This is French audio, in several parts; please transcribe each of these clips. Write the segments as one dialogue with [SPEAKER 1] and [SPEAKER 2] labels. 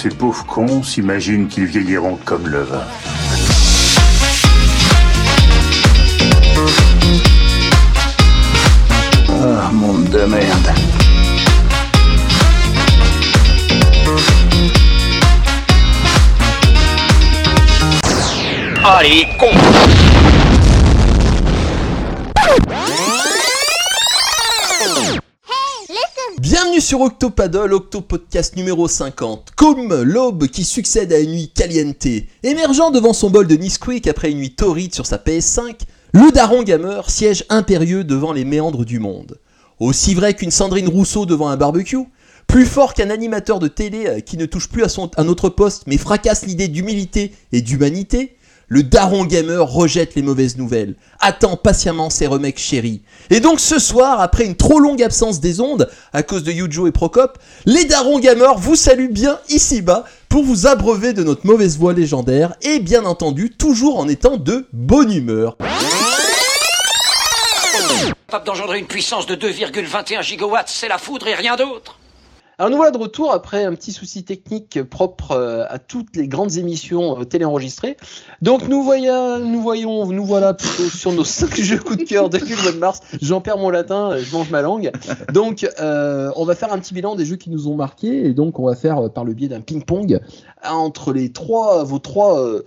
[SPEAKER 1] Ces pauvres cons s'imaginent qu'ils vieilliront comme le vin. Ah, monde de merde.
[SPEAKER 2] Allez, con
[SPEAKER 3] Sur Octopaddle, Octopodcast numéro 50. Comme l'aube qui succède à une nuit caliente, émergeant devant son bol de Nisquik après une nuit torride sur sa PS5, le Daron Gamer siège impérieux devant les méandres du monde. Aussi vrai qu'une Sandrine Rousseau devant un barbecue, plus fort qu'un animateur de télé euh, qui ne touche plus à son, un autre poste mais fracasse l'idée d'humilité et d'humanité, le Daron Gamer rejette les mauvaises nouvelles, attend patiemment ses remakes chéris. Et donc ce soir, après une trop longue absence des ondes, à cause de Yujo et Procop, les Daron Gamers vous saluent bien ici-bas pour vous abreuver de notre mauvaise voix légendaire et bien entendu toujours en étant de bonne humeur.
[SPEAKER 2] Capable d'engendrer une puissance de 2,21 gigawatts, c'est la foudre et rien d'autre
[SPEAKER 3] Alors nous voilà de retour après un petit souci technique propre euh, à toutes les grandes émissions euh, téléenregistrées. Donc nous voyons, nous voyons, nous voilà plutôt sur nos 5 jeux coup de cœur depuis le mois de mars. J'en perds mon latin, euh, je mange ma langue. Donc euh, on va faire un petit bilan des jeux qui nous ont marqués et donc on va faire par le biais d'un ping-pong entre les trois, vos trois euh,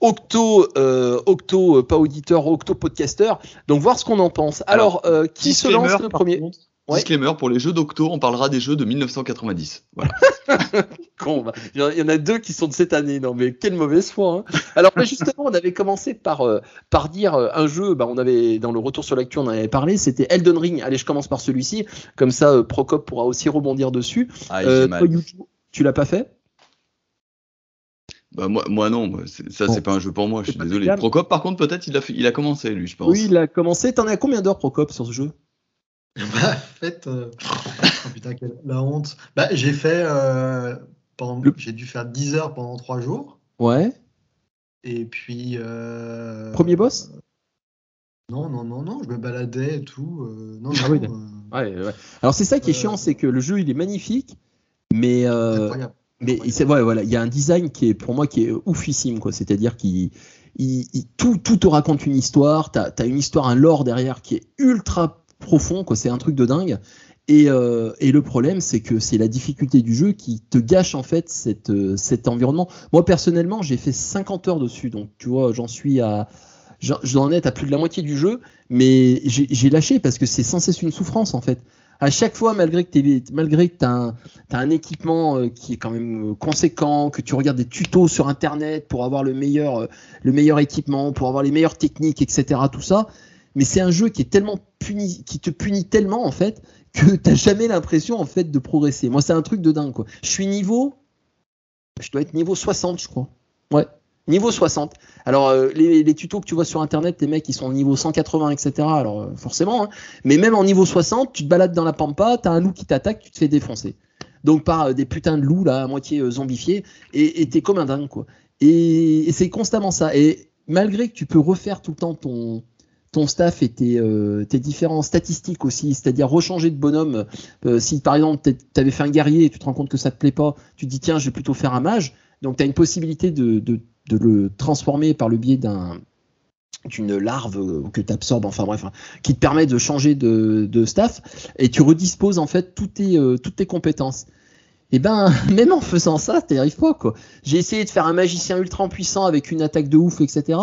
[SPEAKER 3] octo, euh, octo, pas auditeurs, octo podcasteurs. Donc voir ce qu'on en pense. Alors, euh, qui se lance le premier?
[SPEAKER 4] contre,
[SPEAKER 3] Ouais.
[SPEAKER 4] Disclaimer, pour les jeux d'Octo, on parlera des jeux de 1990. Voilà.
[SPEAKER 3] Con, bah, il y en- a deux qui sont de cette année, non mais quelle mauvaise foi. hein. Alors là, justement, on avait commencé par euh, par dire euh, un jeu. Bah, on avait dans le retour sur l'actu, on en avait parlé. C'était Elden Ring. Allez, je commence par celui-ci. Comme ça, euh, Procop pourra aussi rebondir dessus.
[SPEAKER 4] Ah,
[SPEAKER 3] Euh, toi, tu l'as pas fait?
[SPEAKER 4] Bah, moi, moi non, ça
[SPEAKER 3] Bon.
[SPEAKER 4] c'est pas un jeu pour moi, je suis désolé. Procop, par contre, peut-être il a, fait- il a commencé lui, je pense.
[SPEAKER 3] Oui, il a commencé. T'en as combien d'heures, Procop, sur ce jeu?
[SPEAKER 5] Bah, en fait, euh, oh putain, quelle- la honte. Bah, j'ai fait, euh, pendant,
[SPEAKER 3] Le-
[SPEAKER 5] j'ai dû faire 10 heures pendant 3 jours.
[SPEAKER 3] Ouais.
[SPEAKER 5] Et puis. euh,
[SPEAKER 3] Premier boss
[SPEAKER 5] Non, non, non, non, je me baladais et tout. euh, non,
[SPEAKER 3] Ah
[SPEAKER 5] non,
[SPEAKER 3] oui,
[SPEAKER 5] euh,
[SPEAKER 3] Ouais, ouais. Alors c'est ça qui est
[SPEAKER 5] Euh,
[SPEAKER 3] chiant, c'est que le jeu il est magnifique, mais euh,
[SPEAKER 5] incroyable.
[SPEAKER 3] Mais c'est ouais, voilà, il y a un design qui est pour moi qui est oufissime quoi. C'est-à-dire qu'il il- il- tout, tout te raconte une histoire. T'as as une histoire, un lore derrière qui est ultra profond quoi. C'est un truc de dingue. Et, euh, et le problème, c'est que c'est la difficulté du jeu qui te gâche en fait cette, euh, cet environnement. Moi personnellement, j'ai fait 50 heures dessus, donc tu vois, j'en suis à, ai à plus de la moitié du jeu, mais j'ai lâché parce que c'est sans cesse une souffrance en fait. À chaque fois, malgré que t'es, malgré que t'as un, un équipement euh, qui est quand même conséquent, que tu regardes des tutos sur internet pour avoir le meilleur, le meilleur équipement, pour avoir les meilleures techniques, etc. Tout ça. Mais c'est un jeu qui te punit tellement en fait que t'as jamais l'impression en fait de progresser. Moi, c'est un truc de dingue quoi. Je suis niveau, je dois être niveau 60, je crois. Ouais, niveau 60. Alors euh, les, tutos que tu vois sur internet, les mecs ils sont au niveau 180, etc. Alors euh, forcément, hein. mais même en niveau 60, tu te balades dans la pampa, t'as un loup qui t'attaque, tu te fais défoncer. Donc par euh, des putains de loups là, à moitié zombifiés, et t'es comme un dingue quoi. Et c'est constamment ça. Et malgré que tu peux refaire tout le temps ton ton staff et tes, euh, tes différentes statistiques aussi, c'est-à-dire rechanger de bonhomme. Euh, si par exemple tu avais fait un guerrier et tu te rends compte que ça te plaît pas, tu te dis tiens je vais plutôt faire un mage. Donc tu as une possibilité de, le transformer par le biais d'un d'une larve euh, que tu absorbes, enfin bref, hein, qui te permet de changer de, staff et tu redisposes en fait toutes tes, euh, toutes tes compétences. Et ben, même en faisant ça, t'y arrives pas quoi. J'ai essayé de faire un magicien ultra puissant avec une attaque de ouf, etc.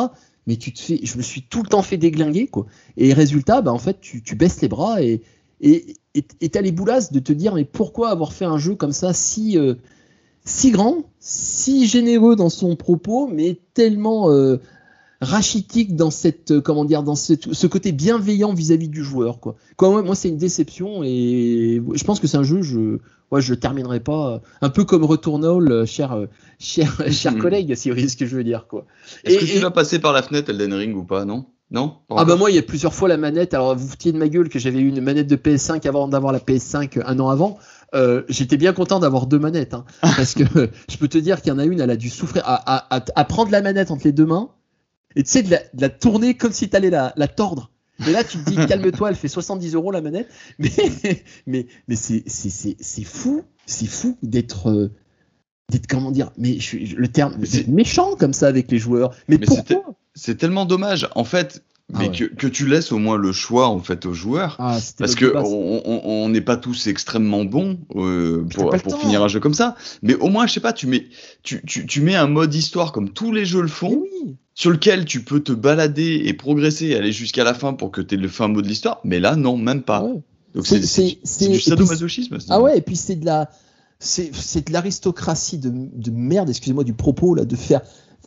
[SPEAKER 3] Mais je me suis tout le temps fait déglinguer quoi. Et résultat, bah en fait, tu, tu baisses les bras et et t'as les boulasses de te dire mais pourquoi avoir fait un jeu comme ça si euh, si grand, si généreux dans son propos, mais tellement euh, rachitique dans cette euh, comment dire dans cette- ce côté bienveillant vis-à-vis du joueur quoi. Quoi moi, moi, c'est une déception et je pense que c'est un jeu je ouais, je terminerai pas euh, un peu comme Returnal euh, cher cher cher collègue si vous voyez ce que je veux dire quoi.
[SPEAKER 4] Est-ce que tu
[SPEAKER 3] et-
[SPEAKER 4] vas passer par la fenêtre Elden Ring ou pas Non? Non?
[SPEAKER 3] Ah bah moi il y a plusieurs fois la manette alors vous foutiez de ma gueule que j'avais eu une manette de PS5 avant d'avoir la PS5 un an avant Euh, j'étais bien content d'avoir deux manettes hein, parce que je peux te dire qu'il y en a une elle a dû souffrir à, à, à, à prendre la manette entre les deux mains et tu sais de la, de la tourner comme si t'allais la, la tordre. Mais là tu te dis calme-toi elle fait 70 euros la manette. Mais mais mais c'est fou c'est fou d'être euh, comment dire, mais je, je- le terme, c'est
[SPEAKER 4] c'est-
[SPEAKER 3] méchant comme ça avec les joueurs. Mais,
[SPEAKER 4] Mais
[SPEAKER 3] pourquoi?
[SPEAKER 4] C'est tellement dommage, en fait,
[SPEAKER 3] Ah
[SPEAKER 4] mais
[SPEAKER 3] ouais.
[SPEAKER 4] que, que tu laisses au moins le choix en fait aux joueurs.
[SPEAKER 3] Ah,
[SPEAKER 4] Parce que on n'est pas tous extrêmement bons euh, pour,
[SPEAKER 3] temps.
[SPEAKER 4] finir un jeu comme ça. Mais au moins, je sais pas, tu mets, tu, tu, tu mets un mode histoire comme tous les jeux le font,
[SPEAKER 3] oui.
[SPEAKER 4] sur lequel tu peux te balader et progresser, et aller jusqu'à la fin pour que tu aies le fin mot de l'histoire. Mais là, non, même pas.
[SPEAKER 3] Ouais.
[SPEAKER 4] Donc
[SPEAKER 3] C'est-
[SPEAKER 4] du sadomasochisme.
[SPEAKER 3] Ah ouais, et puis c'est de la, c'est de l'aristocratie de, de merde, excusez-moi du propos là, de faire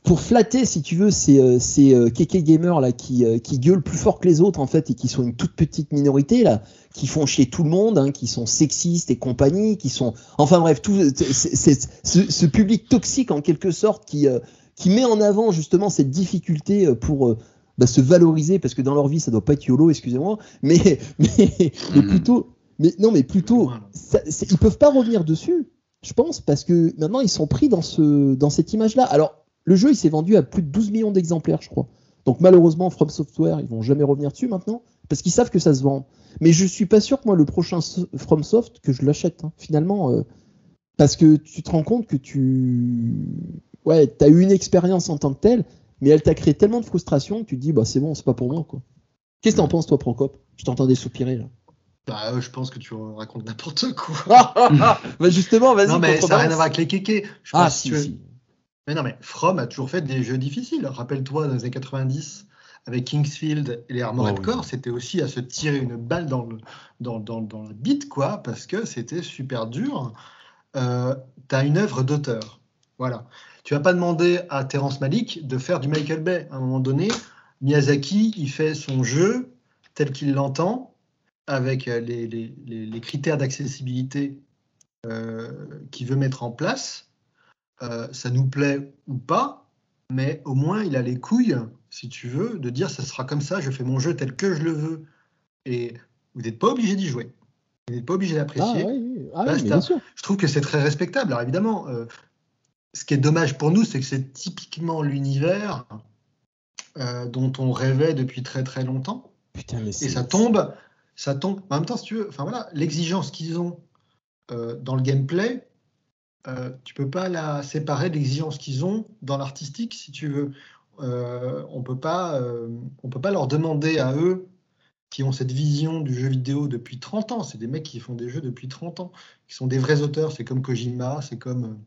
[SPEAKER 3] pour flatter, si tu veux, ces, euh, ces euh, kéké gamers là qui, euh, qui gueulent plus fort que les autres en fait et qui sont une toute petite minorité là, qui font chier tout le monde, hein, qui sont sexistes et compagnie, qui sont, enfin bref, tout c'est- ce, ce public toxique en quelque sorte qui euh, qui met en avant justement cette difficulté euh, pour euh, bah, se valoriser parce que dans leur vie ça doit pas être yolo, excusez-moi, mais mais, mais
[SPEAKER 4] Mhm.
[SPEAKER 3] plutôt, mais non mais plutôt
[SPEAKER 5] là.
[SPEAKER 3] ça- ils peuvent pas revenir dessus, je pense, parce que maintenant ils sont pris dans, ce, dans cette image-là. Alors, le jeu, il s'est vendu à plus de 12 millions d'exemplaires, je crois. Donc, malheureusement, From Software, ils vont jamais revenir dessus maintenant, parce qu'ils savent que ça se vend. Mais je suis pas sûr que moi, le prochain From Soft, que je l'achète, hein, finalement, euh, parce que tu te rends compte que tu. Ouais, as eu une expérience en tant que telle, mais elle t'a créé tellement de frustration que tu te dis, bah, c'est bon, c'est pas pour moi, quoi. Qu'est-ce que t'en penses, toi, Procop Je t'entendais soupirer, là.
[SPEAKER 5] Bah, euh, je pense que tu racontes n'importe quoi.
[SPEAKER 3] bah, justement, vas-y,
[SPEAKER 5] non, mais ça n'a rien à voir avec les kékés. Je
[SPEAKER 3] Ah,
[SPEAKER 5] pense
[SPEAKER 3] si,
[SPEAKER 5] que
[SPEAKER 3] si.
[SPEAKER 5] Mais non, mais From a toujours fait des jeux difficiles. Rappelle-toi, dans les années 90, avec Kingsfield et les Armored
[SPEAKER 3] Oh, oui.
[SPEAKER 5] Core, c'était aussi à se tirer une balle dans le, dans, dans, dans le bite, quoi, parce que c'était super dur. Euh, tu as une œuvre d'auteur. Voilà. Tu vas pas demander à Terrence Malick de faire du Michael Bay. À un moment donné, Miyazaki, il fait son jeu tel qu'il l'entend, avec euh, les, les- les- les critères d'accessibilité euh, qu'il veut mettre en place. Euh, ça nous plaît ou pas, mais au moins il a les couilles, si tu veux, de dire ça sera comme ça, je fais mon jeu tel que je le veux. Et vous n'êtes pas obligé d'y jouer. Vous n'êtes pas obligé
[SPEAKER 3] Ah,
[SPEAKER 5] d'apprécier.
[SPEAKER 3] oui. Ah, oui, bien sûr.
[SPEAKER 5] Je trouve que c'est très respectable. Alors évidemment, euh, ce qui est dommage pour nous, c'est que c'est typiquement l'univers euh, dont on rêvait depuis très très longtemps.
[SPEAKER 3] Putain, mais
[SPEAKER 5] Et ça tombe, ça tombe. En même temps, si tu veux, enfin voilà, l'exigence qu'ils ont euh, dans le gameplay, euh, tu peux pas la séparer de l'exigence qu'ils ont dans l'artistique, si tu veux. Euh, on peut pas, euh, on peut pas leur demander à eux qui ont cette vision du jeu vidéo depuis 30 ans. C'est des mecs qui font des jeux depuis 30 ans, qui sont des vrais auteurs. C'est comme Kojima, c'est comme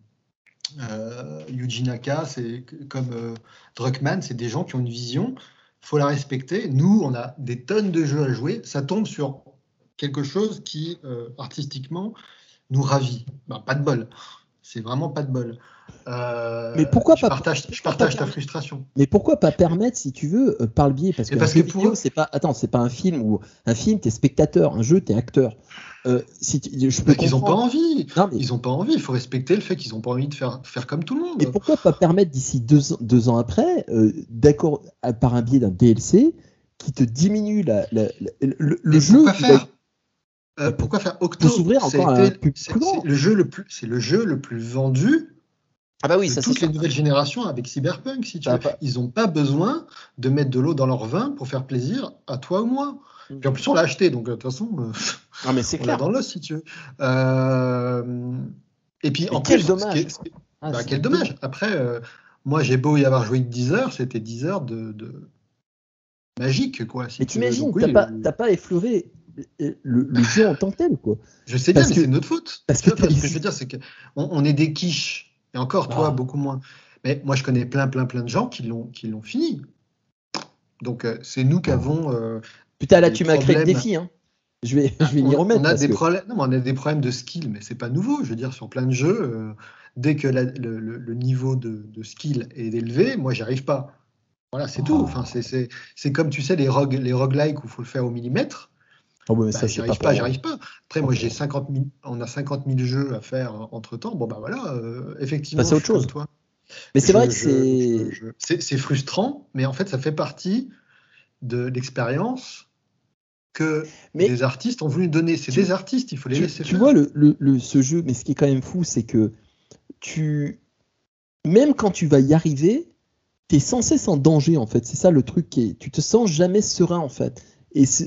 [SPEAKER 5] euh, Yuji Naka, c'est comme Druckmann. C'est des gens qui ont une vision. faut la respecter. Nous, on a des tonnes de jeux à jouer. Ça tombe sur quelque chose qui, artistiquement, nous ravit. Ben, pas de bol. C'est vraiment pas de bol. Euh,
[SPEAKER 3] Mais pourquoi
[SPEAKER 5] je
[SPEAKER 3] pas-
[SPEAKER 5] partage, je partage ta frustration.
[SPEAKER 3] Mais pourquoi pas permettre, si tu veux, euh, par le biais, parce que
[SPEAKER 5] parce pour
[SPEAKER 3] vidéo,
[SPEAKER 5] eux-
[SPEAKER 3] c'est pas, attends, c'est pas un film ou un film, t'es spectateur, un jeu, t'es acteur. Euh, si tu- je peux
[SPEAKER 5] qu'ils n'ont pas envie.
[SPEAKER 3] Non, mais,
[SPEAKER 5] Ils n'ont pas envie. Il faut respecter le fait qu'ils n'ont pas envie de faire, faire comme tout le monde.
[SPEAKER 3] mais pourquoi pas permettre d'ici deux, ans- deux ans après, euh, d'accord, par un biais d'un DLC, qui te diminue la, la- la- le, jeu
[SPEAKER 5] pourquoi faire Euh, Pourquoi faire Octo
[SPEAKER 3] Pour s'ouvrir encore à un
[SPEAKER 5] C'était-
[SPEAKER 3] public
[SPEAKER 5] c'est-
[SPEAKER 3] plus grand.
[SPEAKER 5] c'est le jeu le plus, c'est le jeu le plus vendu
[SPEAKER 3] Ah bah oui,
[SPEAKER 5] de
[SPEAKER 3] ça
[SPEAKER 5] toutes
[SPEAKER 3] c'est
[SPEAKER 5] les nouvelles générations avec Cyberpunk. Si tu veux.
[SPEAKER 3] pas-
[SPEAKER 5] Ils n'ont pas besoin de mettre de l'eau dans leur vin pour faire plaisir à toi ou moi.
[SPEAKER 3] Mm.
[SPEAKER 5] Puis en plus, on l'a acheté, donc de toute façon, euh,
[SPEAKER 3] Non mais c'est
[SPEAKER 5] on l'a
[SPEAKER 3] clair.
[SPEAKER 5] dans l'os si tu veux. Euh, Et puis
[SPEAKER 3] Mais
[SPEAKER 5] en
[SPEAKER 3] quel
[SPEAKER 5] plus,
[SPEAKER 3] dommage.
[SPEAKER 5] ce qui est- ce qui est-
[SPEAKER 3] Ah,
[SPEAKER 5] bah, quel dommage. Après, euh, moi, j'ai beau y avoir joué que 10 heures, c'était 10 heures de, de- magique, quoi. si
[SPEAKER 3] Mais t'imagines,
[SPEAKER 5] oui,
[SPEAKER 3] t'as pas,
[SPEAKER 5] euh,
[SPEAKER 3] t'as pas effleuré le, jeu en tant que tel, quoi.
[SPEAKER 5] Je sais bien,
[SPEAKER 3] Parce
[SPEAKER 5] mais
[SPEAKER 3] que-
[SPEAKER 5] c'est notre faute.
[SPEAKER 3] parce que
[SPEAKER 5] vois,
[SPEAKER 3] t'as-
[SPEAKER 5] ce que je veux dire, c'est qu'on on est des quiches. Et encore, toi,
[SPEAKER 3] Ah.
[SPEAKER 5] beaucoup moins. Mais moi, je connais plein, plein, plein de gens qui l'ont, qui l'ont fini. Donc, euh, c'est nous qui avons. euh,
[SPEAKER 3] Putain, là, tu m'as créé le défi, hein. Je vais, je vais m'y
[SPEAKER 5] on,
[SPEAKER 3] remettre.
[SPEAKER 5] on a
[SPEAKER 3] parce
[SPEAKER 5] des
[SPEAKER 3] que-
[SPEAKER 5] problèmes. Non, mais on a des problèmes de skill, mais c'est pas nouveau. Je veux dire, sur plein de jeux, euh, dès que la- le, le- le niveau de, de skill est élevé, moi, j'y arrive pas. Voilà, c'est tout.
[SPEAKER 3] Oh.
[SPEAKER 5] Enfin, c'est, c'est, c'est comme tu sais les rogue, les roguelikes où il faut le faire au millimètre.
[SPEAKER 3] Oh,
[SPEAKER 5] Bah,
[SPEAKER 3] ça,
[SPEAKER 5] j'y
[SPEAKER 3] c'est
[SPEAKER 5] arrive
[SPEAKER 3] pour
[SPEAKER 5] pas, j'y
[SPEAKER 3] moi.
[SPEAKER 5] arrive pas. Après, moi, j'ai 50 000, on a 50 000 jeux à faire entre temps. Bon, bah voilà, euh, effectivement.
[SPEAKER 3] Bah, c'est autre chose.
[SPEAKER 5] toi.
[SPEAKER 3] Mais c'est vrai que c'est.
[SPEAKER 5] c'est. Frustrant, mais en fait, ça fait partie de l'expérience que
[SPEAKER 3] Mais-
[SPEAKER 5] les artistes ont voulu donner. C'est des artistes, il faut les
[SPEAKER 3] Tu,
[SPEAKER 5] laisser
[SPEAKER 3] tu
[SPEAKER 5] faire.
[SPEAKER 3] vois, le, le- le- ce jeu, mais ce qui est quand même fou, c'est que tu. Même quand tu vas y arriver, tu es sans cesse en danger, en fait. C'est ça le truc qui est. Tu te sens jamais serein, en fait. Et c'est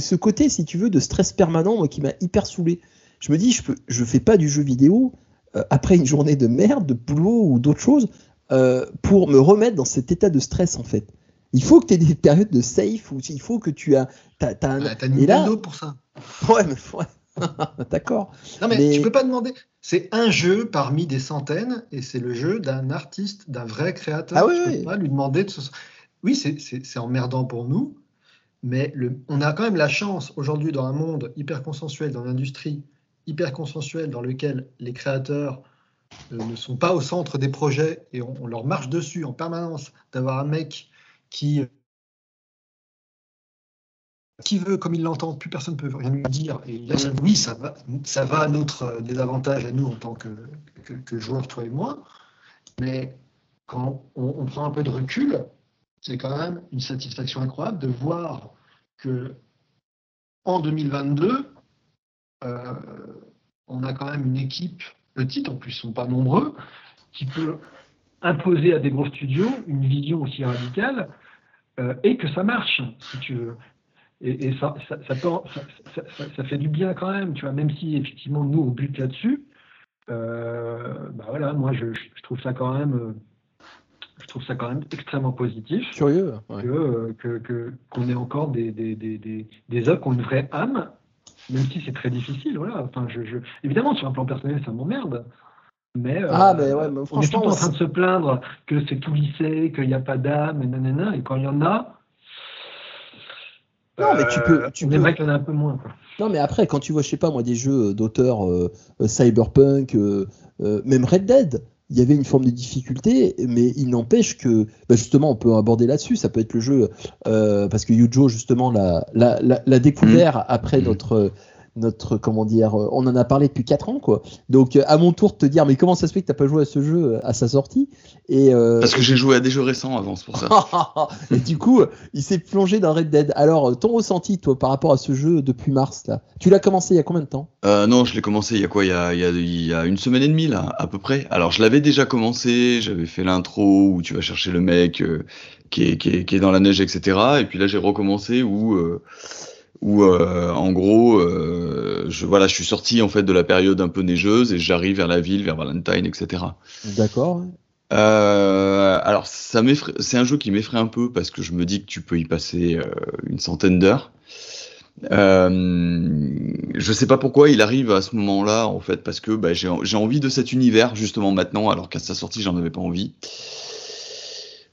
[SPEAKER 3] ce côté, si tu veux, de stress permanent, moi, qui m'a hyper saoulé. Je me dis, je peux, je fais pas du jeu vidéo euh, après une journée de merde, de boulot ou d'autres choses, euh, pour me remettre dans cet état de stress en fait. Il faut que tu aies des périodes de safe ou il faut que tu as. T'as, t'as un-
[SPEAKER 5] Ouais, T'as
[SPEAKER 3] et là-
[SPEAKER 5] Nintendo pour ça.
[SPEAKER 3] Ouais, mais ouais. D'accord.
[SPEAKER 5] Non, mais,
[SPEAKER 3] Mais-
[SPEAKER 5] tu peux pas demander. C'est un jeu parmi des centaines et c'est le jeu d'un artiste, d'un vrai créateur.
[SPEAKER 3] Ah oui,
[SPEAKER 5] tu
[SPEAKER 3] oui.
[SPEAKER 5] peux pas lui demander de se. Oui, c'est emmerdant pour nous, mais on a quand même la chance aujourd'hui dans un monde hyper consensuel, dans l'industrie hyper consensuelle, dans lequel les créateurs euh, ne sont pas au centre des projets et on, leur marche dessus en permanence, d'avoir un mec qui euh, qui veut comme il l'entend, plus personne ne peut rien lui dire. Et oui, ça va, ça va à notre euh, désavantage à nous en tant que, que, que joueurs, toi et moi. Mais quand on prend un peu de recul, c'est quand même une satisfaction incroyable de voir que en 2022, euh, on a quand même une équipe petite, en plus ils ne sont pas nombreux, qui peut imposer à des gros studios une vision aussi radicale euh, et que ça marche, si tu veux. Et, ça, ça, fait du bien quand même, tu vois, même si effectivement nous on bute là-dessus. euh, bah voilà, moi je, trouve ça quand même, je trouve ça quand même extrêmement positif
[SPEAKER 3] Curieux. ouais.
[SPEAKER 5] que euh, que- que- qu'on ait encore des des, des, des, des œuvres qui ont une vraie âme, même si c'est très difficile. Voilà. Enfin, je, je- évidemment sur un plan personnel ça m'emmerde. Mais, euh,
[SPEAKER 3] Ah, mais ouais, mais
[SPEAKER 5] on est tout en train de se plaindre que c'est tout lissé, qu'il n'y a pas d'âme, et nanana, et quand il y en a,
[SPEAKER 3] Non, mais tu peux- tu peux-
[SPEAKER 5] aimerait qu'il y en ait un peu moins. quoi.
[SPEAKER 3] Non, mais après, quand tu vois, je sais pas moi, des jeux d'auteurs euh, euh, cyberpunk, euh, euh, même Red Dead, il y avait une forme de difficulté, mais il n'empêche que, bah, justement, on peut aborder là-dessus. Ça peut être le jeu, euh, parce que Yujo, justement, l'a l'a- l'a- l'a découvert après
[SPEAKER 4] Mhm.
[SPEAKER 3] notre. Notre, comment dire, euh, on en a parlé depuis 4 ans, quoi. Donc, euh, à mon tour de te dire, mais comment ça se fait que t'as pas joué à ce jeu euh, à sa sortie? Et, euh,
[SPEAKER 4] Parce que j'ai joué à des jeux récents avant, c'est pour ça.
[SPEAKER 3] et du coup, il s'est plongé dans Red Dead. Alors, ton ressenti, toi, par rapport à ce jeu depuis mars, là? Tu l'as commencé il y a combien de temps?
[SPEAKER 4] Euh, non, je l'ai commencé il y a quoi? Il y a, il y a- il y a une semaine et demie, là, à peu près. Alors, je l'avais déjà commencé, j'avais fait l'intro où tu vas chercher le mec euh, qui, est, qui, est, qui est dans la neige, etc. Et puis là, j'ai recommencé où, où euh, en gros, euh, je, voilà, je suis sorti en fait de la période un peu neigeuse et j'arrive vers la ville, vers Valentine, etc.
[SPEAKER 3] D'accord.
[SPEAKER 4] Euh, alors, ça c'est un jeu qui m'effraie un peu parce que je me dis que tu peux y passer euh, une centaine d'heures. Euh, je sais pas pourquoi il arrive à ce moment-là, en fait, parce que bah, j'ai j'ai envie de cet univers justement maintenant, alors qu'à sa sortie, j'en avais pas envie.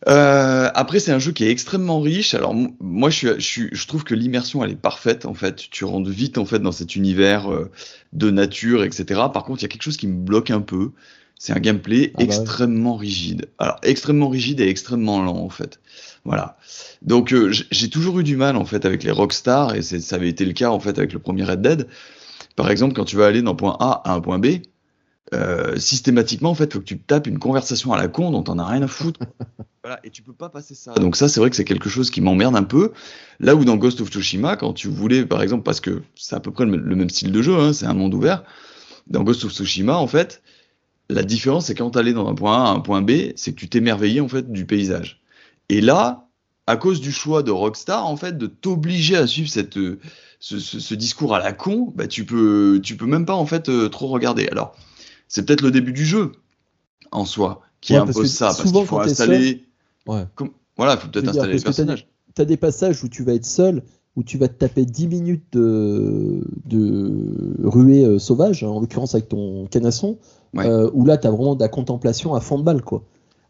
[SPEAKER 4] Euh, après, c'est un jeu qui est extrêmement riche. Alors, moi, je, suis, je, suis- je trouve que l'immersion, elle est parfaite, en fait. Tu rentres vite, en fait, dans cet univers euh, de nature, etc. Par contre, il y a quelque chose qui me bloque un peu. C'est un gameplay
[SPEAKER 3] Ah bah
[SPEAKER 4] extrêmement rigide. Alors, extrêmement rigide et extrêmement lent, en fait. Voilà. Donc, euh, j'ai toujours eu du mal, en fait, avec les Rockstar, et ça avait été le cas, en fait, avec le premier Red Dead. Par exemple, quand tu vas aller d'un point A à un point B, euh, systématiquement, en fait, faut que tu tapes une conversation à la con dont t'en as rien à foutre. Voilà, et tu peux pas passer ça. Donc ça, c'est vrai que c'est quelque chose qui m'emmerde un peu. Là où dans Ghost of Tsushima, quand tu voulais, par exemple, parce que c'est à peu près le, le même style de jeu, hein, c'est un monde ouvert. Dans Ghost of Tsushima, en fait, la différence, c'est quand t'allais dans un point A à un point B, c'est que tu t'émerveillais en fait du paysage. Et là, à cause du choix de Rockstar, en fait, de t'obliger à suivre cette, euh, ce, ce- ce discours à la con, bah, tu peux, tu peux même pas en fait euh, trop regarder. Alors, c'est peut-être le début du jeu en soi qui
[SPEAKER 3] Ouais, parce que
[SPEAKER 4] impose ça, parce qu'il faut installer.
[SPEAKER 3] Ouais.
[SPEAKER 4] Comme- Voilà, il faut peut-être installer les personnages.
[SPEAKER 3] Tu as des passages où tu vas être seul, où tu vas te taper 10 minutes de, de ruée euh, sauvage, en l'occurrence avec ton canasson,
[SPEAKER 4] Ouais.
[SPEAKER 3] euh, où là, tu as vraiment de la contemplation à fond de balle. Quoi.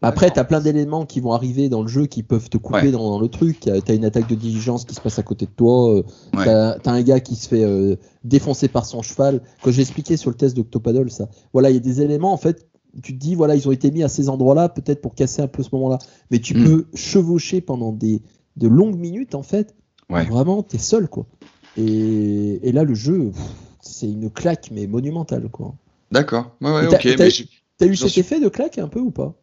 [SPEAKER 3] Après, tu as plein d'éléments qui vont arriver dans le jeu qui peuvent te couper
[SPEAKER 4] Ouais.
[SPEAKER 3] dans, dans le truc. Tu as une attaque de diligence qui se passe à côté de toi. euh,
[SPEAKER 4] Ouais.
[SPEAKER 3] T'as as un gars qui se fait euh, défoncer par son cheval. Quand j'ai expliqué sur le test d'Octopaddle, ça. Voilà, il y a des éléments, en fait, tu te dis, voilà, ils ont été mis à ces endroits-là, peut-être pour casser un peu ce moment-là. Mais tu
[SPEAKER 4] Mm.
[SPEAKER 3] peux chevaucher pendant des, de longues minutes, en fait.
[SPEAKER 4] Ouais.
[SPEAKER 3] Vraiment, t'es seul, quoi. Et, et là, le jeu, c'est une claque, mais monumentale, quoi.
[SPEAKER 4] D'accord. Ouais, ouais, ok.
[SPEAKER 3] t'as- eu cet effet de claque un peu ou pas?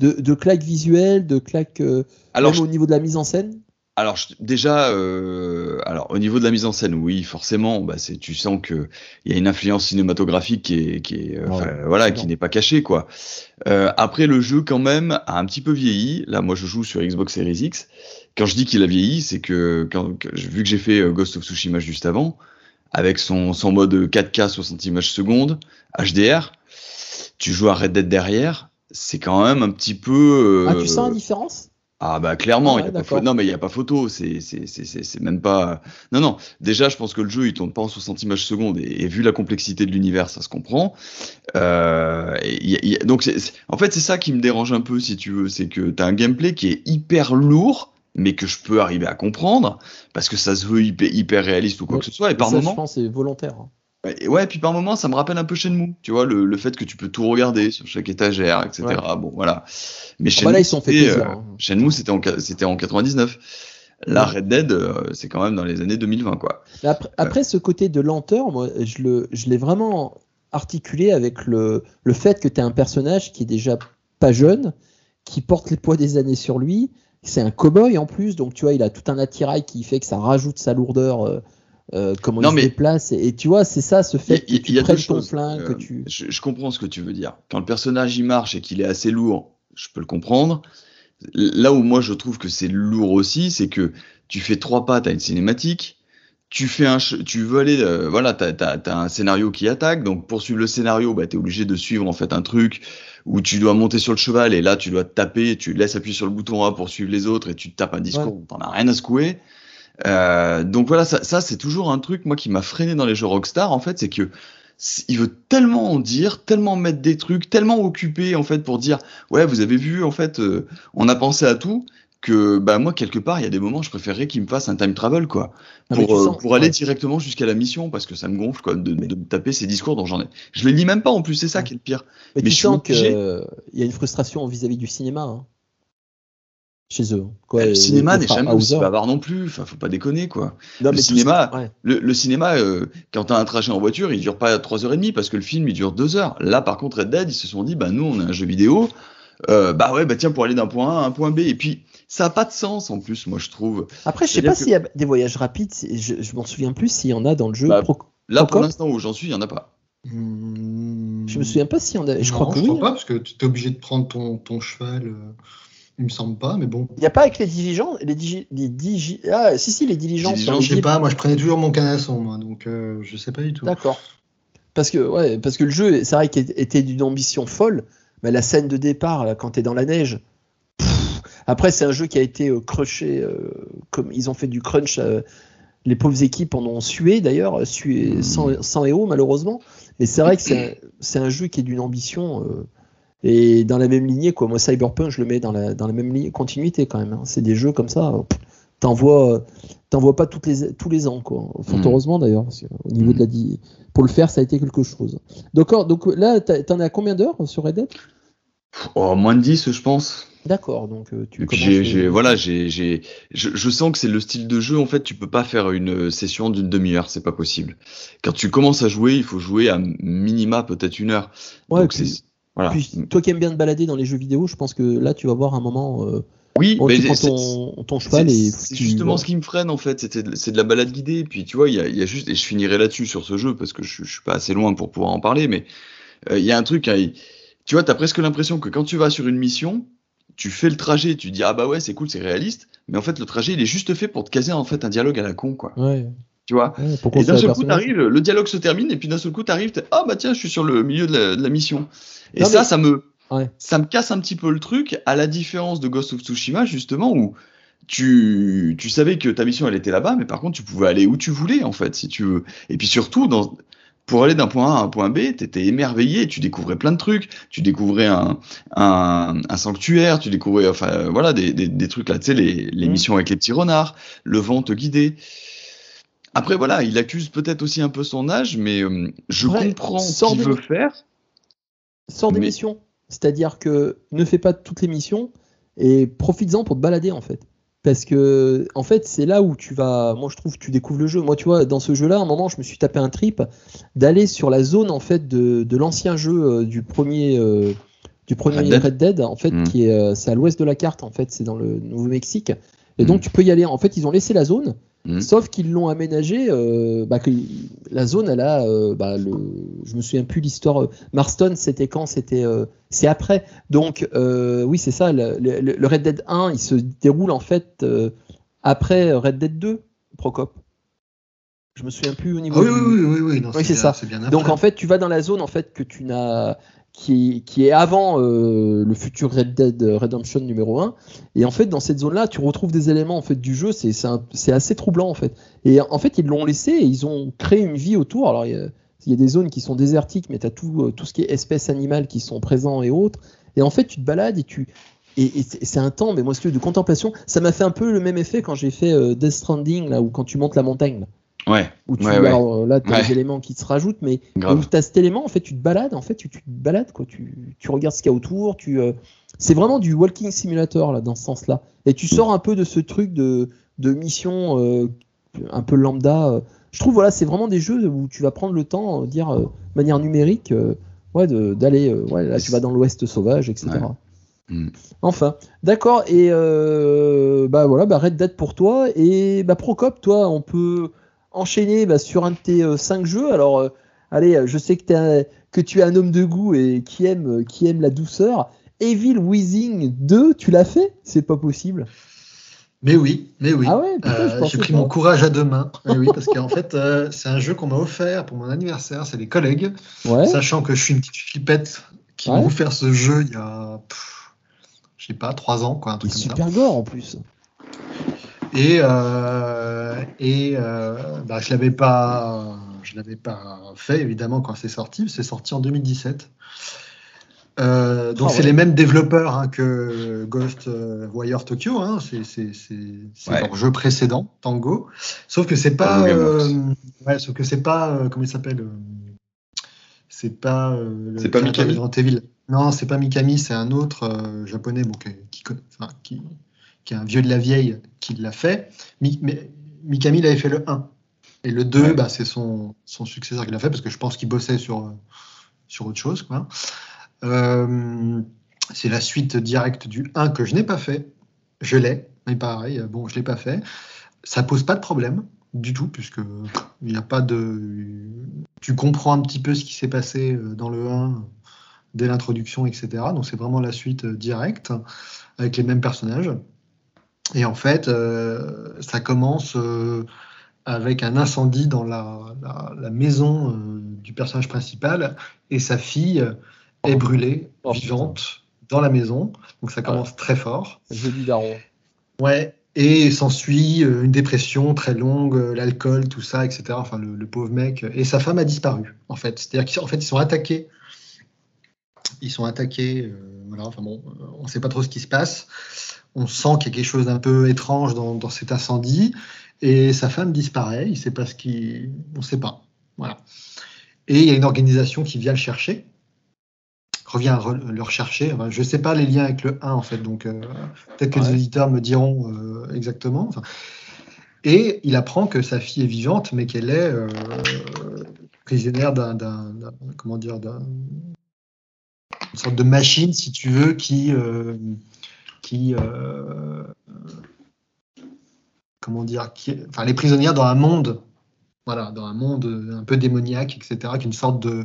[SPEAKER 3] De, de claque visuelle, de claque euh,
[SPEAKER 4] Alors,
[SPEAKER 3] même
[SPEAKER 4] je-
[SPEAKER 3] au niveau de la mise en scène?
[SPEAKER 4] Alors je- déjà, euh, alors au niveau de la mise en scène, oui, forcément, bah, c'est, tu sens que il y a une influence cinématographique qui est, qui est, euh,
[SPEAKER 3] Ouais,
[SPEAKER 4] enfin, voilà,
[SPEAKER 3] non.
[SPEAKER 4] qui n'est pas cachée, quoi. Euh, après, le jeu quand même a un petit peu vieilli. Là, moi, je joue sur Xbox Series X. Quand je dis qu'il a vieilli, c'est que quand, que- vu que j'ai fait Ghost of Tsushima juste avant, avec son, son mode 4K 60 images secondes, HDR. Tu joues à Red Dead derrière, c'est quand même un petit peu.
[SPEAKER 3] Ah, tu sens la
[SPEAKER 4] euh,
[SPEAKER 3] différence?
[SPEAKER 4] Ah bah clairement,
[SPEAKER 3] Ah
[SPEAKER 4] il y a pas non mais il n'y a pas photo, c'est c'est- c'est- c'est- c'est même pas... Non, non, déjà je pense que le jeu il tourne pas en 60 images secondes et, et vu la complexité de l'univers ça se comprend. Euh, et il y a- il y a- donc en fait c'est ça qui me dérange un peu si tu veux, c'est que tu as un gameplay qui est hyper lourd mais que je peux arriver à comprendre parce que ça se veut hyper, hyper réaliste ou quoi
[SPEAKER 3] Ouais.
[SPEAKER 4] que ce soit et par
[SPEAKER 3] Ça,
[SPEAKER 4] moment...
[SPEAKER 3] je pense, c'est volontaire. hein.
[SPEAKER 4] Et ouais, puis par moment, ça me rappelle un peu Shenmue, tu vois, le, le fait que tu peux tout regarder sur chaque étagère, etc.
[SPEAKER 3] Ouais.
[SPEAKER 4] Bon, voilà. Mais
[SPEAKER 3] Ah bah là, ils sont fait plaisir.
[SPEAKER 4] euh,
[SPEAKER 3] hein.
[SPEAKER 4] Shenmue, c'était en, c'était en 99. La. Red Dead, euh, c'est quand même dans les années 2020, quoi.
[SPEAKER 3] Après, après, ce côté de lenteur, moi, je le- je l'ai vraiment articulé avec le, le fait que tu as un personnage qui est déjà pas jeune, qui porte les poids des années sur lui. C'est un cow-boy en plus, donc tu vois, il a tout un attirail qui fait que ça rajoute sa lourdeur, euh, comment
[SPEAKER 4] Non,
[SPEAKER 3] il
[SPEAKER 4] mais-
[SPEAKER 3] se déplace. Et, et tu vois, c'est ça, ce fait
[SPEAKER 4] y-
[SPEAKER 3] que
[SPEAKER 4] y a
[SPEAKER 3] tu
[SPEAKER 4] deux
[SPEAKER 3] ton flingue, que
[SPEAKER 4] Euh,
[SPEAKER 3] tu.
[SPEAKER 4] je, je comprends ce que tu veux dire. Quand le personnage il marche et qu'il est assez lourd, je peux le comprendre. Là où moi je trouve que c'est lourd aussi, c'est que tu fais trois pas, t'as une cinématique. Tu fais un, tu veux aller, euh, voilà, t'as, t'as, t'as un scénario qui attaque. Donc pour suivre le scénario, bah t'es obligé de suivre en fait un truc où tu dois monter sur le cheval et là tu dois te taper, tu laisses appuyer sur le bouton A pour suivre les autres et tu te tapes un discours, où t'en as rien à secouer. Euh, donc voilà, ça, ça c'est toujours un truc moi qui m'a freiné dans les jeux Rockstar en fait, c'est que il veut tellement en dire, tellement mettre des trucs, tellement occupé en fait pour dire ouais vous avez vu en fait euh, on a pensé à tout que bah moi quelque part il y a des moments je préférerais qu'il me fasse un time travel quoi
[SPEAKER 3] Ah,
[SPEAKER 4] pour, euh,
[SPEAKER 3] sens-
[SPEAKER 4] pour aller directement jusqu'à la mission parce que ça me gonfle quoi de, de me taper ces discours dont j'en ai je les lis même pas en plus c'est ça
[SPEAKER 3] Ouais.
[SPEAKER 4] qui est le pire
[SPEAKER 3] Mais,
[SPEAKER 4] mais
[SPEAKER 3] tu
[SPEAKER 4] je
[SPEAKER 3] sens qu'il y a une frustration vis-à-vis du cinéma. hein, Chez eux. Quoi,
[SPEAKER 4] Bah, le cinéma n'est jamais aussi bavard non plus enfin faut pas déconner quoi
[SPEAKER 3] Non,
[SPEAKER 4] le cinéma,
[SPEAKER 3] ce- ouais.
[SPEAKER 4] Le, le cinéma, euh, quand t'as un trajet en voiture, il dure pas 3h30 parce que le film il dure 2 heures. Là, par contre, Red Dead, ils se sont dit, bah nous, on a un jeu vidéo, euh, bah ouais, bah tiens, pour aller d'un point A à un point B. Et puis, ça a pas de sens en plus, moi je trouve.
[SPEAKER 3] Après, je sais pas
[SPEAKER 4] que-
[SPEAKER 3] s'il y a des voyages rapides, je, je m'en souviens plus s'il y en a dans le jeu.
[SPEAKER 4] Bah,
[SPEAKER 3] Pro-
[SPEAKER 4] Là, pour l'instant où j'en suis, il y en a pas.
[SPEAKER 5] Hmm,
[SPEAKER 3] Je me souviens pas s'il y en a. Je
[SPEAKER 5] non,
[SPEAKER 3] crois que
[SPEAKER 5] je
[SPEAKER 3] oui.
[SPEAKER 5] crois pas,
[SPEAKER 3] hein.
[SPEAKER 5] parce que tu es obligé de prendre ton, ton cheval. euh, il me semble pas, mais bon.
[SPEAKER 3] Il n'y a pas avec les diligences les, digi- les digi- Ah, si, si, les diligences.
[SPEAKER 4] Diligences,
[SPEAKER 3] les
[SPEAKER 5] Je sais pas, moi je prenais toujours mon canasson, moi, donc euh, je sais pas du tout.
[SPEAKER 3] D'accord. Parce que, ouais, parce que le jeu, c'est vrai qu'il était d'une ambition folle, mais la scène de départ, là, quand tu es dans la neige. pff, après, c'est un jeu qui a été euh, crushé, euh, comme ils ont fait du crunch. euh, les pauvres équipes en ont sué d'ailleurs, sué, sans, sans héros malheureusement. Mais c'est vrai que c'est un, c'est un jeu qui est d'une ambition euh, et dans la même lignée. Quoi. Moi, Cyberpunk, je le mets dans la, dans la même lignée, continuité quand même. hein. C'est des jeux comme ça. T'en vois, euh, vois pas toutes les, tous les ans. Quoi. Fort
[SPEAKER 4] Mm.
[SPEAKER 3] heureusement d'ailleurs, parce au niveau de la di- pour le faire, ça a été quelque chose. D'accord, donc là, t'en as combien d'heures sur Red Dead?
[SPEAKER 4] Oh, moins de 10, je pense.
[SPEAKER 3] D'accord, donc euh, tu
[SPEAKER 4] j'ai, voilà, j'ai, j'ai, je, je sens que c'est le style de jeu. En fait, tu peux pas faire une session d'une demi-heure, c'est pas possible. Quand tu commences à jouer, il faut jouer à minima peut-être une heure.
[SPEAKER 3] Ouais,
[SPEAKER 4] Donc c'est, voilà.
[SPEAKER 3] Puis, toi qui aimes bien te balader dans les jeux vidéo, je pense que là, tu vas voir un moment. Euh,
[SPEAKER 4] oui,
[SPEAKER 3] bon,
[SPEAKER 4] mais
[SPEAKER 3] tu
[SPEAKER 4] c'est-
[SPEAKER 3] ton, ton cheval
[SPEAKER 4] C'est
[SPEAKER 3] et
[SPEAKER 4] c'est
[SPEAKER 3] tu-
[SPEAKER 4] justement ce qui me freine en fait, de- c'est de la balade guidée. Et puis tu vois, il y a, il y a juste, et je finirai là-dessus sur ce jeu parce que je, je suis pas assez loin pour pouvoir en parler, mais euh, il y a un truc, hein, tu vois, t'as presque l'impression que quand tu vas sur une mission, tu fais le trajet, tu dis ah bah ouais c'est cool, c'est réaliste, mais en fait le trajet il est juste fait pour te caser en fait un dialogue à la con quoi,
[SPEAKER 3] Ouais,
[SPEAKER 4] tu vois.
[SPEAKER 3] ouais,
[SPEAKER 4] Et d'un seul coup t'arrives, le dialogue se termine et puis d'un seul coup t'arrives, ah bah tiens je suis sur le milieu de la, de la mission. Et
[SPEAKER 3] Non,
[SPEAKER 4] ça,
[SPEAKER 3] mais-
[SPEAKER 4] ça me,
[SPEAKER 3] Ouais.
[SPEAKER 4] ça me casse un petit peu le truc, à la différence de Ghost of Tsushima, justement, où tu, tu savais que ta mission, elle était là-bas, mais par contre, tu pouvais aller où tu voulais, en fait, si tu veux. Et puis surtout, dans, pour aller d'un point A à un point B, t'étais émerveillé, tu découvrais plein de trucs, tu découvrais un, un, un sanctuaire, tu découvrais, enfin, voilà, des, des, des trucs là, tu sais, les, les
[SPEAKER 3] Mm.
[SPEAKER 4] missions avec les petits renards, le vent te guidait. Après, voilà, il accuse peut-être aussi un peu son âge, mais euh, je comprends ce qu'il veut faire.
[SPEAKER 3] Sors des
[SPEAKER 4] Mais-
[SPEAKER 3] missions. C'est-à-dire que ne fais pas toutes les missions et profites-en pour te balader en fait. Parce que en fait, c'est là où tu vas. Moi, je trouve que tu découvres le jeu. Moi, tu vois, dans ce jeu-là, à un moment, je me suis tapé un trip d'aller sur la zone en fait de, de l'ancien jeu euh, du premier euh, du premier
[SPEAKER 4] Red Dead.
[SPEAKER 3] Red Dead, en fait,
[SPEAKER 4] Mm.
[SPEAKER 3] qui est c'est à l'ouest de la carte. En fait, c'est dans le Nouveau-Mexique. Et donc,
[SPEAKER 4] Mm.
[SPEAKER 3] tu peux y aller. En fait, ils ont laissé la zone.
[SPEAKER 4] Mm.
[SPEAKER 3] Sauf qu'ils l'ont aménagé, euh, bah, que la zone, elle a, euh, bah, le, je me souviens plus l'histoire. euh, Marston, c'était quand? C'était, euh, c'est après. Donc, euh, oui, c'est ça. Le, le- le Red Dead 1, il se déroule en fait euh, après Red Dead 2, Procop. Je me souviens plus au niveau.
[SPEAKER 5] Oui,
[SPEAKER 3] du-
[SPEAKER 5] oui, oui, oui, oui,
[SPEAKER 3] c'est ça.
[SPEAKER 5] C'est bien
[SPEAKER 3] Donc en fait, tu vas dans la zone en fait que tu n'as qui est, avant euh, le futur Red Dead Redemption numéro 1 et en fait dans cette zone là tu retrouves des éléments en fait du jeu. C'est c'est c'est assez troublant en fait. Et en fait ils l'ont laissé et ils ont créé une vie autour. Alors il y a, y a des zones qui sont désertiques mais tu as tout, euh, tout ce qui est espèces animales qui sont présents et autres. Et en fait tu te balades et tu et, c'est c'est un temps mais moi ce truc de contemplation ça m'a fait un peu le même effet quand j'ai fait euh, Death Stranding là où quand tu montes la montagne
[SPEAKER 4] Ouais,
[SPEAKER 3] où tu
[SPEAKER 4] Ouais, ouais.
[SPEAKER 3] alors, euh, là tu as
[SPEAKER 4] Ouais.
[SPEAKER 3] des éléments qui se rajoutent mais
[SPEAKER 4] grave.
[SPEAKER 3] où tu as cet élément, en fait, tu te balades, en fait, tu, tu te balades, quoi. Tu, tu regardes ce qu'il y a autour. Tu, euh, c'est vraiment du walking simulator, là, dans ce sens-là. Et tu sors un peu de ce truc de, de mission euh, un peu lambda. euh. Je trouve, voilà, c'est vraiment des jeux où tu vas prendre le temps, dire, de manière numérique, ouais, d'aller, ouais, là, tu vas dans l'ouest sauvage, etc.
[SPEAKER 4] Mm.
[SPEAKER 3] Enfin, d'accord. Et euh, bah voilà, bah Red Dead pour toi. Et bah Procop, toi, on peut enchaîner bah, sur un de tes 5 jeux. Alors, euh, allez, je sais que, t'es un- que tu es un homme de goût et qui aime, qui aime la douceur. Evil Within 2, tu l'as fait? C'est pas possible.
[SPEAKER 5] Mais oui, mais oui.
[SPEAKER 3] Ah ouais,
[SPEAKER 5] Euh, J'ai pris mon courage à deux mains. Oui, oui, parce qu'en fait, euh, c'est un jeu qu'on m'a offert pour mon anniversaire. C'est les collègues,
[SPEAKER 3] Ouais.
[SPEAKER 5] sachant que je suis une petite flippette qui
[SPEAKER 3] Ouais.
[SPEAKER 5] m'ont offert ce jeu il y a, je sais pas, trois ans, quoi, un
[SPEAKER 3] Il est
[SPEAKER 5] truc comme ça.
[SPEAKER 3] super gore en plus.
[SPEAKER 5] Et, euh, et euh, bah, je l'avais pas, je l'avais pas fait évidemment quand c'est sorti. C'est sorti en 2017. Euh, donc
[SPEAKER 3] Ah
[SPEAKER 5] c'est
[SPEAKER 3] ouais.
[SPEAKER 5] les mêmes développeurs hein, que Ghost Warrior Tokyo. Hein, c'est
[SPEAKER 4] Ouais.
[SPEAKER 5] leur jeu précédent, Tango. Sauf que c'est pas, ouais, sauf que c'est pas, comment il s'appelle C'est pas.
[SPEAKER 4] C'est pas Mikami.
[SPEAKER 5] Non, c'est pas Mikami, c'est un autre japonais bon, qui, qui, enfin, qui, qui est un vieux de la vieille qui l'a fait. Mi- mais Mikami, il avait fait le 1. Et le 2,
[SPEAKER 4] Ouais.
[SPEAKER 5] bah, c'est son, son successeur qui l'a fait, parce que je pense qu'il bossait sur, euh, sur autre chose. Quoi. Euh, c'est la suite directe du 1 que je n'ai pas fait. Je l'ai, mais pareil, euh, bon, je l'ai pas fait. Ça pose pas de problème du tout, puisque il n'y a pas de. Tu comprends un petit peu ce qui s'est passé dans le 1 dès l'introduction, etc. Donc c'est vraiment la suite directe, avec les mêmes personnages. Et en fait, euh, ça commence euh, avec un incendie dans la, la- la maison euh, du personnage principal, et sa fille est brûlée,
[SPEAKER 3] Oh,
[SPEAKER 5] vivante, dans la maison. Donc ça commence très fort.
[SPEAKER 3] Joli daron.
[SPEAKER 5] Ouais. Et s'ensuit une dépression très longue, l'alcool, tout ça, etc. Enfin, le, le pauvre mec. Et sa femme a disparu, en fait. C'est-à-dire qu'en fait, ils sont attaqués. Ils sont attaqués. voilà. Enfin bon, on ne sait pas trop ce qui se passe. On sent qu'il y a quelque chose d'un peu étrange dans, dans cet incendie. Et sa femme disparaît. Il ne sait pas ce qui. On ne sait pas. Voilà. Et il y a une organisation qui vient le chercher. Revient le rechercher. Enfin, je ne sais pas les liens avec le 1, en fait. Donc, euh, peut-être que les auditeurs me diront euh, exactement. Enfin, et il apprend que sa fille est vivante, mais qu'elle est euh, prisonnière d'un, comment dire, d'un- une sorte de machine, si tu veux, qui, qui, euh, comment dire, qui, enfin, elle est prisonnière dans un monde, voilà, dans un monde un peu démoniaque, etc., qui est une sorte de,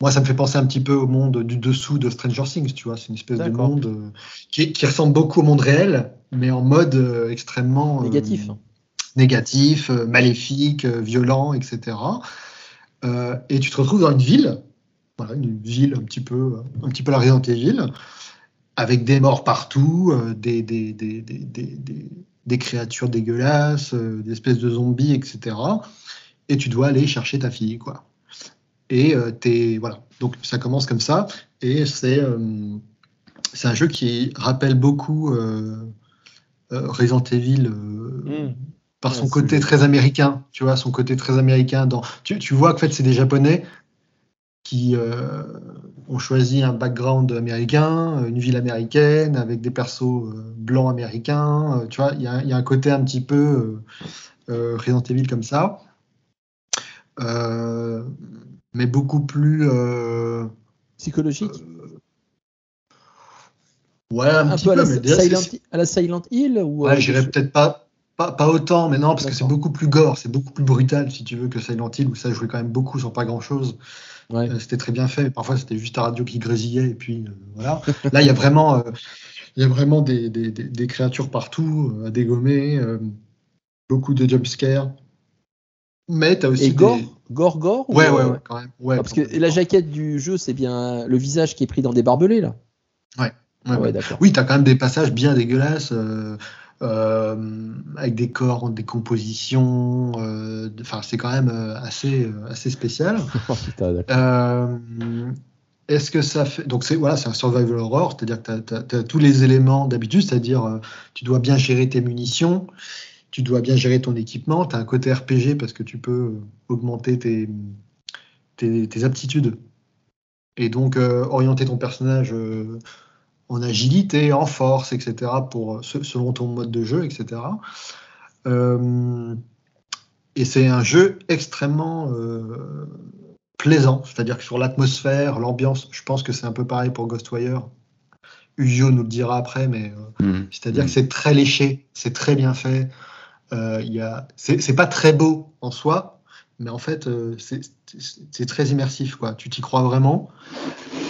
[SPEAKER 5] moi, ça me fait penser un petit peu au monde du dessous de Stranger Things, tu vois, c'est une espèce de monde euh, qui, qui ressemble beaucoup au monde réel, mais en mode euh, extrêmement euh,
[SPEAKER 3] Négatif.
[SPEAKER 5] négatif, euh, maléfique, violent, etc. Et tu te retrouves dans une ville, voilà, une ville un petit peu, un petit peu la Resident Evil, avec des morts partout, euh, des, créatures dégueulasses, euh, des espèces de zombies, etc. Et tu dois aller chercher ta fille, quoi. Et euh, t'es- voilà. Donc ça commence comme ça, et c'est euh, c'est un jeu qui rappelle beaucoup euh, Resident Evil. euh,
[SPEAKER 3] Mm.
[SPEAKER 5] par son côté très américain, tu vois, son côté très américain. Dans... Tu, tu vois qu'en fait, c'est des Japonais qui euh, ont choisi un background américain, une ville américaine, avec des persos euh, blancs américains. euh, tu vois, il y, a il y a un côté un petit peu euh, euh, Resident Evil comme ça. Euh, mais beaucoup plus. euh,
[SPEAKER 3] Psychologique?
[SPEAKER 5] ouais, un,
[SPEAKER 3] un
[SPEAKER 5] petit
[SPEAKER 3] peu à la,
[SPEAKER 5] mais déjà, c'est-
[SPEAKER 3] Silent, à la Silent Hill ou
[SPEAKER 5] Ouais, j'irais peut-être pas, pas, pas autant, mais non, parce que c'est beaucoup plus gore, c'est beaucoup plus brutal, si tu veux, que Silent Hill, où ça jouait quand même beaucoup sur pas grand-chose.
[SPEAKER 3] Ouais.
[SPEAKER 5] Euh, c'était très bien fait, mais parfois c'était juste ta radio qui grésillait, et puis euh, voilà. Là, il y a vraiment, euh, il y a vraiment des, des, des- des créatures partout, à dégommer, beaucoup de jumpscares. Mais t'as aussi
[SPEAKER 3] Et gore,
[SPEAKER 5] des...
[SPEAKER 3] gore, gore ou,
[SPEAKER 5] Ouais, ouais, ouais, quand même. Ouais,
[SPEAKER 3] ah, parce que la jaquette du jeu, c'est bien le visage qui est pris dans des barbelés là.
[SPEAKER 5] Ouais,
[SPEAKER 3] Ah ouais,
[SPEAKER 5] ouais.
[SPEAKER 3] d'accord.
[SPEAKER 5] Oui, t'as quand même des passages bien dégueulasses, euh, avec des corps en décomposition. euh, Enfin, c'est quand même euh, assez, euh, assez spécial.
[SPEAKER 3] Oh.
[SPEAKER 5] Euh, Est-ce que ça fait. Donc, c'est voilà, c'est un survival horror, c'est-à-dire que tu as, tous les éléments d'habitude, c'est-à-dire euh, tu dois bien gérer tes munitions, tu dois bien gérer ton équipement, tu as un côté RPG parce que tu peux euh, augmenter tes, tes, tes aptitudes et donc euh, orienter ton personnage euh, en agilité, en force, etc., pour, se- selon ton mode de jeu, etc. Euh, et c'est un jeu extrêmement euh, plaisant, c'est-à-dire que sur l'atmosphère, l'ambiance, je pense que c'est un peu pareil pour Ghostwire. Ugio nous le dira après, mais euh,
[SPEAKER 4] Mhm.
[SPEAKER 5] c'est-à-dire que c'est très léché, c'est très bien fait. Euh, c'est pas très beau en soi, mais en fait, euh, c'est- très immersif. Quoi. Tu t'y crois vraiment.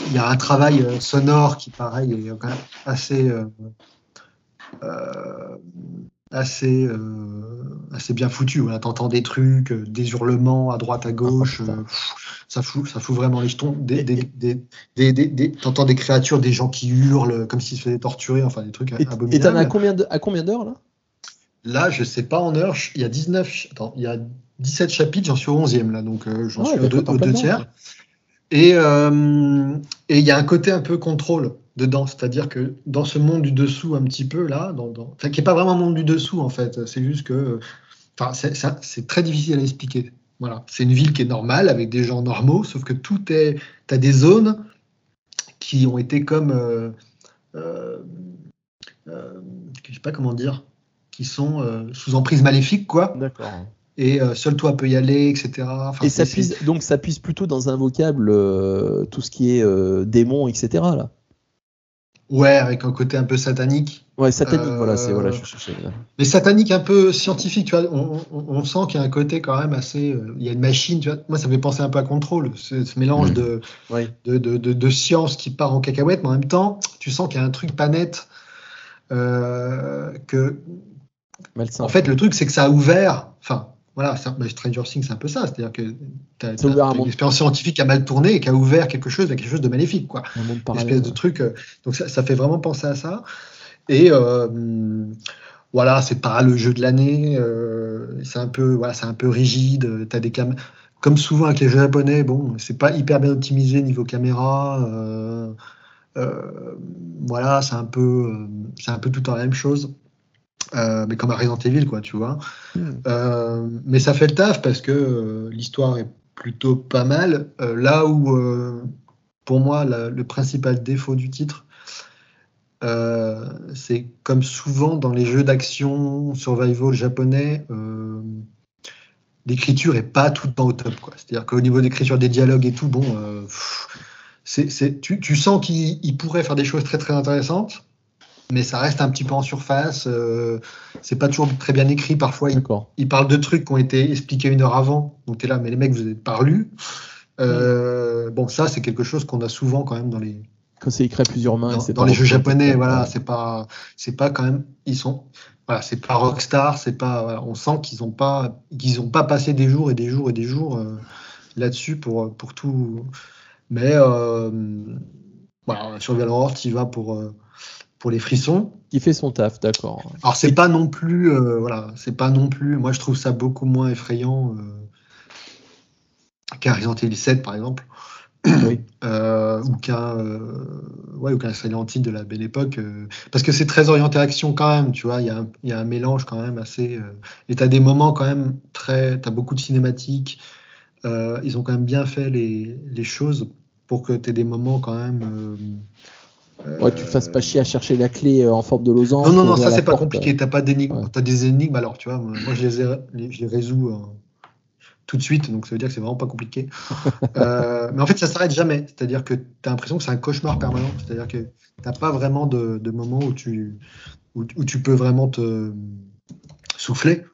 [SPEAKER 5] Il y a un travail euh, sonore qui, pareil, est quand même assez, euh, euh, assez, euh, assez bien foutu. Voilà, T'entends des trucs, des hurlements à droite, à gauche. ça, fout, ça fout vraiment les jetons. Des, des, des, T'entends des créatures, des gens qui hurlent comme s'ils se faisaient torturer, enfin des trucs
[SPEAKER 3] Et et t'en as
[SPEAKER 5] abominables.
[SPEAKER 3] à combien d'heures là?
[SPEAKER 5] Là, je sais pas en heure, il y a 19, ch- attends, il y a 17 chapitres, j'en suis au 11e là, donc euh, j'en
[SPEAKER 3] Ah ouais,
[SPEAKER 5] suis aux deux,
[SPEAKER 3] d'accord,
[SPEAKER 5] aux
[SPEAKER 3] pas
[SPEAKER 5] deux tiers. euh, et il y a un côté un peu contrôle dedans, c'est-à-dire que dans ce monde du dessous un petit peu là, dans, dans- enfin qui est pas vraiment un monde du dessous en fait, c'est juste que, enfin c'est ça- c'est très difficile à expliquer. Voilà, c'est une ville qui est normale avec des gens normaux, sauf que tout est, t'as des zones qui ont été comme, euh, euh, euh, je sais pas comment dire, qui sont euh, sous emprise maléfique quoi.
[SPEAKER 3] D'accord.
[SPEAKER 5] Et euh, seul toi peut y aller, etc. Enfin,
[SPEAKER 3] Et ça puise, donc ça puise plutôt dans un vocable euh, tout ce qui est euh, démon, etc. Là.
[SPEAKER 5] Ouais, avec un côté un peu satanique.
[SPEAKER 3] Ouais, satanique,
[SPEAKER 5] Euh,
[SPEAKER 3] voilà, c'est voilà, je cherchais. là.
[SPEAKER 5] Mais satanique un peu scientifique, tu vois. On, on- on sent qu'il y a un côté quand même assez. euh, il y a une machine, tu vois. Moi, ça me fait penser un peu à Control, ce, ce mélange de,
[SPEAKER 3] Ouais.
[SPEAKER 5] de, de, de- de science qui part en cacahuète, mais en même temps, tu sens qu'il y a un truc pas net. euh, que,
[SPEAKER 3] Malsain.
[SPEAKER 5] en fait, le truc, c'est que ça a ouvert. Enfin, voilà, bah, Stranger Things, c'est un peu ça. C'est-à-dire que tu as, une expérience scientifique qui a mal tourné et qui a ouvert quelque chose à quelque chose de maléfique, quoi.
[SPEAKER 3] un monde
[SPEAKER 5] une espèce de truc. euh, donc ça, ça fait vraiment penser à ça. Et euh, voilà, c'est pas le jeu de l'année. euh, c'est un peu, voilà, un peu rigide. T'as des cam comme souvent avec les jeux japonais, bon, c'est pas hyper bien optimisé niveau caméra. euh, voilà, c'est un peu, c'est un peu tout en la même chose. Euh, mais comme à Resident Evil, quoi, tu vois.
[SPEAKER 3] Hmm.
[SPEAKER 5] Euh, mais ça fait le taf parce que euh, l'histoire est plutôt pas mal. Là où, pour moi, la- le principal défaut du titre, c'est comme souvent dans les jeux d'action survival japonais, l'écriture est pas tout le temps au top. quoi. C'est-à-dire qu'au niveau d'écriture des dialogues et tout, bon, pff, tu, tu sens qu'il il pourrait faire des choses très très intéressantes, mais ça reste un petit peu en surface. euh, c'est pas toujours très bien écrit. Parfois, il ils parlent de trucs qui ont été expliqués une heure avant. Donc tu es là, mais les mecs, vous n'êtes pas relus. Euh, Bon, ça, c'est quelque chose qu'on a souvent quand même dans les,
[SPEAKER 3] Quand c'est écrit à plusieurs mains,
[SPEAKER 5] dans, dans les jeux japonais. Voilà, c'est pas, c'est pas quand même, ils sont, voilà, c'est pas Rockstar, c'est pas, voilà, on sent qu'ils ont pas, qu'ils ont pas passé des jours et des jours et des jours euh, là-dessus pour, pour tout. Mais euh, voilà, sur Valorant, y vas pour, pour les frissons.
[SPEAKER 3] Qui fait son taf, d'accord.
[SPEAKER 5] Alors c'est pas non plus, euh, voilà, c'est pas non plus. Moi, je trouve ça beaucoup moins effrayant euh, qu'un Resident Evil 7, par exemple,
[SPEAKER 3] Oui.
[SPEAKER 5] euh, ou qu'un, euh, ouais, ou qu'un Silent Hill de la belle époque, parce que c'est très orienté action quand même. Tu vois, il y, y a un mélange quand même assez. et t'as des moments quand même très, t'as beaucoup de cinématiques. ils ont quand même bien fait les, les choses pour que t'aies des moments quand même. Euh,
[SPEAKER 3] Ouais, tu fasses pas chier à chercher la clé euh, en forme de losange.
[SPEAKER 5] non, non, non, ça c'est pas
[SPEAKER 3] porte.
[SPEAKER 5] compliqué. T'as pas d'énigmes.
[SPEAKER 3] Ouais.
[SPEAKER 5] T'as des énigmes, alors tu vois, moi je les, ai, je les résous euh, tout de suite, donc ça veut dire que c'est vraiment pas compliqué. Euh, mais en fait, ça s'arrête jamais. C'est-à-dire que tu as l'impression que c'est un cauchemar permanent. C'est-à-dire que t'as pas vraiment de, de moment où tu, où, où tu peux vraiment te souffler.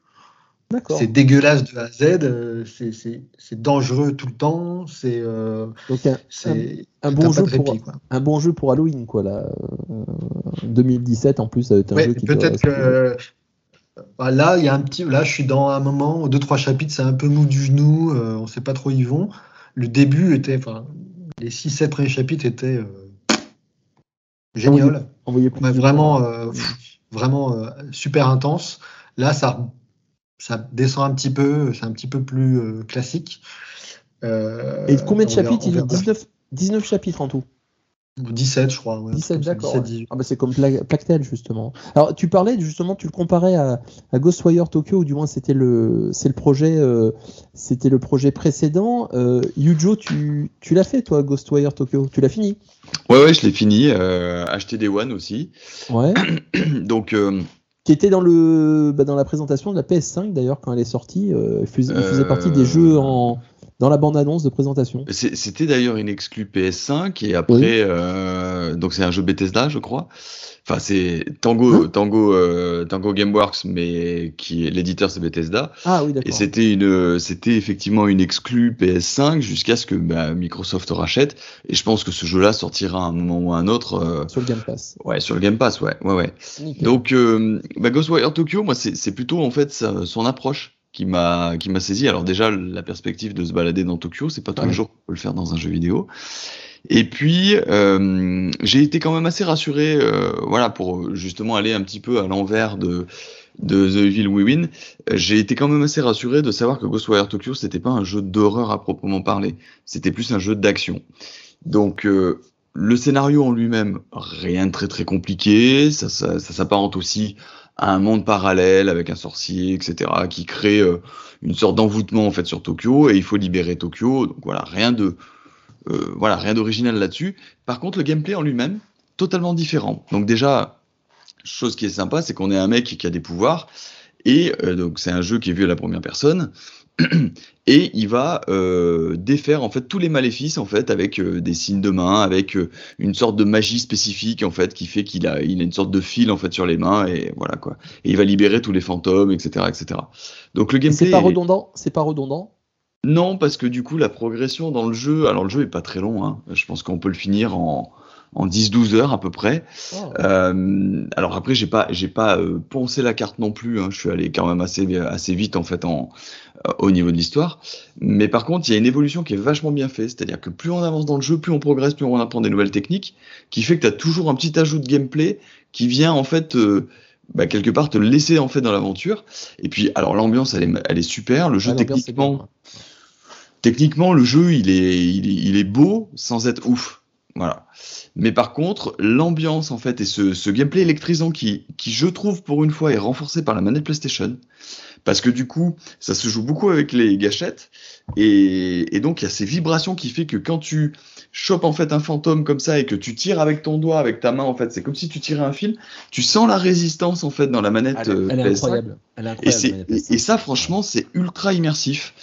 [SPEAKER 5] C'est dégueulasse de A à Z, euh, c'est- dangereux tout le temps, c'est euh,
[SPEAKER 3] un, bon jeu pour
[SPEAKER 5] quoi.
[SPEAKER 3] un bon jeu pour Halloween quoi là. Euh, 2017 en plus ça va être un
[SPEAKER 5] Ouais,
[SPEAKER 3] jeu qui
[SPEAKER 5] peut-être que Bah, là, il y a un petit. Là, je suis dans un moment, deux trois chapitres, c'est un peu mou du genou. euh, on sait pas trop où ils vont. Le début était, enfin, les 6-7 premiers chapitres étaient euh, génial.
[SPEAKER 3] Envoyé pour
[SPEAKER 5] Ouais, vraiment, euh, vraiment euh, super intense. Là, ça, ça descend un petit peu, c'est un petit peu plus euh, classique. Euh,
[SPEAKER 3] Et combien de
[SPEAKER 5] verra-
[SPEAKER 3] chapitres Il y a
[SPEAKER 5] verra.
[SPEAKER 3] 19, 19 chapitres en tout?
[SPEAKER 5] 17, je crois. ouais, un truc
[SPEAKER 3] 17,
[SPEAKER 5] comme ça,
[SPEAKER 3] d'accord.
[SPEAKER 5] 17, 18.
[SPEAKER 3] Ah bah c'est comme Pla- Plactel justement. Alors tu parlais justement, tu le comparais à, à Ghostwire Tokyo, ou du moins c'était le, c'est le projet, euh, c'était le projet précédent. Euh, Yujo, tu, tu l'as fait toi, Ghostwire Tokyo, tu l'as fini?
[SPEAKER 4] Ouais, ouais, je l'ai fini. Euh, acheté des One aussi.
[SPEAKER 3] Ouais.
[SPEAKER 4] Donc, euh,
[SPEAKER 3] qui était dans le, bah, dans la présentation de la PS5 d'ailleurs quand elle est sortie. euh, il faisait, il faisait
[SPEAKER 4] Euh,
[SPEAKER 3] partie des jeux en, dans la bande annonce de présentation.
[SPEAKER 4] c'était d'ailleurs une exclue PS5 et après,
[SPEAKER 3] Oui.
[SPEAKER 4] euh, donc c'est un jeu Bethesda, je crois. Enfin, c'est Tango,
[SPEAKER 3] Hein
[SPEAKER 4] Tango, euh, Tango Gameworks, mais qui est l'éditeur, c'est Bethesda.
[SPEAKER 3] Ah oui
[SPEAKER 4] Et
[SPEAKER 3] d'accord.
[SPEAKER 4] c'était une, c'était effectivement une exclue PS5 jusqu'à ce que bah, Microsoft rachète. Et je pense que ce jeu-là sortira à un moment ou à un autre, euh,
[SPEAKER 3] Sur le Game Pass.
[SPEAKER 4] ouais, sur le Game Pass, ouais, ouais, ouais.
[SPEAKER 3] Nickel.
[SPEAKER 4] Donc, euh, bah, Ghostwire Tokyo, moi, c'est c'est plutôt en fait sa- son approche qui m'a qui m'a saisi. Alors déjà, la perspective de se balader dans Tokyo, c'est pas tous
[SPEAKER 3] Ouais.
[SPEAKER 4] les jours qu'on peut le faire dans un jeu vidéo. Et puis, euh, j'ai été quand même assez rassuré, euh, voilà, pour justement aller un petit peu à l'envers de de The Evil We Win. Euh, J'ai été quand même assez rassuré de savoir que Ghostwire Tokyo, c'était pas un jeu d'horreur à proprement parler. C'était plus un jeu d'action. Donc, euh, le scénario en lui-même, rien de très très compliqué. Ça, ça, ça s'apparente aussi un monde parallèle avec un sorcier, etc., qui crée euh, une sorte d'envoûtement en fait sur Tokyo et il faut libérer Tokyo. Donc voilà, rien de euh, voilà, rien d'original là-dessus. Par contre, le gameplay en lui-même, totalement différent. Donc déjà, chose qui est sympa, c'est qu'on est un mec qui a des pouvoirs et euh, donc c'est un jeu qui est vu à la première personne. Et il va euh, défaire en fait tous les maléfices en fait avec euh, des signes de main, avec euh, une sorte de magie spécifique en fait qui fait qu'il a, il a une sorte de fil en fait sur les mains et voilà quoi. Et il va libérer tous les fantômes, etc., etc. Donc le gameplay.
[SPEAKER 3] C'est pas redondant? C'est pas redondant?
[SPEAKER 4] non, parce que du coup, la progression dans le jeu, alors le jeu est pas très long, hein. je pense qu'on peut le finir en, en 10-12 heures à peu près.
[SPEAKER 3] Oh.
[SPEAKER 4] Euh, alors après, j'ai pas, j'ai pas euh, poncé la carte non plus, hein. je suis allé quand même assez, assez vite en fait en, euh, au niveau de l'histoire. Mais par contre, il y a une évolution qui est vachement bien faite, c'est-à-dire que plus on avance dans le jeu, plus on progresse, plus on apprend des nouvelles techniques, qui fait que tu as toujours un petit ajout de gameplay qui vient en fait euh, bah, quelque part te laisser en fait dans l'aventure. Et puis, alors l'ambiance, elle est, elle est super, le jeu
[SPEAKER 3] Ah,
[SPEAKER 4] techniquement.
[SPEAKER 3] bien.
[SPEAKER 4] Techniquement, le jeu, il est, il est, il est beau sans être ouf. Voilà. Mais par contre, l'ambiance, en fait, et ce, ce gameplay électrisant qui, qui, je trouve, pour une fois, est renforcé par la manette PlayStation. Parce que du coup, ça se joue beaucoup avec les gâchettes. Et, et donc, il y a ces vibrations qui fait que quand tu chopes, en fait, un fantôme comme ça et que tu tires avec ton doigt, avec ta main, en fait, c'est comme si tu tirais un fil. Tu sens la résistance, en fait, dans la manette
[SPEAKER 3] Elle,
[SPEAKER 4] euh,
[SPEAKER 3] elle est
[SPEAKER 4] PS5.
[SPEAKER 3] incroyable. Elle est
[SPEAKER 4] et ça, franchement, c'est ultra immersif.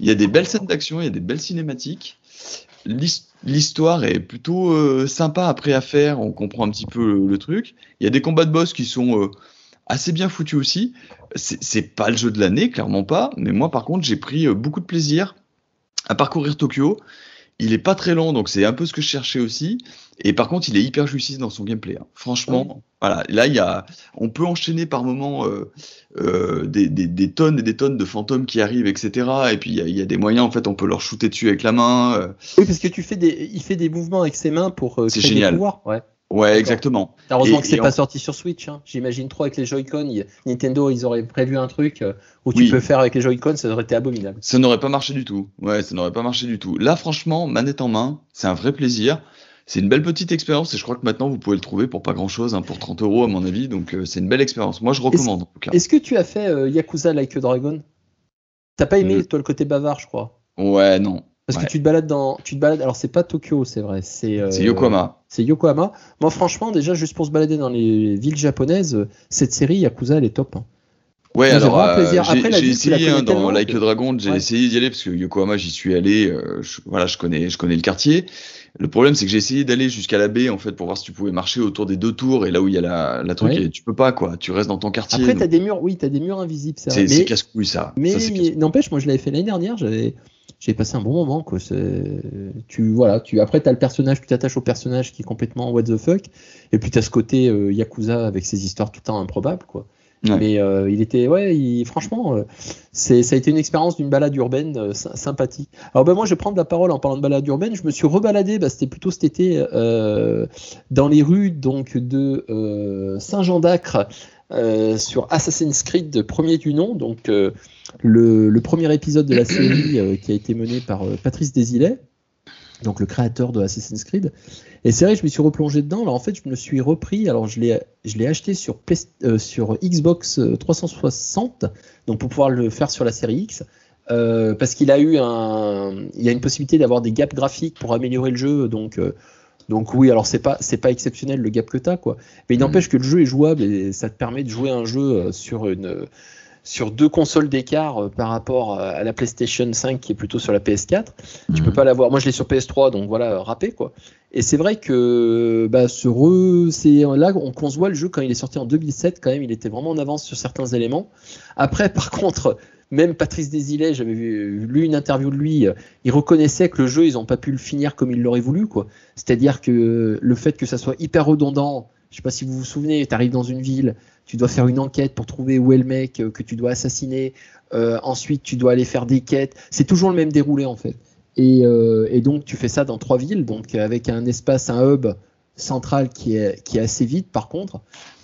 [SPEAKER 4] Il y a des belles scènes d'action, il y a des belles cinématiques. L'his- L'histoire est plutôt euh, sympa après à faire, on comprend un petit peu le, truc. Il y a des combats de boss qui sont euh, assez bien foutus aussi. C'est c'est pas le jeu de l'année, clairement pas, mais moi par contre j'ai pris euh, beaucoup de plaisir à parcourir Tokyo. Il est pas très long, donc c'est un peu ce que je cherchais aussi. Et par contre, il est hyper jouissif dans son gameplay. hein. Franchement, voilà. Là, il y a, on peut enchaîner par moments euh, euh, des, des- des tonnes et des tonnes de fantômes qui arrivent, etc. Et puis il y, a- il y a des moyens, en fait, on peut leur shooter dessus avec la main. euh.
[SPEAKER 3] Oui, parce que tu fais des, il fait des mouvements avec ses mains pour euh,
[SPEAKER 4] C'est
[SPEAKER 3] créer
[SPEAKER 4] génial.
[SPEAKER 3] des pouvoirs. Ouais.
[SPEAKER 4] Ouais, exactement.
[SPEAKER 3] Heureusement
[SPEAKER 4] Et-
[SPEAKER 3] que c'est pas sorti sur Switch. hein. J'imagine trop avec les Joy-Con. Nintendo, ils auraient prévu un truc euh, où tu
[SPEAKER 4] Oui.
[SPEAKER 3] peux faire avec les Joy-Con, ça aurait été abominable.
[SPEAKER 4] Ça n'aurait pas marché du tout. Ouais, ça n'aurait pas marché du tout. Là, franchement, manette en main, c'est un vrai plaisir. C'est une belle petite expérience et je crois que maintenant vous pouvez le trouver pour pas grand chose, pour 30 euros à mon avis. Donc euh, c'est une belle expérience. Moi, je recommande.
[SPEAKER 3] Est-ce que tu as fait euh, Yakuza Like a Dragon? T'as pas aimé toi le côté bavard, je crois?
[SPEAKER 4] Ouais, non.
[SPEAKER 3] Parce
[SPEAKER 4] Ouais.
[SPEAKER 3] que tu te balades dans, tu te balades. Alors c'est pas Tokyo, c'est vrai. C'est euh,
[SPEAKER 4] Yokohama.
[SPEAKER 3] C'est Yokohama. Moi, franchement, déjà juste pour se balader dans les villes japonaises, cette série Yakuza, elle est top. hein.
[SPEAKER 4] Ouais,
[SPEAKER 3] j'ai
[SPEAKER 4] alors euh, j'ai essayé hein, dans Like a Dragon, j'ai
[SPEAKER 3] Ouais.
[SPEAKER 4] essayé d'y aller parce que Yokohama, j'y suis allé. euh, je, voilà, je connais, je connais le quartier. Le problème, c'est que j'ai essayé d'aller jusqu'à la baie en fait pour voir si tu pouvais marcher autour des deux tours et là où il y a la, la truc
[SPEAKER 3] Ouais.
[SPEAKER 4] et tu peux pas quoi. Tu restes dans ton quartier.
[SPEAKER 3] Après,
[SPEAKER 4] donc
[SPEAKER 3] t'as des murs. Oui, t'as des murs invisibles. C'est
[SPEAKER 4] casse-couille ça.
[SPEAKER 3] mais,
[SPEAKER 4] Ça,
[SPEAKER 3] mais n'empêche, moi, je l'avais fait l'année dernière. J'avais, j'ai passé un bon moment. Quoi. Tu voilà. Tu après, t'as le personnage. Tu t'attaches au personnage qui est complètement what the fuck. Et puis t'as ce côté euh, Yakuza avec ses histoires tout le temps improbables. Quoi.
[SPEAKER 4] Ouais.
[SPEAKER 3] Mais euh, il était, ouais, il- franchement, euh, c'est, ça a été une expérience d'une balade urbaine sy- sympathique. Alors ben moi, je vais prendre la parole en parlant de balade urbaine. Je me suis rebaladé, bah, c'était plutôt cet été, dans les rues donc de Saint-Jean d'Acre euh, sur Assassin's Creed premier du nom, donc euh, le, premier épisode de la série euh, qui a été mené par Patrice Desilets, donc le créateur de Assassin's Creed. Et c'est vrai, je me suis replongé dedans. Alors en fait, je me suis repris. Alors je l'ai, je l'ai acheté sur, sur Xbox euh, 360, donc pour pouvoir le faire sur la série X. parce qu'il a eu un, il y a une possibilité d'avoir des gaps graphiques pour améliorer le jeu, donc donc oui, alors c'est pas c'est pas exceptionnel le gap que t'as quoi, mais il
[SPEAKER 4] Mhm.
[SPEAKER 3] n'empêche que le jeu est jouable et ça te permet de jouer un jeu euh, sur une sur deux consoles d'écart euh, par rapport à la PlayStation 5 qui est plutôt sur la PS4. Tu
[SPEAKER 4] Mhm.
[SPEAKER 3] peux pas l'avoir. Moi, je l'ai sur PS3, donc voilà, râpé quoi. Et c'est vrai que bah, ce re... c'est là on- voit le jeu quand il est sorti en 2007. Quand même, il était vraiment en avance sur certains éléments. Après, par contre, même Patrice Desilets, j'avais lu une interview de lui. euh, Il reconnaissait que le jeu, ils ont pas pu le finir comme ils l'auraient voulu quoi. C'est-à-dire que le fait que ça soit hyper redondant. Je sais pas si vous vous souvenez, tu arrives dans une ville, tu dois faire une enquête pour trouver où est le mec euh, que tu dois assassiner. Euh, ensuite, tu dois aller faire des quêtes. C'est toujours le même déroulé en fait. Et, euh, et donc, tu fais ça dans trois villes, donc avec un espace, un hub central qui est, qui est assez vide par contre.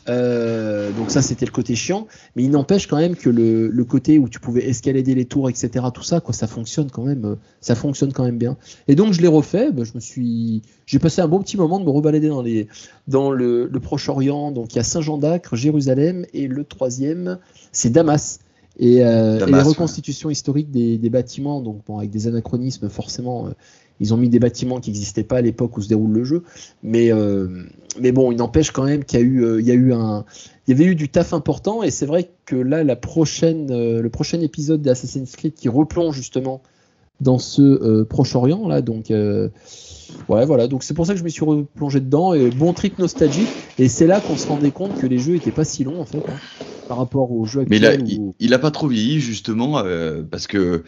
[SPEAKER 3] Euh, donc ça, c'était le côté chiant. Mais il n'empêche quand même que le, le côté où tu pouvais escalader les tours, etc., tout ça, quoi, ça fonctionne quand même, euh, ça fonctionne quand même bien. Et donc, je l'ai refait. bah, je me suis, j'ai passé un bon petit moment de me rebalader dans les, dans le, le Proche-Orient. Donc, il y a Saint-Jean d'Acre, Jérusalem, et le troisième, c'est Damas. Et, euh, et
[SPEAKER 4] Damas,
[SPEAKER 3] les
[SPEAKER 4] ouais.
[SPEAKER 3] reconstitutions historiques des, des bâtiments, donc bon, avec des anachronismes forcément, euh, ils ont mis des bâtiments qui n'existaient pas à l'époque où se déroule le jeu, mais euh, mais bon, il n'empêche quand même qu'il y a eu, euh, il y a eu un, il y avait eu du taf important, et c'est vrai que là, la prochaine, euh, le prochain épisode d'Assassin's Creed qui replonge justement dans ce euh, Proche-Orient là, donc ouais, voilà, donc c'est pour ça que je me suis replongé dedans, et bon trip nostalgique, et c'est là qu'on se rendait compte que les jeux étaient pas si longs en fait, hein, par rapport aux jeux
[SPEAKER 4] Mais là,
[SPEAKER 3] actuels.
[SPEAKER 4] il, il a pas trop vieilli justement parce que,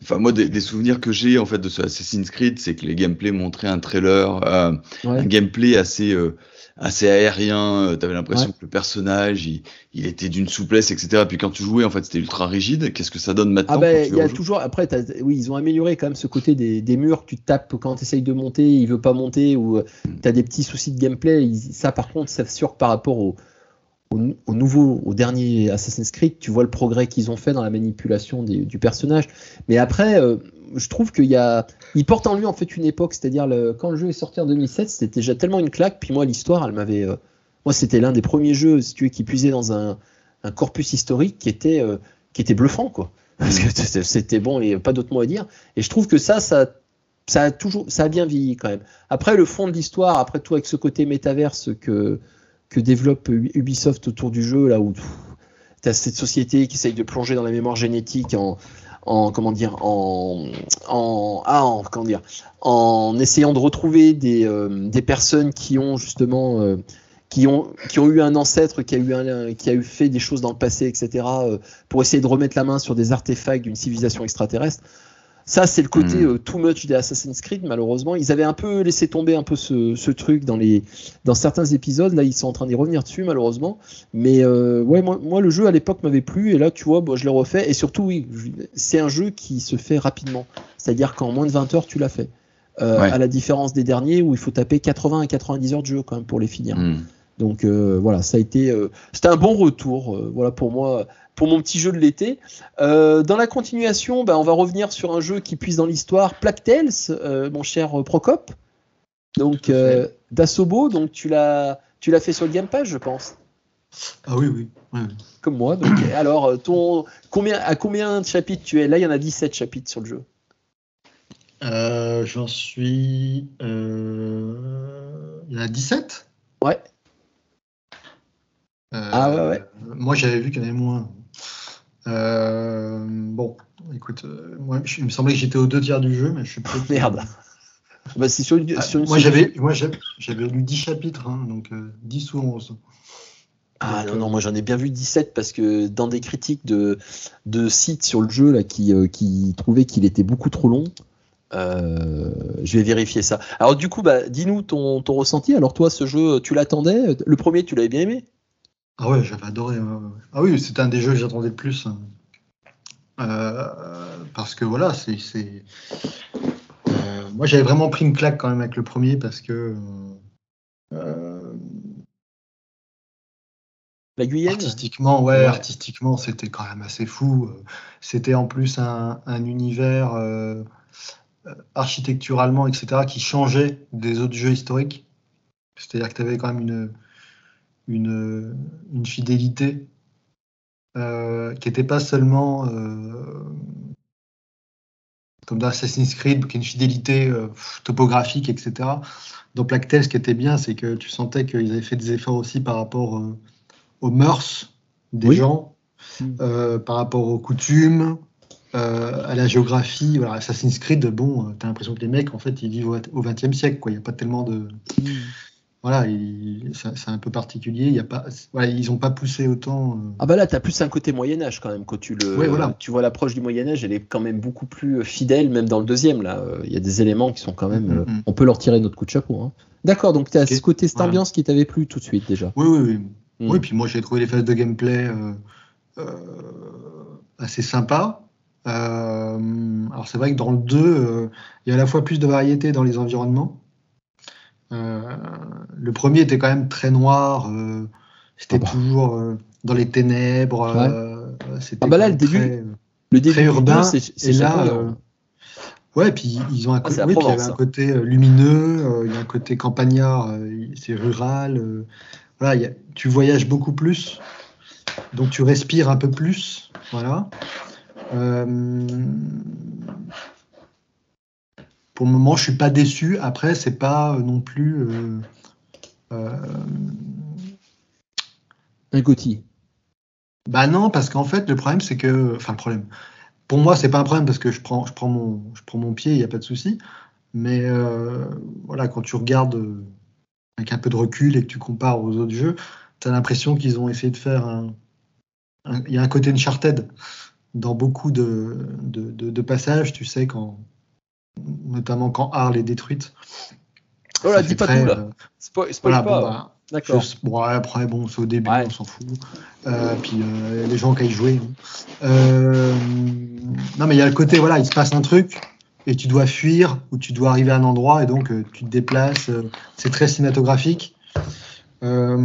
[SPEAKER 4] enfin moi des, des souvenirs que j'ai en fait de ce Assassin's Creed, c'est que les gameplays montraient un trailer, euh,
[SPEAKER 3] Ouais.
[SPEAKER 4] un gameplay assez euh, assez aérien. euh, T'avais l'impression
[SPEAKER 3] Ouais.
[SPEAKER 4] que le personnage, il, il était d'une souplesse, etc. Puis quand tu jouais, en fait, c'était ultra rigide. Qu'est-ce que ça donne maintenant
[SPEAKER 3] Ah ben, il y a toujours. Après, oui, ils ont amélioré quand même ce côté des, des murs que tu tapes quand tu essayes de monter, il veut pas monter ou tu as des petits soucis de gameplay. Ils- ça, par contre, c'est sûr par rapport au, au, au nouveau, au dernier Assassin's Creed, tu vois le progrès qu'ils ont fait dans la manipulation du personnage. Mais après, euh, je trouve qu'il y a, il porte en lui en fait une époque. C'est-à-dire le, quand le jeu est sorti en 2007, c'était déjà tellement une claque. Puis moi, l'histoire, elle m'avait, euh, moi, c'était l'un des premiers jeux, si tu veux, qui puisait dans un, un corpus historique qui était, euh, qui était bluffant, quoi. Parce que c'était- c'était bon et pas d'autre mot à dire. Et je trouve que ça, ça, ça a toujours, ça a bien vieilli quand même. Après, le fond de l'histoire, après tout avec ce côté métaverse que, que développe Ubisoft autour du jeu, là où tu as cette société qui essaye de plonger dans la mémoire génétique en, en comment dire, en, en, ah, en, comment dire, en essayant de retrouver des, euh, des personnes qui ont justement euh, qui ont, qui ont eu un ancêtre qui a eu, un, qui a eu fait des choses dans le passé, etc., euh, pour essayer de remettre la main sur des artefacts d'une civilisation extraterrestre. Ça, c'est le côté
[SPEAKER 4] Mm.
[SPEAKER 3] euh, too much des Assassin's Creed, malheureusement. Ils avaient un peu laissé tomber un peu ce, ce truc dans, les, dans certains épisodes. Là, ils sont en train d'y revenir dessus, malheureusement. Mais euh, ouais, moi, moi, le jeu à l'époque m'avait plu, et là, tu vois, bon, je l'ai refait. Et surtout, oui, c'est un jeu qui se fait rapidement. C'est-à-dire qu'en moins de 20 heures, tu l'as fait. Euh,
[SPEAKER 4] Ouais.
[SPEAKER 3] À la différence des derniers où il faut taper 80 à 90 heures de jeu quand même pour les finir.
[SPEAKER 4] Hmm.
[SPEAKER 3] Donc euh, voilà, ça a été, euh, c'était un bon retour, euh, voilà pour moi, pour mon petit jeu de l'été. Euh, dans la continuation, bah, on va revenir sur un jeu qui puise dans l'histoire, Plague Tales, euh, mon cher Procop. Donc euh, d'Asobo, donc tu l'as, tu l'as fait sur le Game Pass, je pense,
[SPEAKER 5] Ah oui, oui.
[SPEAKER 3] comme moi. Donc alors, ton, combien, à combien de chapitres tu es? Là, il y en a 17 chapitres sur le jeu.
[SPEAKER 5] J'en suis. Il y en a 17
[SPEAKER 3] Ouais.
[SPEAKER 5] Euh,
[SPEAKER 3] Ah ouais, ouais.
[SPEAKER 5] Moi, j'avais vu qu'il y en avait moins. Euh, bon, écoute, euh, moi, je- il me semblait que j'étais aux deux tiers du jeu, mais je suis.
[SPEAKER 3] Merde. Bah, sur une,
[SPEAKER 5] Ah,
[SPEAKER 3] sur une
[SPEAKER 5] moi, j'avais, moi, j'avais j'avais lu 10 chapitres, hein, donc euh, 10 ou 11.
[SPEAKER 3] Ah
[SPEAKER 5] Donc,
[SPEAKER 3] non, non,
[SPEAKER 5] euh,
[SPEAKER 3] moi j'en ai bien vu 17 parce que dans des critiques de, de sites sur le jeu là, qui, qui trouvaient qu'il était beaucoup trop long, je vais vérifier ça. Alors du coup, bah, dis-nous ton, ton ressenti. Alors toi, ce jeu, tu l'attendais? Le premier, tu l'avais bien aimé?
[SPEAKER 5] Ah ouais, j'avais adoré. ouais, ouais. Ah oui, c'était un des jeux que j'attendais le plus. hein. Euh, parce que voilà, c'est. euh, moi, j'avais vraiment pris une claque quand même avec le premier parce que. euh,
[SPEAKER 3] La Guyane
[SPEAKER 5] artistiquement, ouais,
[SPEAKER 3] Ouais.
[SPEAKER 5] artistiquement, c'était quand même assez fou. C'était en plus un, un univers architecturalement, etc., qui changeait des autres jeux historiques. C'est-à-dire que tu avais quand même une, une, une fidélité euh, qui n'était pas seulement euh, comme dans Assassin's Creed, qui est une fidélité euh, topographique, etc. Dans Plague Tale, ce qui était bien, c'est que tu sentais qu'ils avaient fait des efforts aussi par rapport euh, aux mœurs des
[SPEAKER 3] Oui.
[SPEAKER 5] gens,
[SPEAKER 3] Mm.
[SPEAKER 5] euh, par rapport aux coutumes, euh, à la géographie. Voilà, Assassin's Creed, bon, tu as l'impression que les mecs, en fait, ils vivent au XXe siècle. quoi. Il n'y a pas tellement de. Voilà, il- c'est un peu particulier. Il y a pas, voilà, ils n'ont pas poussé autant. euh,
[SPEAKER 3] Ah bah là, t'as plus un côté Moyen Âge quand même. Quand tu le,
[SPEAKER 5] Ouais, voilà.
[SPEAKER 3] tu vois l'approche du Moyen Âge, elle est quand même beaucoup plus euh, fidèle, même dans le deuxième. Là, Euh, il y a des éléments qui sont quand même. euh,
[SPEAKER 5] Mhm.
[SPEAKER 3] on peut leur tirer notre coup de chapeau. hein. D'accord, donc t'as
[SPEAKER 5] Ok.
[SPEAKER 3] ce côté, cette
[SPEAKER 5] Voilà.
[SPEAKER 3] ambiance qui t'avait plu tout de suite déjà.
[SPEAKER 5] Oui, oui, oui.
[SPEAKER 3] Mm.
[SPEAKER 5] Oui, puis moi j'ai trouvé les phases de gameplay euh, euh, assez sympas. Euh, alors c'est vrai que dans le 2, euh, il y a à la fois plus de variété dans les environnements. Euh, le premier était quand même très noir, euh, c'était
[SPEAKER 3] Ah bah.
[SPEAKER 5] toujours euh, dans les ténèbres. euh, c'était
[SPEAKER 3] Ah bah là, le début,
[SPEAKER 5] très-
[SPEAKER 3] Le début
[SPEAKER 5] Très urbain,
[SPEAKER 3] c'est
[SPEAKER 5] et là, Ouais, puis ils ont un,
[SPEAKER 3] Ah,
[SPEAKER 5] côté, puis il y un côté lumineux, euh, il y a un côté campagnard, euh, c'est rural. euh, voilà, il y a- tu voyages beaucoup plus, donc tu respires un peu plus. Voilà. Pour le moment, je suis pas déçu. Après, c'est pas euh, non plus. euh, euh,
[SPEAKER 3] Un Gotti.
[SPEAKER 5] Bah non, parce qu'en fait, le problème, c'est que. Enfin, le problème. Pour moi, c'est pas un problème parce que je prends, je prends, mon, je prends mon pied, il n'y a pas de souci. Mais euh, voilà, quand tu regardes avec un peu de recul et que tu compares aux autres jeux, tu as l'impression qu'ils ont essayé de faire un. un- Il y a un côté Uncharted dans beaucoup de, de, de- de passages, tu sais, quand, notamment quand Arles est détruite.
[SPEAKER 3] Oh là,
[SPEAKER 5] Ça
[SPEAKER 3] dis pas
[SPEAKER 5] très,
[SPEAKER 3] tout là.
[SPEAKER 5] euh,
[SPEAKER 3] Spoil, spoil
[SPEAKER 5] voilà,
[SPEAKER 3] pas.
[SPEAKER 5] bon, bah,
[SPEAKER 3] D'accord.
[SPEAKER 5] bon, après, bon, c'est au début,
[SPEAKER 3] Ouais.
[SPEAKER 5] on s'en fout. Euh, puis euh, les gens qui y jouer. hein. Euh, non, mais il y a le côté, voilà, il se passe un truc et tu dois fuir ou tu dois arriver à un endroit et donc tu te déplaces. c'est très cinématographique.
[SPEAKER 3] Ah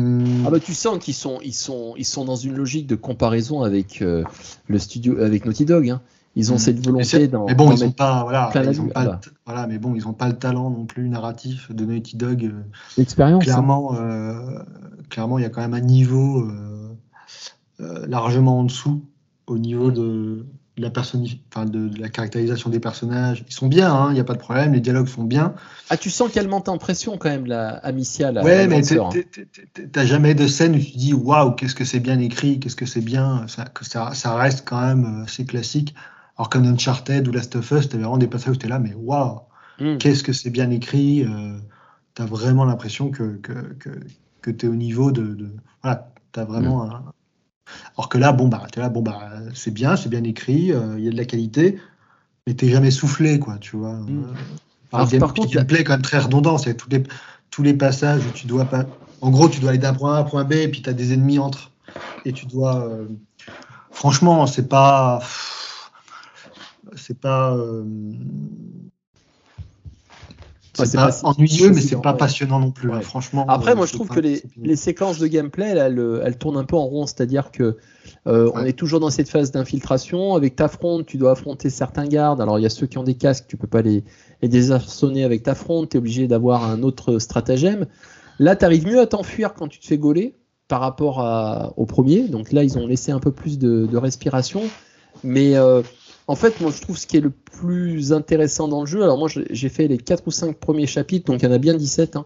[SPEAKER 3] bah tu sens qu'ils sont, ils sont, ils sont dans une logique de comparaison avec le studio, avec Naughty Dog. hein. Ils ont
[SPEAKER 5] Mm.
[SPEAKER 3] cette volonté dans.
[SPEAKER 5] mais bon,
[SPEAKER 3] d'en
[SPEAKER 5] ils ont
[SPEAKER 3] mettre-
[SPEAKER 5] pas, voilà, ils ont pas, le- voilà, mais bon, ils ont pas le talent non plus narratif de Naughty Dog. euh,
[SPEAKER 3] l'expérience. hein.
[SPEAKER 5] clairement, euh, clairement, il y a quand même un niveau euh, largement en dessous au niveau de, de la enfin, de, de la caractérisation des personnages. Ils sont bien, hein, il n'y a pas de problème, les dialogues sont bien.
[SPEAKER 3] Ah, tu sens qu'elle monte en pression quand même, la Amicia. La,
[SPEAKER 5] ouais,
[SPEAKER 3] la
[SPEAKER 5] mais
[SPEAKER 3] hein.
[SPEAKER 5] t'as jamais de scène où tu dis waouh, qu'est-ce que c'est bien écrit, qu'est-ce que c'est bien, ça, que ça, ça reste quand même assez classique. Alors comme Uncharted ou Last of Us, t'avais vraiment des passages où t'es là, mais waouh,
[SPEAKER 3] Mm.
[SPEAKER 5] qu'est-ce que c'est bien écrit. Euh, tu as vraiment l'impression que, que, que, que tu es au niveau de. de voilà, tu as vraiment
[SPEAKER 3] Mm.
[SPEAKER 5] un. Alors que là, bon, bah, t'es là, bon, bah, c'est bien, c'est bien écrit, euh, il y a de la qualité, mais t'es jamais soufflé, quoi, tu vois.
[SPEAKER 3] Mm.
[SPEAKER 5] Euh,
[SPEAKER 3] Alors,
[SPEAKER 5] game-
[SPEAKER 3] par contre,
[SPEAKER 5] gameplay est quand même très redondant, c'est tous les, tous les passages où tu dois pas. En gros, tu dois aller d'un point A à un point B, et puis tu as des ennemis entre. Et tu dois. euh, Franchement, c'est pas. C'est pas. euh, c'est pas ennuyeux, mais c'est pas
[SPEAKER 3] ouais.
[SPEAKER 5] passionnant non plus. hein, franchement.
[SPEAKER 3] Après,
[SPEAKER 5] euh,
[SPEAKER 3] moi, je trouve que les, les séquences de gameplay, là, elles, elles tournent un peu en rond. C'est-à-dire que euh, on est toujours dans cette phase d'infiltration. Avec ta fronte, tu dois affronter certains gardes. Alors, il y a ceux qui ont des casques, tu peux pas les, les désarçonner avec ta fronte. Tu es obligé d'avoir un autre stratagème. Là, tu arrives mieux à t'enfuir quand tu te fais gauler par rapport à- au premier. Donc là, ils ont laissé un peu plus de, de respiration. Mais euh, en fait, moi, je trouve ce qui est le plus intéressant dans le jeu. Alors, moi, j'ai fait les 4 ou 5 premiers chapitres, donc il y en a bien 17 hein,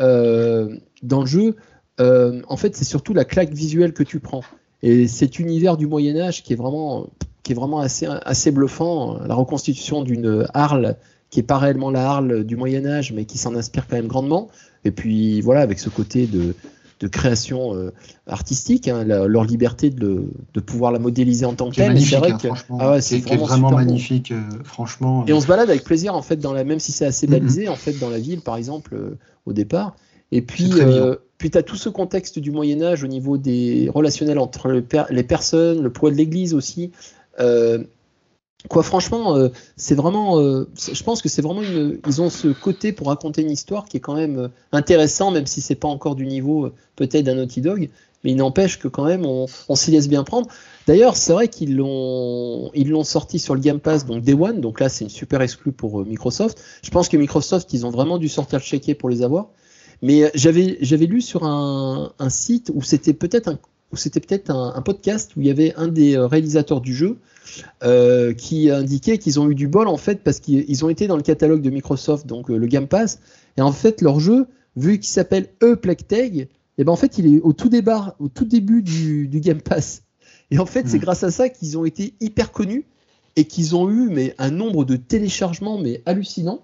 [SPEAKER 3] euh, dans le jeu. Euh, en fait, c'est surtout la claque visuelle que tu prends. Et cet univers du Moyen-Âge qui est vraiment, qui est vraiment assez, assez bluffant. La reconstitution d'une Arles qui est pas réellement la Arles du Moyen-Âge, mais qui s'en inspire quand même grandement. Et puis, voilà, avec ce côté de de création euh, artistique, hein, la- leur liberté de, le- de pouvoir la modéliser en tant que telle. C'est vrai
[SPEAKER 5] hein,
[SPEAKER 3] que ah ouais, c'est vraiment,
[SPEAKER 5] magnifique, euh, franchement.
[SPEAKER 3] Et on se balade avec plaisir en fait dans la même si c'est assez
[SPEAKER 5] Mhm.
[SPEAKER 3] balisé en fait dans la ville par exemple euh, au départ Et puis, euh, tu as tout ce contexte du Moyen Âge au niveau des relationnels entre le per- les personnes, le poids de l'Église aussi. Quoi, franchement, euh, c'est vraiment. euh, je pense que c'est vraiment une. Ils ont ce côté pour raconter une histoire qui est quand même euh, intéressant, même si c'est pas encore du niveau peut-être d'un Naughty Dog. Mais il n'empêche que quand même on, s'y laisse bien prendre. D'ailleurs, c'est vrai qu'ils l'ont ils l'ont sorti sur le Game Pass, donc Day One. Donc là, c'est une super exclue pour Microsoft. Je pense que Microsoft, ils ont vraiment dû sortir le chéquier pour les avoir. Mais j'avais j'avais lu sur un site où c'était peut-être un où c'était peut-être un, un podcast où il y avait un des euh, réalisateurs du jeu euh, qui indiquait qu'ils ont eu du bol en fait parce qu'ils ils ont été dans le catalogue de Microsoft, donc euh, le Game Pass, et en fait leur jeu, vu qu'il s'appelle E Plague Tale, et ben en fait il est au tout au tout début du, du Game Pass. Et en fait c'est
[SPEAKER 5] Mm.
[SPEAKER 3] grâce à ça qu'ils ont été hyper connus et qu'ils ont eu mais un nombre de téléchargements mais hallucinant.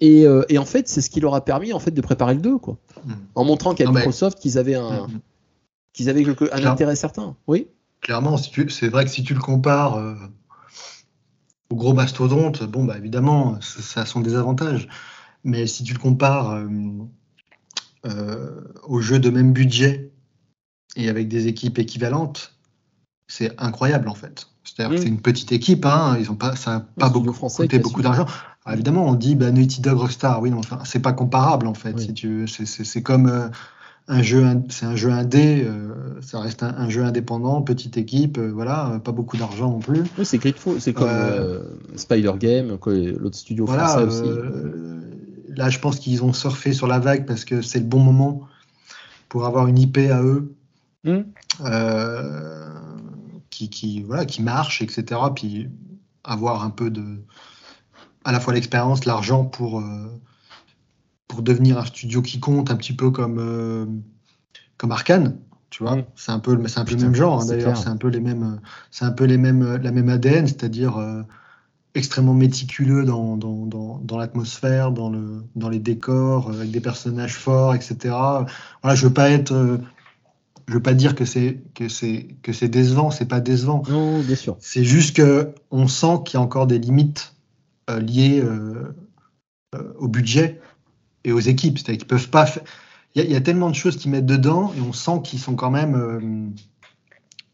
[SPEAKER 3] Et, euh, et en fait c'est ce qui leur a permis en fait de préparer le 2 quoi,
[SPEAKER 5] Mm.
[SPEAKER 3] en montrant qu'à
[SPEAKER 5] mais-
[SPEAKER 3] Microsoft qu'ils avaient un
[SPEAKER 5] Mm.
[SPEAKER 3] Qu'ils avaient quelque- un
[SPEAKER 5] Claire-
[SPEAKER 3] intérêt certain. Oui.
[SPEAKER 5] Clairement, si c'est vrai que si tu le compares euh, au gros mastodonte, bon, bah évidemment, ça, ça a son désavantage. Mais si tu le compares euh, euh, aux jeux de même budget et avec des équipes équivalentes, c'est incroyable en fait. C'est-à-dire
[SPEAKER 3] Mm.
[SPEAKER 5] que c'est une petite équipe, hein, ils ont pas, ça n'a pas beaucoup
[SPEAKER 3] français
[SPEAKER 5] coûté beaucoup d'argent. Évidemment, on dit bah, Naughty Dog Rockstar, oui, non, enfin, c'est pas comparable en fait.
[SPEAKER 3] Oui.
[SPEAKER 5] Si tu veux. c'est, c'est- c'est comme euh, un jeu, c'est un jeu indé, euh, ça reste un, un jeu indépendant, petite équipe, euh, voilà, euh, pas beaucoup d'argent non plus.
[SPEAKER 3] Oui, c'est Gridfall, c'est comme Spider Game, l'autre studio
[SPEAKER 5] Voilà,
[SPEAKER 3] français aussi.
[SPEAKER 5] là, je pense qu'ils ont surfé sur la vague parce que c'est le bon moment pour avoir une IP à eux
[SPEAKER 3] Hmm.
[SPEAKER 5] qui, qui, voilà, qui marche, etc. Puis avoir un peu de, à la fois l'expérience, l'argent pour, euh, pour devenir un studio qui compte, un petit peu comme, euh, comme Arkane. Tu vois, c'est un peu, le- c'est un peu le même genre hein, d'ailleurs, c'est un peu les mêmes, c'est un peu les mêmes, la même ADN, c'est-à-dire euh, extrêmement méticuleux dans, dans, dans, dans l'atmosphère, dans, le, dans les décors, euh, avec des personnages forts, etc. Voilà, je veux pas être, euh, je veux pas dire que c'est que c'est que c'est décevant, c'est pas décevant.
[SPEAKER 3] Non, bien sûr.
[SPEAKER 5] C'est juste que on sent qu'il y a encore des limites euh, liées euh, euh, au budget et aux équipes. C'est-à-dire qu'ils peuvent pas. Il y, a- il y a tellement de choses qu'ils mettent dedans et on sent qu'ils sont quand même, euh,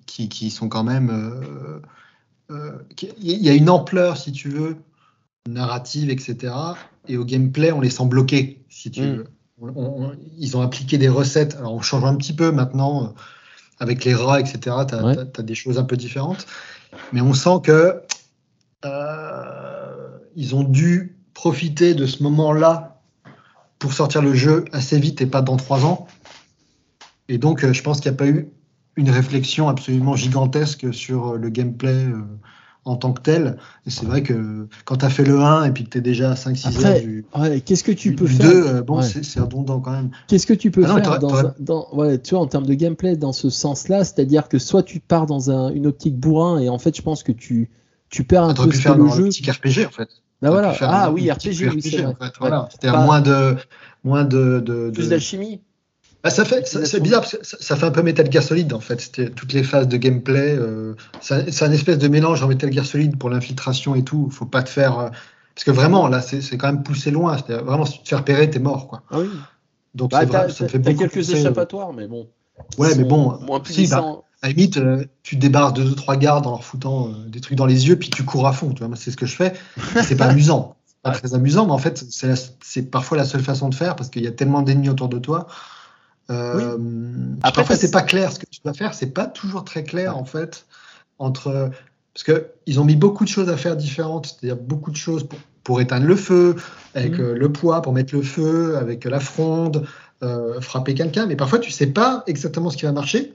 [SPEAKER 5] qui, qui sont quand même. euh, euh, qu'il y a une ampleur, si tu veux, narrative, etc. Et au gameplay, on les sent bloqués, si tu
[SPEAKER 3] Mm.
[SPEAKER 5] veux. On- on- ils ont appliqué des recettes. Alors, on change un petit peu maintenant euh, avec les rats, etc. Tu as,
[SPEAKER 3] Ouais.
[SPEAKER 5] des choses un peu différentes. Mais on sent que ils ont dû profiter de ce moment-là pour sortir le jeu assez vite et pas dans trois ans. Et donc, euh, je pense qu'il n'y a pas eu une réflexion absolument gigantesque sur euh, le gameplay euh, en tant que tel. Et c'est vrai que quand tu as fait le 1 et puis que tu es déjà à 5-6
[SPEAKER 3] Après,
[SPEAKER 5] heures du,
[SPEAKER 3] Ouais, qu'est-ce que tu
[SPEAKER 5] du-
[SPEAKER 3] peux
[SPEAKER 5] du
[SPEAKER 3] faire
[SPEAKER 5] 2, euh, bon,
[SPEAKER 3] Ouais.
[SPEAKER 5] c'est redondant quand même.
[SPEAKER 3] Qu'est-ce que tu peux
[SPEAKER 5] Ah
[SPEAKER 3] faire dans, dans- ouais, tu vois, en termes de gameplay dans ce sens-là C'est-à-dire que soit tu pars dans un- une optique bourrin et en fait, je pense que tu, tu perds un
[SPEAKER 5] aurais
[SPEAKER 3] peu
[SPEAKER 5] pu faire
[SPEAKER 3] le
[SPEAKER 5] dans
[SPEAKER 3] jeu.
[SPEAKER 5] un petit RPG en fait.
[SPEAKER 3] Bah voilà. Ah oui,
[SPEAKER 5] petit
[SPEAKER 3] RPG, oui, c'est
[SPEAKER 5] en fait. Voilà. C'est-à-dire
[SPEAKER 3] Pas-
[SPEAKER 5] moins de. Moins de, de, de-
[SPEAKER 3] Plus d'alchimie.
[SPEAKER 5] Bah, ça fait, c'est bizarre parce que ça, ça fait un peu Metal Gear Solid en fait. C'était toutes les phases de gameplay. euh, c'est un- espèce de mélange en Metal Gear Solid pour l'infiltration et tout. Faut pas te faire. euh, parce que vraiment là, c'est quand même poussé loin. Vraiment, si tu te fais repérer, t'es mort quoi.
[SPEAKER 3] Ah oui.
[SPEAKER 5] Donc
[SPEAKER 3] Bah,
[SPEAKER 5] vrai, ça me fait beaucoup
[SPEAKER 3] quelques
[SPEAKER 5] euh,
[SPEAKER 3] échappatoires, mais bon.
[SPEAKER 5] Ouais, mais bon,
[SPEAKER 3] Moins
[SPEAKER 5] si,
[SPEAKER 3] puissants.
[SPEAKER 5] À la limite, euh, tu de deux trois gardes en leur foutant euh, des trucs dans les yeux, puis tu cours à fond. Tu vois, moi, c'est ce que je fais. C'est pas amusant. C'est Pas très amusant, mais en fait, c'est la- c'est parfois la seule façon de faire parce qu'il y a tellement d'ennemis autour de toi. Euh,
[SPEAKER 3] Après,
[SPEAKER 5] parfois,
[SPEAKER 3] t'as-
[SPEAKER 5] c'est pas clair ce que tu dois faire. C'est pas toujours très clair en fait entre parce que ils ont mis beaucoup de choses à faire différentes, c'est-à-dire beaucoup de choses pour, pour éteindre le feu, avec
[SPEAKER 3] Mhm.
[SPEAKER 5] euh, le poids pour mettre le feu, avec la fronde, euh, frapper quelqu'un. Mais parfois, tu sais pas exactement ce qui va marcher.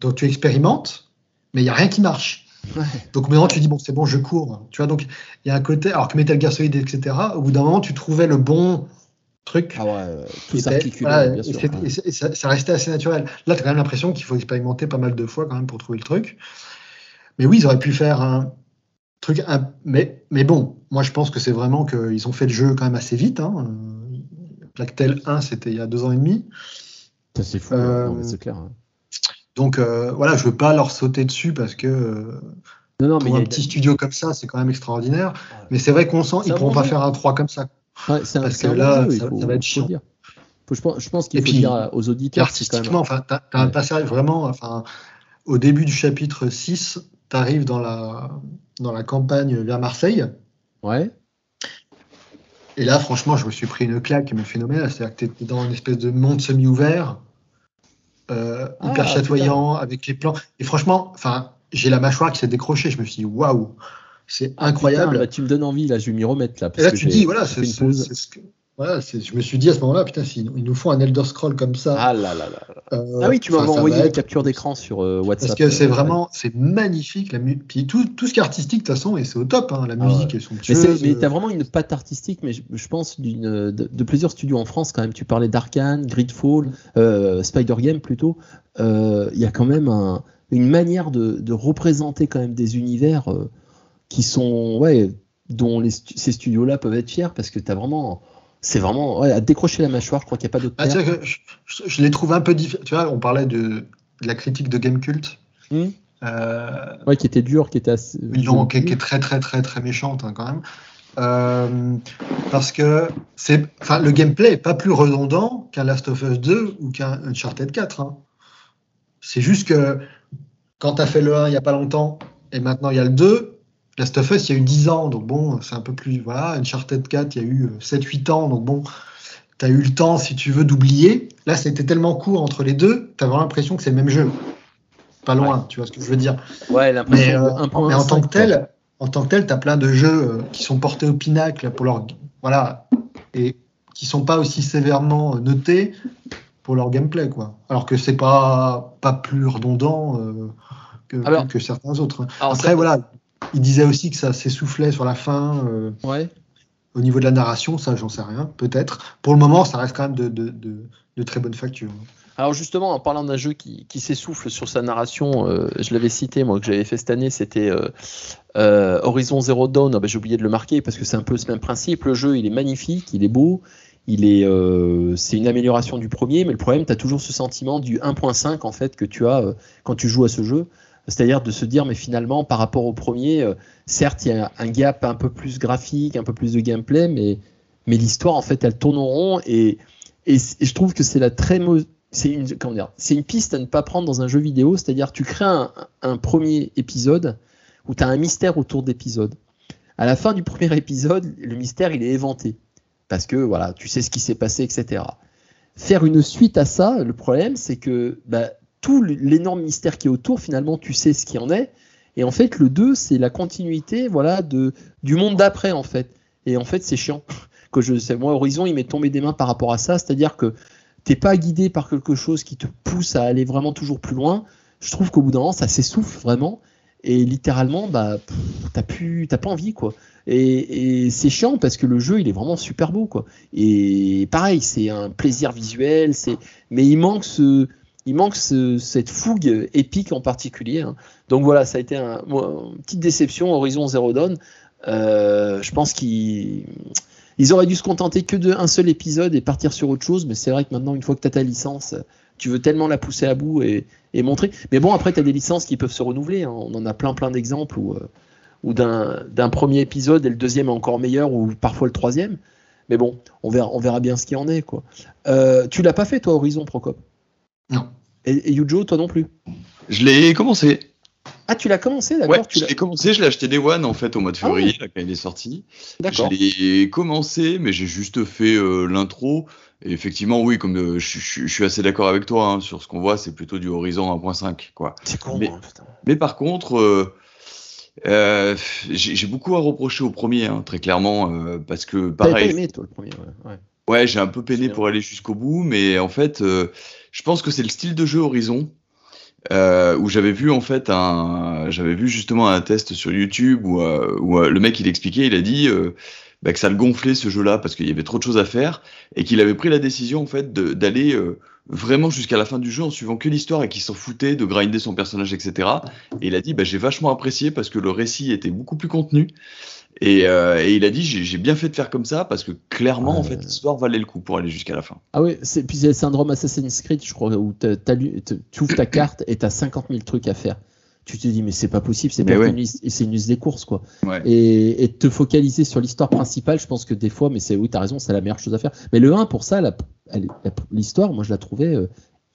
[SPEAKER 5] Donc tu expérimentes, mais il n'y a rien qui marche.
[SPEAKER 3] Ouais.
[SPEAKER 5] Donc maintenant tu dis bon c'est bon je cours. Tu vois donc il y a un côté alors que Metal Gear Solid etc. Au bout d'un moment tu trouvais le bon truc.
[SPEAKER 3] Ah ouais, ouais, tout
[SPEAKER 5] Et
[SPEAKER 3] s'articule,
[SPEAKER 5] voilà,
[SPEAKER 3] bien sûr.
[SPEAKER 5] c'est-
[SPEAKER 3] ouais.
[SPEAKER 5] et c'est- et ça, ça restait assez naturel. Là, tu as quand même l'impression qu'il faut expérimenter pas mal de fois quand même pour trouver le truc. Mais oui, ils auraient pu faire un truc. un- mais, mais bon, moi je pense que c'est vraiment qu'ils ont fait le jeu quand même assez vite. Hein. Euh, Plactel 1, c'était il y a deux ans et demi.
[SPEAKER 3] C'est fou,
[SPEAKER 5] Euh,
[SPEAKER 3] non, mais c'est clair. hein.
[SPEAKER 5] Donc euh, voilà, je veux pas leur sauter dessus parce que euh,
[SPEAKER 3] Non, non, mais y
[SPEAKER 5] un
[SPEAKER 3] a-
[SPEAKER 5] petit studio comme ça, c'est quand même extraordinaire. Mais c'est vrai qu'on sent
[SPEAKER 3] un
[SPEAKER 5] pourront pas faire un 3 comme ça.
[SPEAKER 3] Ouais, c'est un,
[SPEAKER 5] parce que là,
[SPEAKER 3] jeu,
[SPEAKER 5] ça-
[SPEAKER 3] faut-
[SPEAKER 5] ça va être chiant.
[SPEAKER 3] je pense, qu'il faut
[SPEAKER 5] puis,
[SPEAKER 3] dire aux auditeurs.
[SPEAKER 5] Artistiquement, enfin, t'as, t'as un passage vraiment, enfin, au début du chapitre 6, tu arrives dans la, dans la campagne vers Marseille.
[SPEAKER 3] Ouais.
[SPEAKER 5] Et là, franchement, je me suis pris une claque, mais phénoménale. C'est-à-dire que tu dans une espèce de monde semi-ouvert, euh,
[SPEAKER 3] Ah,
[SPEAKER 5] hyper chatoyant, avec les plans. Et franchement, enfin, j'ai la mâchoire qui s'est décrochée. Je me suis dit, waouh, c'est incroyable.
[SPEAKER 3] Putain, bah, tu me donnes envie, là, je vais m'y remettre. Là,
[SPEAKER 5] Et
[SPEAKER 3] parce
[SPEAKER 5] là,
[SPEAKER 3] que
[SPEAKER 5] tu dis, voilà, c'est ce que. Voilà, c'est- je me suis dit à ce moment-là, putain, s'ils ils nous font un Elder Scroll comme ça.
[SPEAKER 3] Ah là là là.
[SPEAKER 5] euh,
[SPEAKER 3] Ah oui, tu
[SPEAKER 5] ça
[SPEAKER 3] envoyé une capture d'écran sur euh, WhatsApp.
[SPEAKER 5] Parce que c'est
[SPEAKER 3] euh,
[SPEAKER 5] vraiment, c'est magnifique. La mu- Puis tout, tout ce qui est artistique, de toute façon, et c'est au top. hein, la
[SPEAKER 3] Ah
[SPEAKER 5] musique
[SPEAKER 3] ouais.
[SPEAKER 5] est
[SPEAKER 3] Mais,
[SPEAKER 5] somptueuse.
[SPEAKER 3] c'est- mais t'as vraiment une patte artistique, mais je, je pense d'une, de, de plusieurs studios en France quand même. Tu parlais d'Arkane, Gridfall, euh, Spider Game plutôt. Euh, Il y a quand même un- une manière de, de représenter quand même des univers euh, qui sont, ouais, dont les ces studios-là peuvent être fiers parce que t'as vraiment, c'est vraiment, ouais, à décrocher la mâchoire. Je crois qu'il n'y a pas d'autre
[SPEAKER 5] Ah, je, je- je les trouve un peu différents. Tu vois, on parlait de, de la critique de Game Cult. Euh,
[SPEAKER 3] Ouais, qui était dur, qui était assez.
[SPEAKER 5] non, qui, qui est très, très, très, très méchante hein, quand même. Euh, parce que c'est, enfin, le gameplay est pas plus redondant qu'un Last of Us 2 ou qu'un Uncharted 4. hein. C'est juste que quand tu as fait le 1 il y a pas longtemps et maintenant il y a le 2, Last of Us il y a eu 10 ans, donc bon, c'est un peu plus. Voilà, Uncharted 4 il y a eu 7-8 ans, donc bon, tu as eu le temps, si tu veux, d'oublier. Là, c'était tellement court entre les deux, tu as vraiment l'impression que c'est le même jeu. Pas loin, tu vois ce que je veux dire.
[SPEAKER 3] Ouais,
[SPEAKER 5] Mais,
[SPEAKER 3] l'impression
[SPEAKER 5] euh,
[SPEAKER 3] de 1.5,
[SPEAKER 5] mais en tant que tel, en tant que tel, t'as plein de jeux euh, qui sont portés au pinacle pour leur voilà et qui sont pas aussi sévèrement euh, notés pour leur gameplay quoi. Alors que c'est pas pas plus redondant euh, que,
[SPEAKER 3] Alors-
[SPEAKER 5] que certains autres.
[SPEAKER 3] Alors,
[SPEAKER 5] Après
[SPEAKER 3] ça-
[SPEAKER 5] voilà, il disait aussi que ça s'essoufflait sur la fin euh,
[SPEAKER 3] Ouais.
[SPEAKER 5] au niveau de la narration, ça j'en sais rien, peut-être. Pour le moment, ça reste quand même de, de, de, de très bonne facture.
[SPEAKER 3] Alors justement, en parlant d'un jeu qui, qui s'essouffle sur sa narration, euh, je l'avais cité, moi, que j'avais fait cette année, c'était euh, euh, Horizon Zero Dawn. Ah ben, J'ai oublié de le marquer parce que c'est un peu ce même principe. Le jeu, il est magnifique, il est beau, il est, c'est une amélioration du premier, mais le problème, tu as toujours ce sentiment du 1.5 en fait que tu as quand tu joues à ce jeu. C'est-à-dire de se dire, mais finalement, par rapport au premier, euh, certes, il y a un gap un peu plus graphique, un peu plus de gameplay, mais, mais l'histoire, en fait, elle tourne en rond et, et, je trouve que c'est la très c'est une, c'est une piste à ne pas prendre dans un jeu vidéo, c'est-à-dire tu crées un, premier épisode où tu as un mystère autour d'épisode. À la fin du premier épisode, le mystère il est éventé parce que voilà, tu sais ce qui s'est passé, etc. Faire une suite à ça, le problème c'est que bah, tout l'énorme mystère qui est autour, finalement, tu sais ce qui en est. Et en fait, le 2, c'est la continuité voilà, de, du monde d'après, en fait. Et en fait, c'est chiant. Que je sais, moi, Horizon, il m'est tombé des mains par rapport à ça. C'est-à-dire que t'es pas guidé par quelque chose qui te pousse à aller vraiment toujours plus loin. Je trouve qu'au bout d'un moment, ça s'essouffle vraiment. Et littéralement, bah, t'as plus, t'as pas envie, quoi. Et, et c'est chiant parce que le jeu, il est vraiment super beau, quoi. Et pareil, c'est un plaisir visuel, c'est, mais il manque ce, il manque ce- cette fougue épique en particulier. hein. Donc voilà, ça a été un, une petite déception. Horizon Zero Dawn. Euh, je pense qu'ils ils auraient dû se contenter que d'un seul épisode et partir sur autre chose, mais c'est vrai que maintenant, une fois que tu as ta licence, tu veux tellement la pousser à bout et, montrer. Mais bon, après, tu as des licences qui peuvent se renouveler. hein. On en a plein, plein d'exemples où, euh, d'un premier épisode et le deuxième est encore meilleur, ou parfois le troisième. Mais bon, on verra, bien ce qu'il en est. Euh, tu l'as pas fait, toi, Horizon, Procop?
[SPEAKER 5] Non.
[SPEAKER 3] Et, et Yujo, toi non plus
[SPEAKER 4] Je l'ai commencé.
[SPEAKER 3] Ah, tu l'as commencé,
[SPEAKER 4] Ouais,
[SPEAKER 3] d'accord tu
[SPEAKER 4] je l'ai commencé, je l'ai acheté Day One en fait au mois de
[SPEAKER 3] Ah ouais.
[SPEAKER 4] février, quand il est sorti.
[SPEAKER 3] D'accord.
[SPEAKER 4] Je l'ai commencé, mais j'ai juste fait euh, l'intro. Et effectivement, oui, comme euh, je, je- je suis assez d'accord avec toi hein, sur ce qu'on voit, c'est plutôt du Horizon 1.5, quoi.
[SPEAKER 3] C'est con,
[SPEAKER 4] Mais-
[SPEAKER 3] hein, putain.
[SPEAKER 4] Mais par contre, euh, j'ai beaucoup à reprocher au premier, hein, très clairement, parce que
[SPEAKER 3] T'avais pas
[SPEAKER 4] pareil,
[SPEAKER 3] aimé, toi, le premier. Ouais. ouais.
[SPEAKER 4] Ouais, j'ai un peu peiné pour aller jusqu'au bout, mais en fait, je pense que c'est le style de jeu Horizon euh, où j'avais vu en fait un, j'avais vu justement un test sur YouTube où, euh, euh, le mec il expliquait, il a dit bah, que ça le gonflait ce jeu-là parce qu'il y avait trop de choses à faire et qu'il avait pris la décision en fait d'aller vraiment jusqu'à la fin du jeu en suivant que l'histoire et qu'il s'en foutait de grinder son personnage, etc. Et il a dit bah, j'ai vachement apprécié parce que le récit était beaucoup plus contenu. Et, euh, et il a dit j'ai bien fait de faire comme ça parce que clairement en fait l'histoire valait le coup pour aller jusqu'à la fin.
[SPEAKER 3] Ah oui, c'est, puis c'est le syndrome Assassin's Creed, je crois, où t'as- t'as tu ouvres ta carte et tu as 50 000 trucs à faire. Tu te dis, mais c'est pas possible, c'est pas
[SPEAKER 4] ouais.
[SPEAKER 3] une c'est une liste des courses, quoi.
[SPEAKER 4] Ouais.
[SPEAKER 3] Et, et te focaliser sur l'histoire principale, je pense que des fois, mais c'est oui, t'as raison, c'est la meilleure chose à faire. Mais le 1, pour ça, l'histoire, moi je la trouvais euh,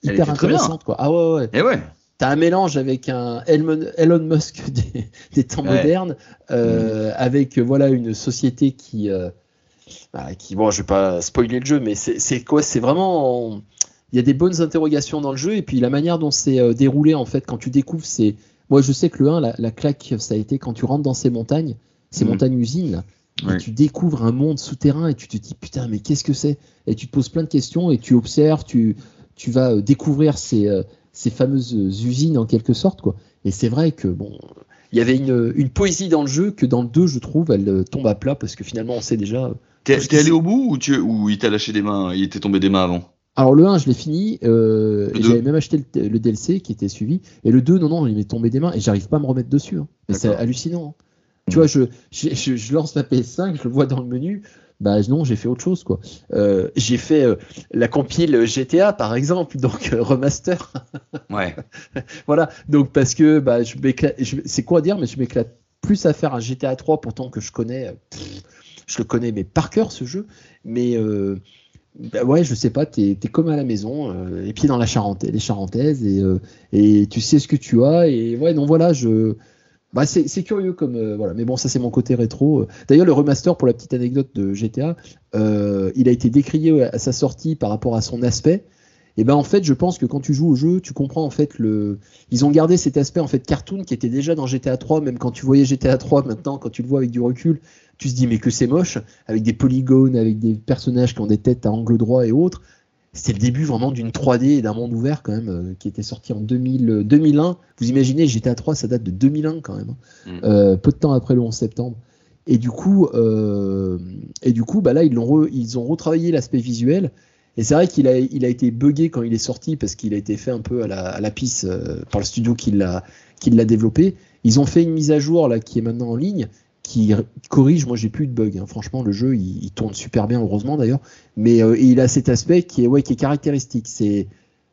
[SPEAKER 3] hyper intéressante. Quoi. Ah ouais, ouais.
[SPEAKER 4] Et ouais.
[SPEAKER 3] T'as un mélange avec un Elon, Musk des, des temps
[SPEAKER 4] Ouais.
[SPEAKER 3] modernes, euh, avec euh, voilà une société qui, euh, bah, qui bon, je vais pas spoiler le jeu, mais c'est quoi C'est vraiment, il y a des bonnes interrogations dans le jeu et puis la manière dont c'est euh, déroulé en fait quand tu découvres, c'est, moi je sais que le 1, la, la claque, ça a été quand tu rentres dans ces montagnes, ces
[SPEAKER 4] Mhm.
[SPEAKER 3] montagnes usines là,
[SPEAKER 4] Ouais.
[SPEAKER 3] et tu découvres un monde souterrain et tu te dis putain mais qu'est-ce que c'est? Et tu te poses plein de questions et tu observes, tu, tu vas découvrir ces, ces fameuses usines en quelque sorte quoi. Et c'est vrai que bon, il y avait une, une poésie dans le jeu que dans le 2 je trouve elle euh, tombe à plat parce que finalement on sait déjà.
[SPEAKER 4] T'es allé au bout ou, tu, ou il t'a lâché des mains Il était tombé des mains avant?
[SPEAKER 3] Alors le 1 je l'ai fini, euh, j'avais même acheté le, le DLC qui était suivi. Et le 2 non non il m'est tombé des mains et j'arrive pas à me remettre dessus. hein. C'est hallucinant. hein. Tu vois je- je lance la PS5, je le vois dans le menu. Bah non, j'ai fait autre chose quoi. Euh, j'ai fait euh, la compile GTA par exemple, donc euh, remaster.
[SPEAKER 4] Ouais.
[SPEAKER 3] Voilà, donc parce que bah, je m'éclate, c'est quoi dire, mais je m'éclate plus à faire un GTA 3 pourtant que je connais, pff, je le connais mais par cœur ce jeu, mais bah ouais, je sais pas, t'es es comme à la maison, euh, les pieds dans la Charentaise, les Charentaises et, euh, et tu sais ce que tu as et ouais, donc voilà, je bah c'est curieux comme euh, voilà, mais bon ça c'est mon côté rétro. D'ailleurs le remaster pour la petite anecdote de GTA, euh, il a été décrié à sa sortie par rapport à son aspect. Et ben en fait, je pense que quand tu joues au jeu, tu comprends en fait le. Ils ont gardé cet aspect en fait cartoon qui était déjà dans GTA 3. Même quand tu voyais GTA 3 maintenant, quand tu le vois avec du recul, tu te dis mais que c'est moche, avec des polygones, avec des personnages qui ont des têtes à angle droit et autres. C'était le début vraiment d'une 3D et d'un monde ouvert quand même euh, qui était sorti en 2000, euh, 2001. Vous imaginez GTA 3, ça date de 2001 quand même, hein.
[SPEAKER 4] Mm.
[SPEAKER 3] Euh, peu de temps après le 11 septembre. Et du coup, euh, et du coup, bah là ils l'ont, re- ils ont retravaillé l'aspect visuel. Et c'est vrai qu'il a, il a été buggé quand il est sorti parce qu'il a été fait un peu à la, à la pisse euh, par le studio qui l'a, qui l'a développé. Ils ont fait une mise à jour là qui est maintenant en ligne qui corrige. Moi, j'ai plus de bugs. hein. Franchement, le jeu il, tourne super bien, heureusement d'ailleurs. Mais euh, il a cet aspect qui est ouais, qui est caractéristique. C'est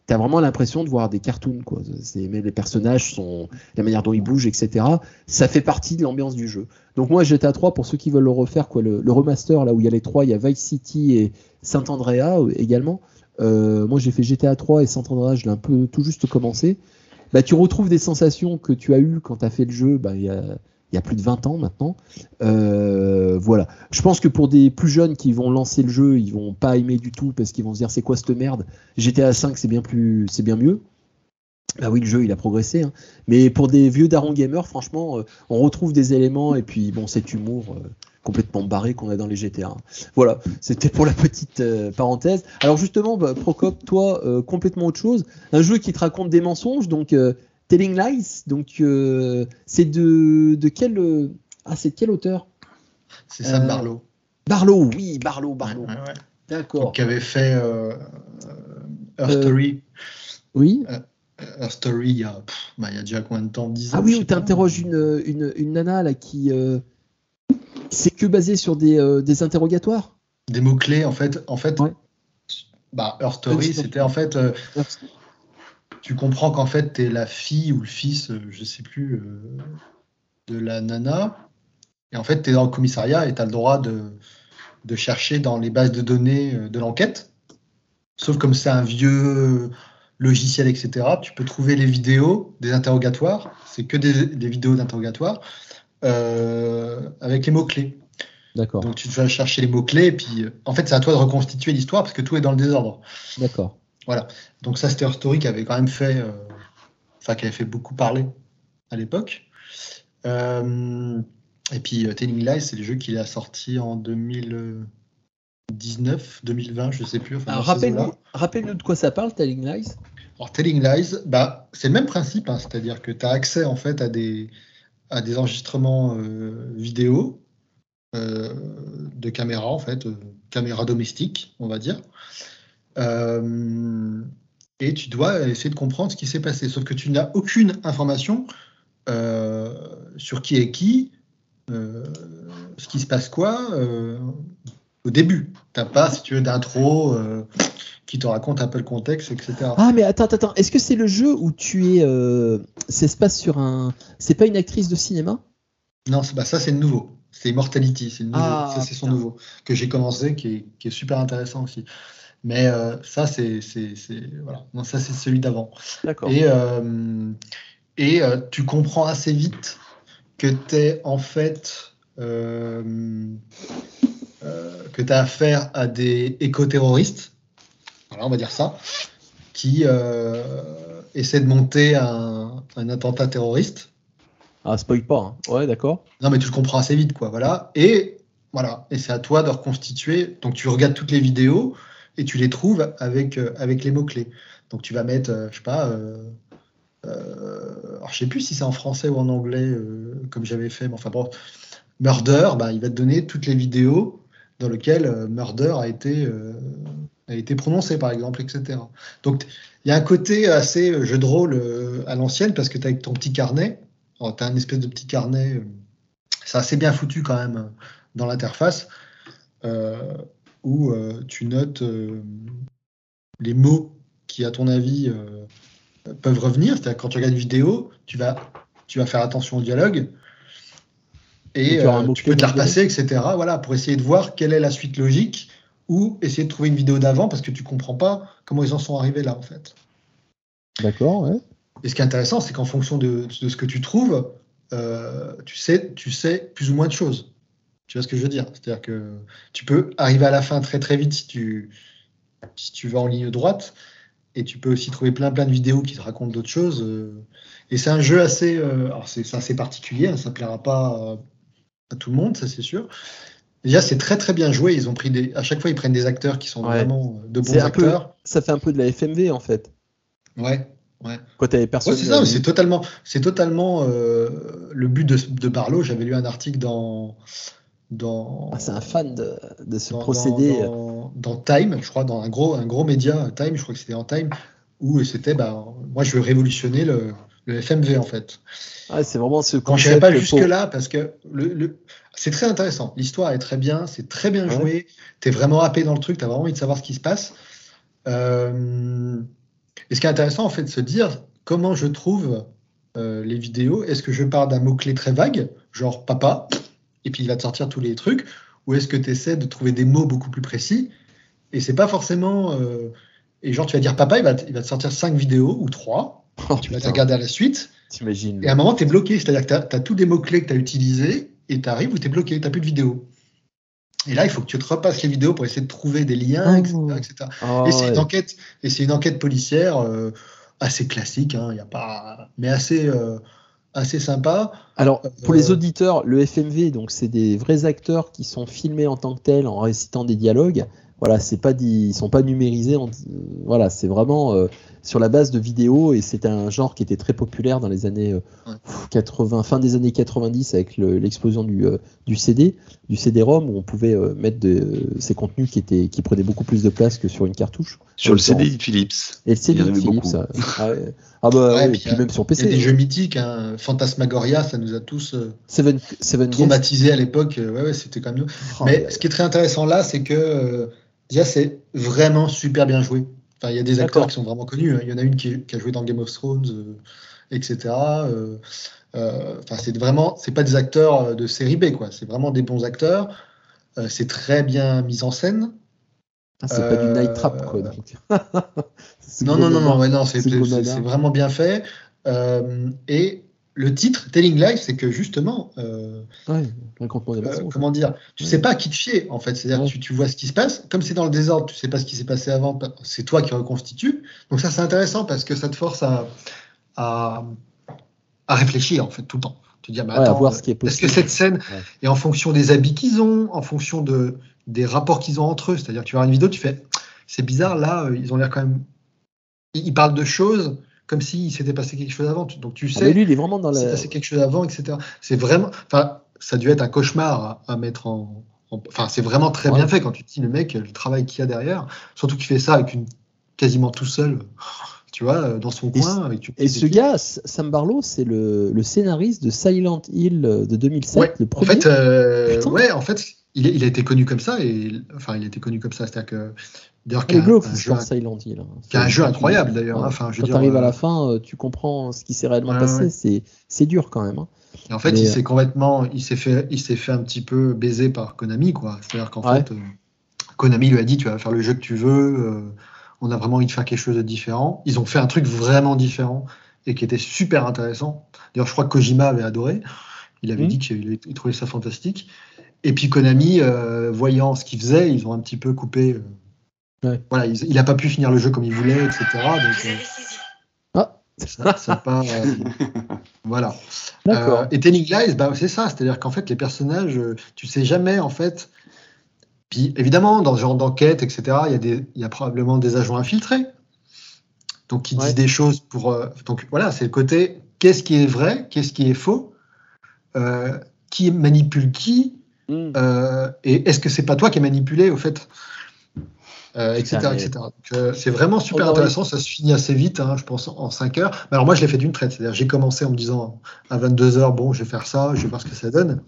[SPEAKER 3] T'as vraiment l'impression de voir des cartoons, quoi. Mais les personnages sont, la manière dont ils bougent, etc. Ça fait partie de l'ambiance du jeu. Donc moi, GTA 3, pour ceux qui veulent le refaire, quoi, le, remaster, là où il y a les trois, il y a Vice City et Saint Andrea euh, également. Euh, moi, j'ai fait GTA 3 et Saint Andrea, je l'ai un peu tout juste commencé. Bah, tu retrouves des sensations que tu as eues quand tu as fait le jeu bah, il y a plus de 20 ans maintenant. Euh, voilà. Je pense que pour des plus jeunes qui vont lancer le jeu, ils vont pas aimer du tout parce qu'ils vont se dire c'est quoi cette merde? GTA 5, c'est bien plus, c'est bien mieux. Bah oui, le jeu il a progressé. hein. Mais pour des vieux darons gamers, franchement, euh, on retrouve des éléments et puis bon, cet humour euh, complètement barré qu'on a dans les GTA. hein. Voilà, c'était pour la petite parenthèse. Alors justement, bah, Procop, toi, complètement autre chose. Un jeu qui te raconte des mensonges, donc Telling Lies. Donc euh, c'est de, de quel euh, ah c'est de quel auteur?
[SPEAKER 5] C'est Sam
[SPEAKER 3] Euh,
[SPEAKER 5] Barlow.
[SPEAKER 3] Barlow, oui, Barlow, Barlow.
[SPEAKER 5] Ouais, ouais.
[SPEAKER 3] D'accord.
[SPEAKER 5] Qui avait fait euh, euh, Her Story.
[SPEAKER 3] Oui.
[SPEAKER 5] Her Story, il y, a, pff, bah, il y a déjà combien de temps? 10 ans
[SPEAKER 3] Ah oui, où tu interroges une, une, une nana là qui. euh, c'est que basé sur des, euh, des interrogatoires?
[SPEAKER 5] Des mots-clés, en fait. En fait
[SPEAKER 3] Ouais.
[SPEAKER 5] bah, Her Story, c'était en fait. Tu comprends qu'en fait, tu es la fille ou le fils, euh, je sais plus, euh, de la nana. Et en fait, tu es dans le commissariat et tu as le droit de, de chercher dans les bases de données euh, de l'enquête. Sauf comme c'est un vieux logiciel, etc., tu peux trouver les vidéos des interrogatoires. C'est que des, des vidéos d'interrogatoires euh, avec les mots-clés.
[SPEAKER 3] D'accord,
[SPEAKER 5] Donc tu vas chercher les mots-clés et puis euh, en fait c'est à toi de reconstituer l'histoire parce que tout est dans le désordre.
[SPEAKER 3] d'accord.
[SPEAKER 5] Donc ça c'était Story qui avait quand même fait, euh, enfin qui avait fait beaucoup parler à l'époque. Euh, et puis euh, Telling Lies c'est le jeu qu'il a sorti en 2019, 2020, je sais plus. Enfin,
[SPEAKER 3] rappelle-nous de quoi ça parle, Telling Lies
[SPEAKER 5] Alors Telling Lies, bah, c'est le même principe, hein, c'est-à-dire que tu as accès en fait à des, à des enregistrements euh, vidéo de caméras en fait, caméras domestiques, on va dire. Euh, et tu dois essayer de comprendre ce qui s'est passé. Sauf que tu n'as aucune information euh, sur qui est qui, euh, ce qui se passe quoi au début. Tu n'as pas, si tu veux, d'intro qui te raconte un peu le contexte, etc.
[SPEAKER 3] Ah, mais attends, attends. Est-ce que c'est le jeu où tu es. Ça se passe sur un. C'est pas une actrice de cinéma?
[SPEAKER 5] Non, c'est- bah, ça c'est le nouveau. C'est Immortality, c'est.
[SPEAKER 3] Ah,
[SPEAKER 5] ça c'est son nouveau que j'ai commencé, qui est, qui est super intéressant aussi. Mais euh, ça, c'est voilà. Non, ça c'est celui d'avant. Et, euh, et euh, tu comprends assez vite que tu es en fait que tu as affaire à des éco-terroristes, voilà, on va dire ça, qui essaient de monter un, un attentat terroriste.
[SPEAKER 3] Ah, spoil pas. hein. Ouais, d'accord.
[SPEAKER 5] Non, mais tu le comprends assez vite, quoi. Voilà. Et voilà. Et c'est à toi de reconstituer. Donc, tu regardes toutes les vidéos et tu les trouves avec, euh, avec les mots-clés. Donc, tu vas mettre, euh, je sais pas, euh, alors, je sais plus si c'est en français ou en anglais, comme j'avais fait, mais enfin bon, Murder, bah, il va te donner toutes les vidéos dans lesquelles Murder a été, a prononcé, par exemple, etc. Donc, il y a un côté assez jeu de rôle à l'ancienne parce que tu as avec ton petit carnet, tu as un espèce de petit carnet, c'est assez bien foutu quand même dans l'interface, où euh, tu notes euh, les mots qui, à ton avis, euh, peuvent revenir. C'est-à-dire quand tu regardes une vidéo, tu vas, tu vas faire attention au dialogue. Et tu peux te la repasser, etc. Voilà, pour essayer de voir quelle est la suite logique ou essayer de trouver une vidéo d'avant parce que tu comprends pas comment ils en sont arrivés là, en fait.
[SPEAKER 3] D'accord, ouais.
[SPEAKER 5] Et ce qui est intéressant, c'est qu'en fonction de, de ce que tu trouves, euh, tu, sais, tu sais plus ou moins de choses. Tu vois ce que je veux dire? C'est-à-dire que tu peux arriver à la fin très très vite si tu, si tu vas en ligne droite, et tu peux aussi trouver plein plein de vidéos qui te racontent d'autres choses. euh. et c'est un jeu assez, euh, alors c'est assez particulier, hein, ça plaira pas euh, à tout le monde, ça c'est sûr. Déjà, c'est très très bien joué. Ils ont pris des, à chaque fois, ils prennent des acteurs qui sont
[SPEAKER 3] Ouais.
[SPEAKER 5] vraiment de bons
[SPEAKER 3] peu-
[SPEAKER 5] acteurs.
[SPEAKER 3] Ça fait un peu de la FMV en fait.
[SPEAKER 5] Ouais.
[SPEAKER 3] Quand t'avais personne.
[SPEAKER 5] Ouais, c'est ça, mais c'est totalement, c'est totalement euh, le but de, de Barlow. J'avais lu un article dans, dans,
[SPEAKER 3] Ah, c'est un fan de, de ce
[SPEAKER 5] dans,
[SPEAKER 3] procédé.
[SPEAKER 5] dans, dans Time, je crois, dans un gros, un gros média, Time, je crois que c'était en Time, où c'était, bah, moi, je veux révolutionner le, le FMV en fait.
[SPEAKER 3] Ah, c'est vraiment ce
[SPEAKER 5] Quand je pas jusque là, parce que le, le- c'est très intéressant. L'histoire est très bien, c'est très bien
[SPEAKER 3] Ouais.
[SPEAKER 5] joué. Tu es vraiment happé dans le truc, tu as vraiment envie de savoir ce qui se passe. Euh, et ce qui est intéressant, en fait, de se dire comment je trouve euh, les vidéos. Est-ce que je pars d'un mot-clé très vague, genre papa, et puis il va te sortir tous les trucs, ou est-ce que tu essaies de trouver des mots beaucoup plus précis Et c'est pas forcément. euh, et genre, tu vas dire papa, il va, te- il va te sortir cinq vidéos ou trois,
[SPEAKER 3] Oh,
[SPEAKER 5] tu vas te regarder à la suite.
[SPEAKER 3] T'imagines.
[SPEAKER 5] Et à un moment, tu es bloqué. C'est-à-dire que tu as, tous des mots-clés que tu as utilisés et tu arrives où tu es bloqué, tu n'as plus de vidéo. Et là, il faut que tu te repasses les vidéos pour essayer de trouver des liens, etc.
[SPEAKER 3] Oh.
[SPEAKER 5] etc.
[SPEAKER 3] Ah,
[SPEAKER 5] et c'est
[SPEAKER 3] ouais.
[SPEAKER 5] une enquête, et c'est une enquête policière euh, assez classique, hein, y a pas, mais assez, euh, assez sympa.
[SPEAKER 3] Alors, pour les
[SPEAKER 5] Euh,
[SPEAKER 3] auditeurs, le FMV, donc c'est des vrais acteurs qui sont filmés en tant que tels en récitant des dialogues. Voilà, c'est pas dit, ils sont pas numérisés. en- voilà, c'est vraiment euh, sur la base de vidéos et c'est un genre qui était très populaire dans les années euh,
[SPEAKER 5] Ouais.
[SPEAKER 3] 80, fin des années 90 avec le- l'explosion du, euh, du CD, du CD-ROM où on pouvait euh, mettre de, ces contenus qui étaient qui prenaient beaucoup plus de place que sur une cartouche.
[SPEAKER 4] Sur le. CD de Philips.
[SPEAKER 3] Et le CD de Philips.
[SPEAKER 4] beaucoup.
[SPEAKER 3] ça- ah, ouais. Ah bah
[SPEAKER 5] Ouais,
[SPEAKER 3] ouais, et
[SPEAKER 5] puis,
[SPEAKER 3] puis
[SPEAKER 5] euh,
[SPEAKER 3] même sur
[SPEAKER 5] Il y a
[SPEAKER 3] PC.
[SPEAKER 5] des jeux mythiques, hein, Phantasmagoria, ça nous a tous euh,
[SPEAKER 3] Seven, Seven Guest.
[SPEAKER 5] traumatisés à l'époque. euh, ouais, ouais, c'était quand même.
[SPEAKER 3] Oh,
[SPEAKER 5] Mais ce qui est très intéressant là, c'est que euh, déjà, c'est vraiment super bien joué. Enfin, il y a des acteurs qui sont vraiment connus. hein. Il y en a une qui, qui a joué dans Game of Thrones, euh, etc. Euh, euh, Enfin, c'est vraiment, c'est pas des acteurs euh, de série B, quoi. C'est vraiment des bons acteurs. Euh, c'est très bien mis en scène.
[SPEAKER 3] Ah, c'est pas du Night Trap, quoi.
[SPEAKER 5] Non, non, non, non, ouais, non, c'est vraiment bien fait. Et le titre, Telling Life, c'est que justement, euh,
[SPEAKER 3] Ouais,
[SPEAKER 5] euh, comment dire, tu
[SPEAKER 3] Ouais.
[SPEAKER 5] sais pas à qui te fier en fait. C'est-à-dire
[SPEAKER 3] Ouais.
[SPEAKER 5] tu, tu vois ce qui se passe. Comme c'est dans le désordre, tu sais pas ce qui s'est passé avant. C'est toi qui reconstitue. Donc ça, c'est intéressant parce que ça te force à, à, à réfléchir en fait tout le temps. Tu te dis, ah, mais
[SPEAKER 3] Ouais, à
[SPEAKER 5] attends,
[SPEAKER 3] voir ce qui est
[SPEAKER 5] est-ce que
[SPEAKER 3] possible.
[SPEAKER 5] cette scène est en fonction des habits qu'ils ont, en fonction de, des rapports qu'ils ont entre eux? C'est-à-dire tu vas voir une vidéo, tu fais, c'est bizarre, là, euh, ils ont l'air quand même. Ils ils parlent de choses comme s'il s'était passé quelque chose avant. Donc tu
[SPEAKER 3] Ah,
[SPEAKER 5] sais
[SPEAKER 3] mais lui, il est vraiment dans
[SPEAKER 5] s'il s'est
[SPEAKER 3] la.
[SPEAKER 5] passé quelque chose avant, etc. C'est vraiment. Enfin, ça a dû être un cauchemar à, à mettre en. en- Enfin, c'est vraiment très
[SPEAKER 3] Ouais.
[SPEAKER 5] bien fait quand tu te dis le mec, le travail qu'il y a derrière. Surtout qu'il fait ça avec une quasiment tout seul, tu vois, dans son
[SPEAKER 3] Et
[SPEAKER 5] coin. avec
[SPEAKER 3] Et ce gars, Sam Barlow, c'est le, le scénariste de Silent Hill euh, de 2007,
[SPEAKER 5] Ouais,
[SPEAKER 3] le
[SPEAKER 5] En fait, euh, ouais, en fait, il, il a été connu comme ça et enfin, il a été connu comme ça, c'est-à-dire que d'ailleurs
[SPEAKER 3] est
[SPEAKER 5] un
[SPEAKER 3] Silent Hill.
[SPEAKER 5] qui est un
[SPEAKER 3] C'est-
[SPEAKER 5] jeu incroyable d'ailleurs. Enfin,
[SPEAKER 3] Quand tu arrives à
[SPEAKER 5] euh,
[SPEAKER 3] la fin, euh, tu comprends ce qui s'est réellement passé. C'est, dur quand même. hein.
[SPEAKER 5] Et en fait, il
[SPEAKER 3] euh,
[SPEAKER 5] s'est complètement, il s'est fait, il s'est fait un petit peu baiser par Konami, quoi. C'est-à-dire qu'en fait, Konami lui a dit tu vas faire le jeu que tu veux, on a vraiment envie de faire quelque chose de différent. Ils ont fait un truc vraiment différent et qui était super intéressant. D'ailleurs, je crois que Kojima avait adoré. Il avait
[SPEAKER 3] Mhm.
[SPEAKER 5] dit qu'il il trouvait ça fantastique. Et puis Konami, euh, voyant ce qu'il faisait, ils ont un petit peu coupé. euh,
[SPEAKER 3] Ouais.
[SPEAKER 5] Voilà, il n'a pas pu finir le jeu comme il voulait, etc. Donc, euh,
[SPEAKER 3] Ah,
[SPEAKER 5] ça, ça pas, euh, voilà.
[SPEAKER 3] d'accord.
[SPEAKER 5] Euh, et Telling Lies, bah, c'est ça, c'est-à-dire qu'en fait, les personnages, euh, tu sais jamais, en fait. Puis évidemment, dans ce genre d'enquête, etc., il y, a des- il y a probablement des agents infiltrés. Donc, qui
[SPEAKER 3] Ouais.
[SPEAKER 5] disent des choses pour. euh, donc, voilà, c'est le côté qu'est-ce qui est vrai, qu'est-ce qui est faux, euh, qui manipule qui,
[SPEAKER 3] Hmm.
[SPEAKER 5] euh, et est-ce que c'est pas toi qui es manipulé, au fait? Euh, etc. Etc. Donc, euh, c'est vraiment super intéressant, ça se finit assez vite, hein, je pense en 5 heures. Mais alors moi je l'ai fait d'une traite, c'est-à-dire j'ai commencé en me disant à 22h, bon je vais faire ça, je vais voir ce que ça donne.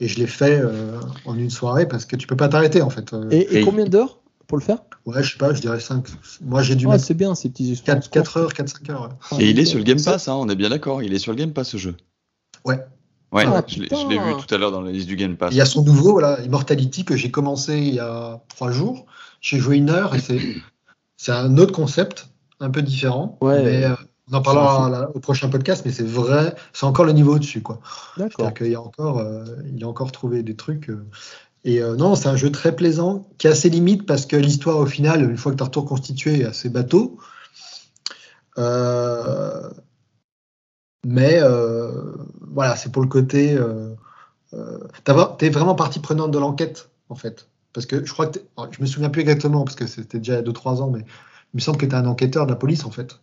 [SPEAKER 5] Et je l'ai fait euh, en une soirée parce que tu peux pas t'arrêter en fait. Euh,
[SPEAKER 3] Et, combien d'heures pour le faire?
[SPEAKER 5] Ouais, je sais pas, je dirais 5. Moi j'ai dû mettre
[SPEAKER 3] C'est bien ces petits expériences
[SPEAKER 5] 4,
[SPEAKER 3] courtes.
[SPEAKER 5] heures, 4-5 heures. ouais.
[SPEAKER 4] Et il est sur le Game Pass, hein, on est bien d'accord. Il est sur le Game Pass ce jeu.
[SPEAKER 5] Ouais.
[SPEAKER 4] Ouais,
[SPEAKER 3] Ah,
[SPEAKER 4] je l'ai
[SPEAKER 3] putain.
[SPEAKER 4] je l'ai vu tout à l'heure dans la liste du Game Pass.
[SPEAKER 5] Il y a son nouveau, voilà, Immortality, que j'ai commencé il y a 3 jours. J'ai joué une heure et c'est, un autre concept, un peu différent.
[SPEAKER 3] Ouais.
[SPEAKER 5] mais, euh, on en parlera à la- au prochain podcast, mais c'est vrai, c'est encore le niveau au-dessus.
[SPEAKER 3] D'accord.
[SPEAKER 5] Y a encore, euh, il a encore trouvé des trucs. euh, et euh, non, c'est un jeu très plaisant, qui est assez limite parce que l'histoire, au final, une fois que tu as tout reconstitué, est assez bateau. Euh, mais euh, voilà, c'est pour le côté. Tu es vraiment partie prenante de l'enquête, en fait. Parce que je crois que. alors, Je me souviens plus exactement, parce que c'était déjà il y a 2-3 ans, mais il me semble que tu es un enquêteur de la police, en fait.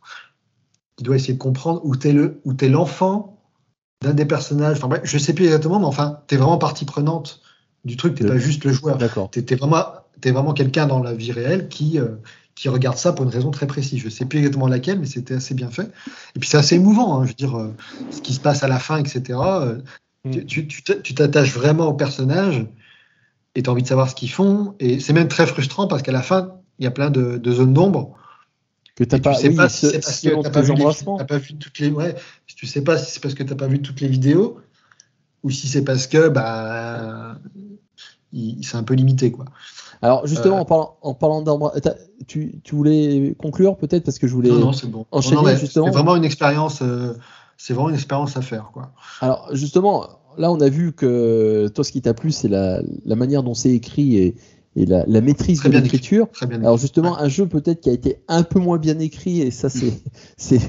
[SPEAKER 5] Qui doit essayer de comprendre où tu es l'enfant d'un des personnages. Enfin bref, je sais plus exactement, mais enfin, tu es vraiment partie prenante du truc, tu
[SPEAKER 3] De-
[SPEAKER 5] pas juste le joueur.
[SPEAKER 3] D'accord.
[SPEAKER 5] Tu es, vraiment, t'es vraiment quelqu'un dans la vie réelle qui, euh, qui regarde ça pour une raison très précise. Je sais plus exactement laquelle, mais c'était assez bien fait. Et puis c'est assez émouvant, hein, je veux dire, euh, ce qui se passe à la fin, etc. euh,
[SPEAKER 3] Mm.
[SPEAKER 5] tu t'attaches vraiment au personnage et tu as envie de savoir ce qu'ils font. Et c'est même très frustrant parce qu'à la fin, il y a plein de, de zones d'ombre.
[SPEAKER 3] Que
[SPEAKER 5] Et
[SPEAKER 3] pas,
[SPEAKER 5] tu sais
[SPEAKER 3] oui,
[SPEAKER 5] pas si
[SPEAKER 3] ce-
[SPEAKER 5] c'est parce que
[SPEAKER 3] tes
[SPEAKER 5] pas, vu les- pas vu toutes les. Ouais, tu sais pas si c'est parce que t'as pas vu toutes les vidéos ou si c'est parce que bah c'est un peu limité quoi.
[SPEAKER 3] Alors justement,
[SPEAKER 5] Euh,
[SPEAKER 3] en parlant, en parlant t'as- tu, tu voulais conclure peut-être parce que je voulais.
[SPEAKER 5] Non non c'est bon.
[SPEAKER 3] enchaîner,
[SPEAKER 5] Non, non, mais
[SPEAKER 3] justement.
[SPEAKER 5] C'est vraiment une expérience. euh, c'est vraiment une expérience à faire quoi.
[SPEAKER 3] Alors justement, là on a vu que toi ce qui t'a plu c'est la, la manière dont c'est écrit et, et la, la maîtrise
[SPEAKER 5] Très
[SPEAKER 3] de l'écriture.
[SPEAKER 5] Très bien.
[SPEAKER 3] Alors justement, un jeu peut-être qui a été un peu moins bien écrit, et ça c'est c'est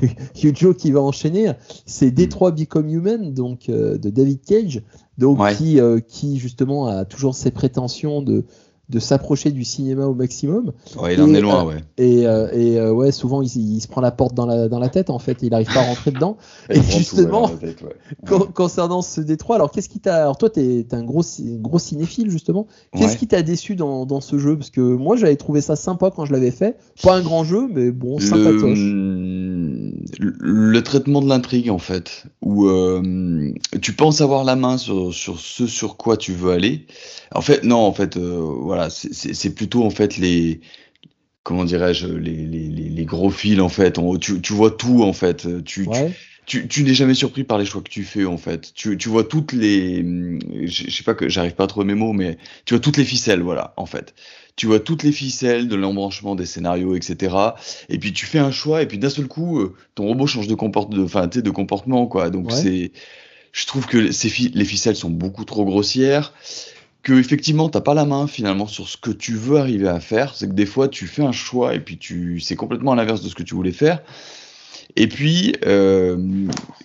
[SPEAKER 3] Yujo qui va enchaîner, c'est Detroit Become Human, donc euh, de David Cage, donc
[SPEAKER 4] Ouais.
[SPEAKER 3] qui euh, qui justement a toujours ses prétentions de de s'approcher du cinéma au maximum.
[SPEAKER 4] Ouais, il en est loin,
[SPEAKER 3] euh,
[SPEAKER 4] ouais.
[SPEAKER 3] Et, euh, et euh, ouais, souvent il, il se prend la porte dans la, dans la tête en fait, il n'arrive pas à rentrer dedans. Et
[SPEAKER 4] tout,
[SPEAKER 3] justement,
[SPEAKER 4] ouais, dans la tête, ouais.
[SPEAKER 3] Con- concernant ce Détroit, alors qu'est-ce qui t'a. Alors toi, t'es es un gros, gros cinéphile justement. Qu'est-ce qui t'a déçu dans, dans ce jeu? Parce que moi, j'avais trouvé ça sympa quand je l'avais fait. Pas un grand jeu, mais bon, sympatoche.
[SPEAKER 4] le, le traitement de l'intrigue en fait, où tu penses avoir la main sur, sur ce sur quoi tu veux aller. En fait, non, en fait, euh, voilà, c'est- plutôt en fait les comment dirais-je les, les, les, les gros fils en fait. On- tu, tu vois tout en fait. Tu, tu-
[SPEAKER 3] Ouais.
[SPEAKER 4] tu, tu n'es jamais surpris par les choix que tu fais en fait. Tu, tu vois toutes les, je sais pas que j'arrive pas à trouver mes mots, mais tu vois toutes les ficelles, voilà, en fait. Tu vois toutes les ficelles de l'embranchement des scénarios, etc. Et puis tu fais un choix, et puis d'un seul coup, euh, ton robot change de enfin, comportement, quoi. Donc
[SPEAKER 3] Ouais.
[SPEAKER 4] c'est, je trouve que ces fi- les ficelles sont beaucoup trop grossières. Que effectivement, t'as pas la main finalement sur ce que tu veux arriver à faire. C'est que des fois, tu fais un choix et puis tu, c'est complètement à l'inverse de ce que tu voulais faire. Et puis, euh,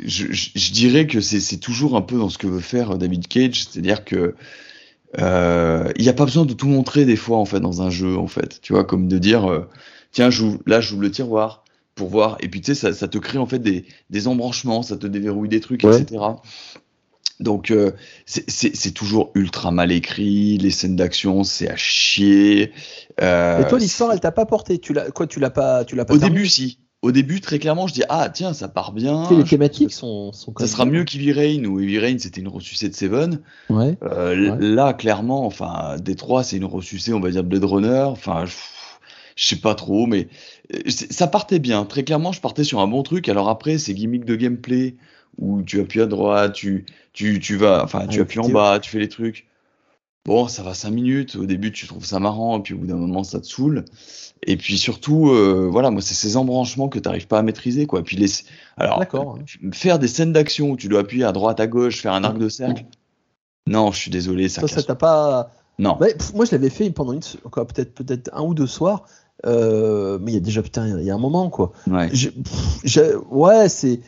[SPEAKER 4] je, je- je dirais que c'est toujours un peu dans ce que veut faire David Cage, c'est-à-dire que euh, il n'y a pas besoin de tout montrer des fois en fait dans un jeu en fait, tu vois, comme de dire euh, tiens, j'ouvre- là j'ouvre le tiroir pour voir, et puis tu sais ça, ça te crée en fait des, des embranchements, ça te déverrouille des trucs,
[SPEAKER 3] Ouais.
[SPEAKER 4] etc. Donc euh, c'est- toujours ultra mal écrit, les scènes d'action c'est à chier. euh,
[SPEAKER 3] Et toi, l'histoire, elle t'a pas porté? Tu l'as quoi Tu l'as pas Tu l'as pas
[SPEAKER 4] au début, si. Au début, très clairement, je dis ah tiens, ça part bien.
[SPEAKER 3] Les
[SPEAKER 4] je-
[SPEAKER 3] thématiques sont, sont quand
[SPEAKER 4] Ça sera
[SPEAKER 3] bien.
[SPEAKER 4] mieux qu'Heavy Rain où Heavy Rain c'était une ressucée de Seven.
[SPEAKER 3] Ouais.
[SPEAKER 4] Euh,
[SPEAKER 3] Ouais.
[SPEAKER 4] Là, clairement, enfin, Détroit c'est une ressucée, on va dire de Blade Runner. Enfin, je, je sais pas trop, mais euh, ça partait bien. Très clairement, je partais sur un bon truc. Alors après, ces gimmicks de gameplay où tu appuies à droite, tu, tu, tu vas, enfin, tu appuies en bas, tu fais les trucs. bon, ça va 5 minutes. Au début, tu trouves ça marrant, et puis au bout d'un moment, ça te saoule. Et puis surtout, euh, voilà, moi, c'est ces embranchements que tu n'arrives pas à maîtriser, quoi. Puis les, alors,
[SPEAKER 3] D'accord.
[SPEAKER 4] faire des scènes d'action où tu dois appuyer à droite, à gauche, faire un arc de cercle. Non, je suis désolé, ça
[SPEAKER 3] Ça, t'a pas.
[SPEAKER 4] Non.
[SPEAKER 3] Pff, moi, je l'avais fait pendant une, peut-être, peut-être un ou deux soirs. euh, mais il y a déjà putain, il y a un moment quoi.
[SPEAKER 4] Ouais.
[SPEAKER 3] Ouais, c'est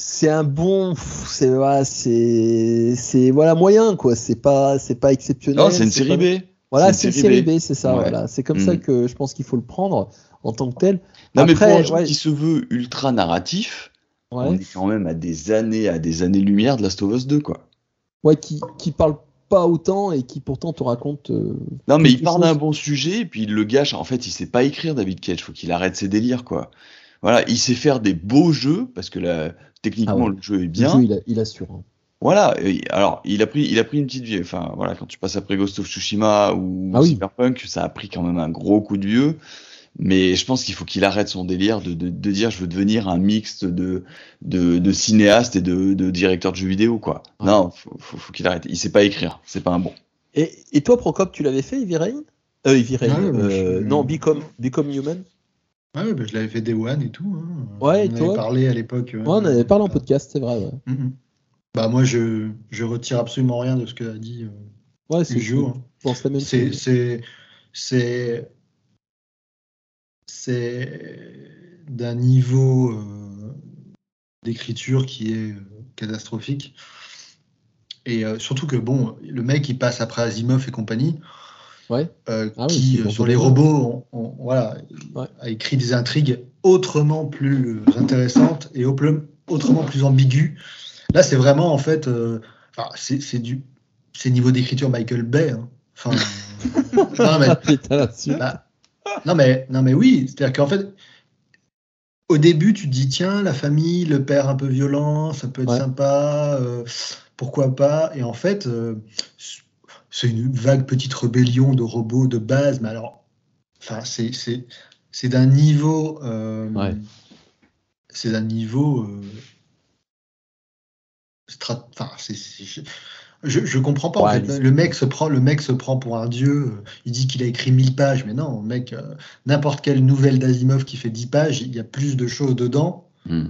[SPEAKER 3] c'est un bon, c'est voilà, c'est c'est voilà moyen quoi. C'est pas c'est pas exceptionnel.
[SPEAKER 4] Non, c'est une série
[SPEAKER 3] pas-
[SPEAKER 4] B.
[SPEAKER 3] Voilà,
[SPEAKER 4] C'est une série B.
[SPEAKER 3] C'est ça.
[SPEAKER 4] Ouais.
[SPEAKER 3] Voilà, c'est comme
[SPEAKER 4] Mm.
[SPEAKER 3] ça que je pense qu'il faut le prendre en tant que tel.
[SPEAKER 4] Non, mais pour
[SPEAKER 3] Après,
[SPEAKER 4] un jeu
[SPEAKER 3] ouais.
[SPEAKER 4] qui se veut ultra narratif, on
[SPEAKER 3] Ouais,
[SPEAKER 4] est quand même à des années, à des années-lumière de Last of Us 2, quoi.
[SPEAKER 3] ouais, qui qui parle pas autant et qui pourtant te raconte. euh,
[SPEAKER 4] Non, mais il parle d'un bon sujet, et puis il le gâche. En fait, il sait pas écrire, David Cage. Faut qu'il arrête ses délires, quoi. Voilà, il sait faire des beaux jeux, parce que là, techniquement,
[SPEAKER 3] Ah ouais.
[SPEAKER 4] le jeu est
[SPEAKER 3] le
[SPEAKER 4] bien.
[SPEAKER 3] jeu, il, a- il assure. hein.
[SPEAKER 4] Voilà, et alors il a pris, il a pris une petite vie. Enfin voilà, quand tu passes après Ghost of Tsushima ou
[SPEAKER 3] Ah oui.
[SPEAKER 4] Cyberpunk, ça a pris quand même un gros coup de vieux. Mais je pense qu'il faut qu'il arrête son délire de, de, de dire je veux devenir un mixte de, de, de cinéaste et de, de directeur de jeux vidéo quoi. Non, faut, faut, faut qu'il arrête. Il sait pas écrire, c'est pas un bon.
[SPEAKER 3] Et, et toi, Procop, tu l'avais fait, Heavy Rain? Euh, Rain, euh,
[SPEAKER 5] je-
[SPEAKER 3] Non, Become, Become Human?
[SPEAKER 5] Ouais, ouais, bah, je l'avais fait Day One et tout. hein.
[SPEAKER 3] Ouais,
[SPEAKER 5] on en avait parlé à l'époque.
[SPEAKER 3] Ouais, on avait parlé en podcast, c'est vrai. Ouais,
[SPEAKER 5] Mhm. Bah moi je, je retire absolument rien de ce que a dit euh,
[SPEAKER 3] ouais c'est même
[SPEAKER 5] C'est
[SPEAKER 3] chose.
[SPEAKER 5] c'est c'est c'est d'un niveau euh, d'écriture qui est euh, catastrophique. Et euh, surtout que bon, le mec il passe après Asimov et compagnie,
[SPEAKER 3] Ouais.
[SPEAKER 5] euh,
[SPEAKER 3] Ah
[SPEAKER 5] qui euh, sur les robots, on- on- voilà,
[SPEAKER 3] Ouais.
[SPEAKER 5] A écrit des intrigues autrement plus intéressantes et au- autrement plus ambiguës. Là, c'est vraiment en fait, euh, enfin, c'est du, c'est niveau d'écriture Michael Bay. hein. Enfin, non mais,
[SPEAKER 3] Putain, là-dessus.
[SPEAKER 5] bah, non mais, non mais oui, c'est-à-dire qu'en fait, au début, tu te dis tiens, la famille, le père un peu violent, ça peut être
[SPEAKER 3] Ouais.
[SPEAKER 5] sympa, euh, pourquoi pas Et en fait, euh, c'est une vague petite rébellion de robots de base, mais alors, enfin, c'est c'est d'un niveau, euh,
[SPEAKER 3] Ouais.
[SPEAKER 5] c'est d'un niveau. euh, strat- je, je, je comprends pas. en
[SPEAKER 3] Ouais,
[SPEAKER 5] fait.
[SPEAKER 3] mais-
[SPEAKER 5] Le mec se prend, le mec se prend pour un dieu. euh, Il dit qu'il a écrit 1000 pages, mais non, mec. euh, N'importe quelle nouvelle d'Asimov qui fait 10 pages, il y a plus de choses dedans,
[SPEAKER 4] Hmm.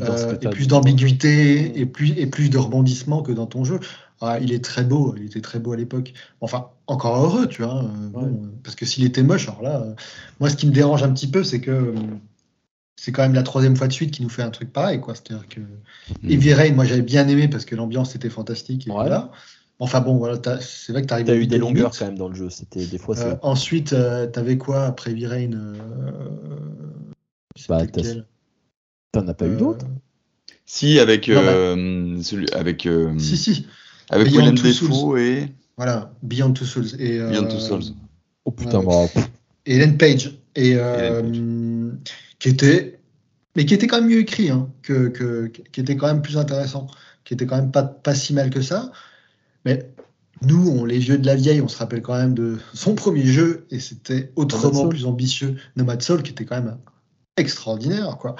[SPEAKER 5] Euh, et plus d'ambiguïté, et plus, et plus de rebondissements que dans ton jeu. Ah, il est très beau, il était très beau à l'époque. Enfin, encore heureux, tu vois. euh,
[SPEAKER 3] Ouais.
[SPEAKER 5] euh, parce que s'il était moche, alors là, euh, moi, ce qui me dérange un petit peu, c'est que euh, c'est quand même la troisième fois de suite qu'il nous fait un truc pareil, quoi. C'est-à-dire que. Heavy Rain, moi, j'avais bien aimé parce que l'ambiance était fantastique. Et
[SPEAKER 3] Ouais.
[SPEAKER 5] voilà. Enfin bon, voilà, c'est vrai que tu arrives
[SPEAKER 3] T'as eu des longueurs quand même dans le jeu. C'était des fois.
[SPEAKER 5] Euh, ensuite, euh, t'avais quoi après Heavy Rain euh,
[SPEAKER 3] Bah, T'en as pas eu d'autres?
[SPEAKER 4] Si avec
[SPEAKER 5] Non, bah-
[SPEAKER 4] celui avec euh,
[SPEAKER 5] Si, si,
[SPEAKER 4] avec
[SPEAKER 5] Beyond
[SPEAKER 4] Willem
[SPEAKER 5] Two
[SPEAKER 4] Dafoe et
[SPEAKER 5] voilà, Beyond Two Souls. Et, euh,
[SPEAKER 4] Beyond Two Souls.
[SPEAKER 3] Oh putain,
[SPEAKER 5] ouais.
[SPEAKER 3] bah,
[SPEAKER 5] Et Ellen Page. Et, euh, qui était, mais qui était quand même mieux écrit, hein, que, que- qui était quand même plus intéressant, qui était quand même pas, pas si mal que ça. Mais nous, on, les vieux de la vieille, on se rappelle quand même de son premier jeu, et c'était autrement plus ambitieux, Nomad Soul, qui était quand même extraordinaire, quoi.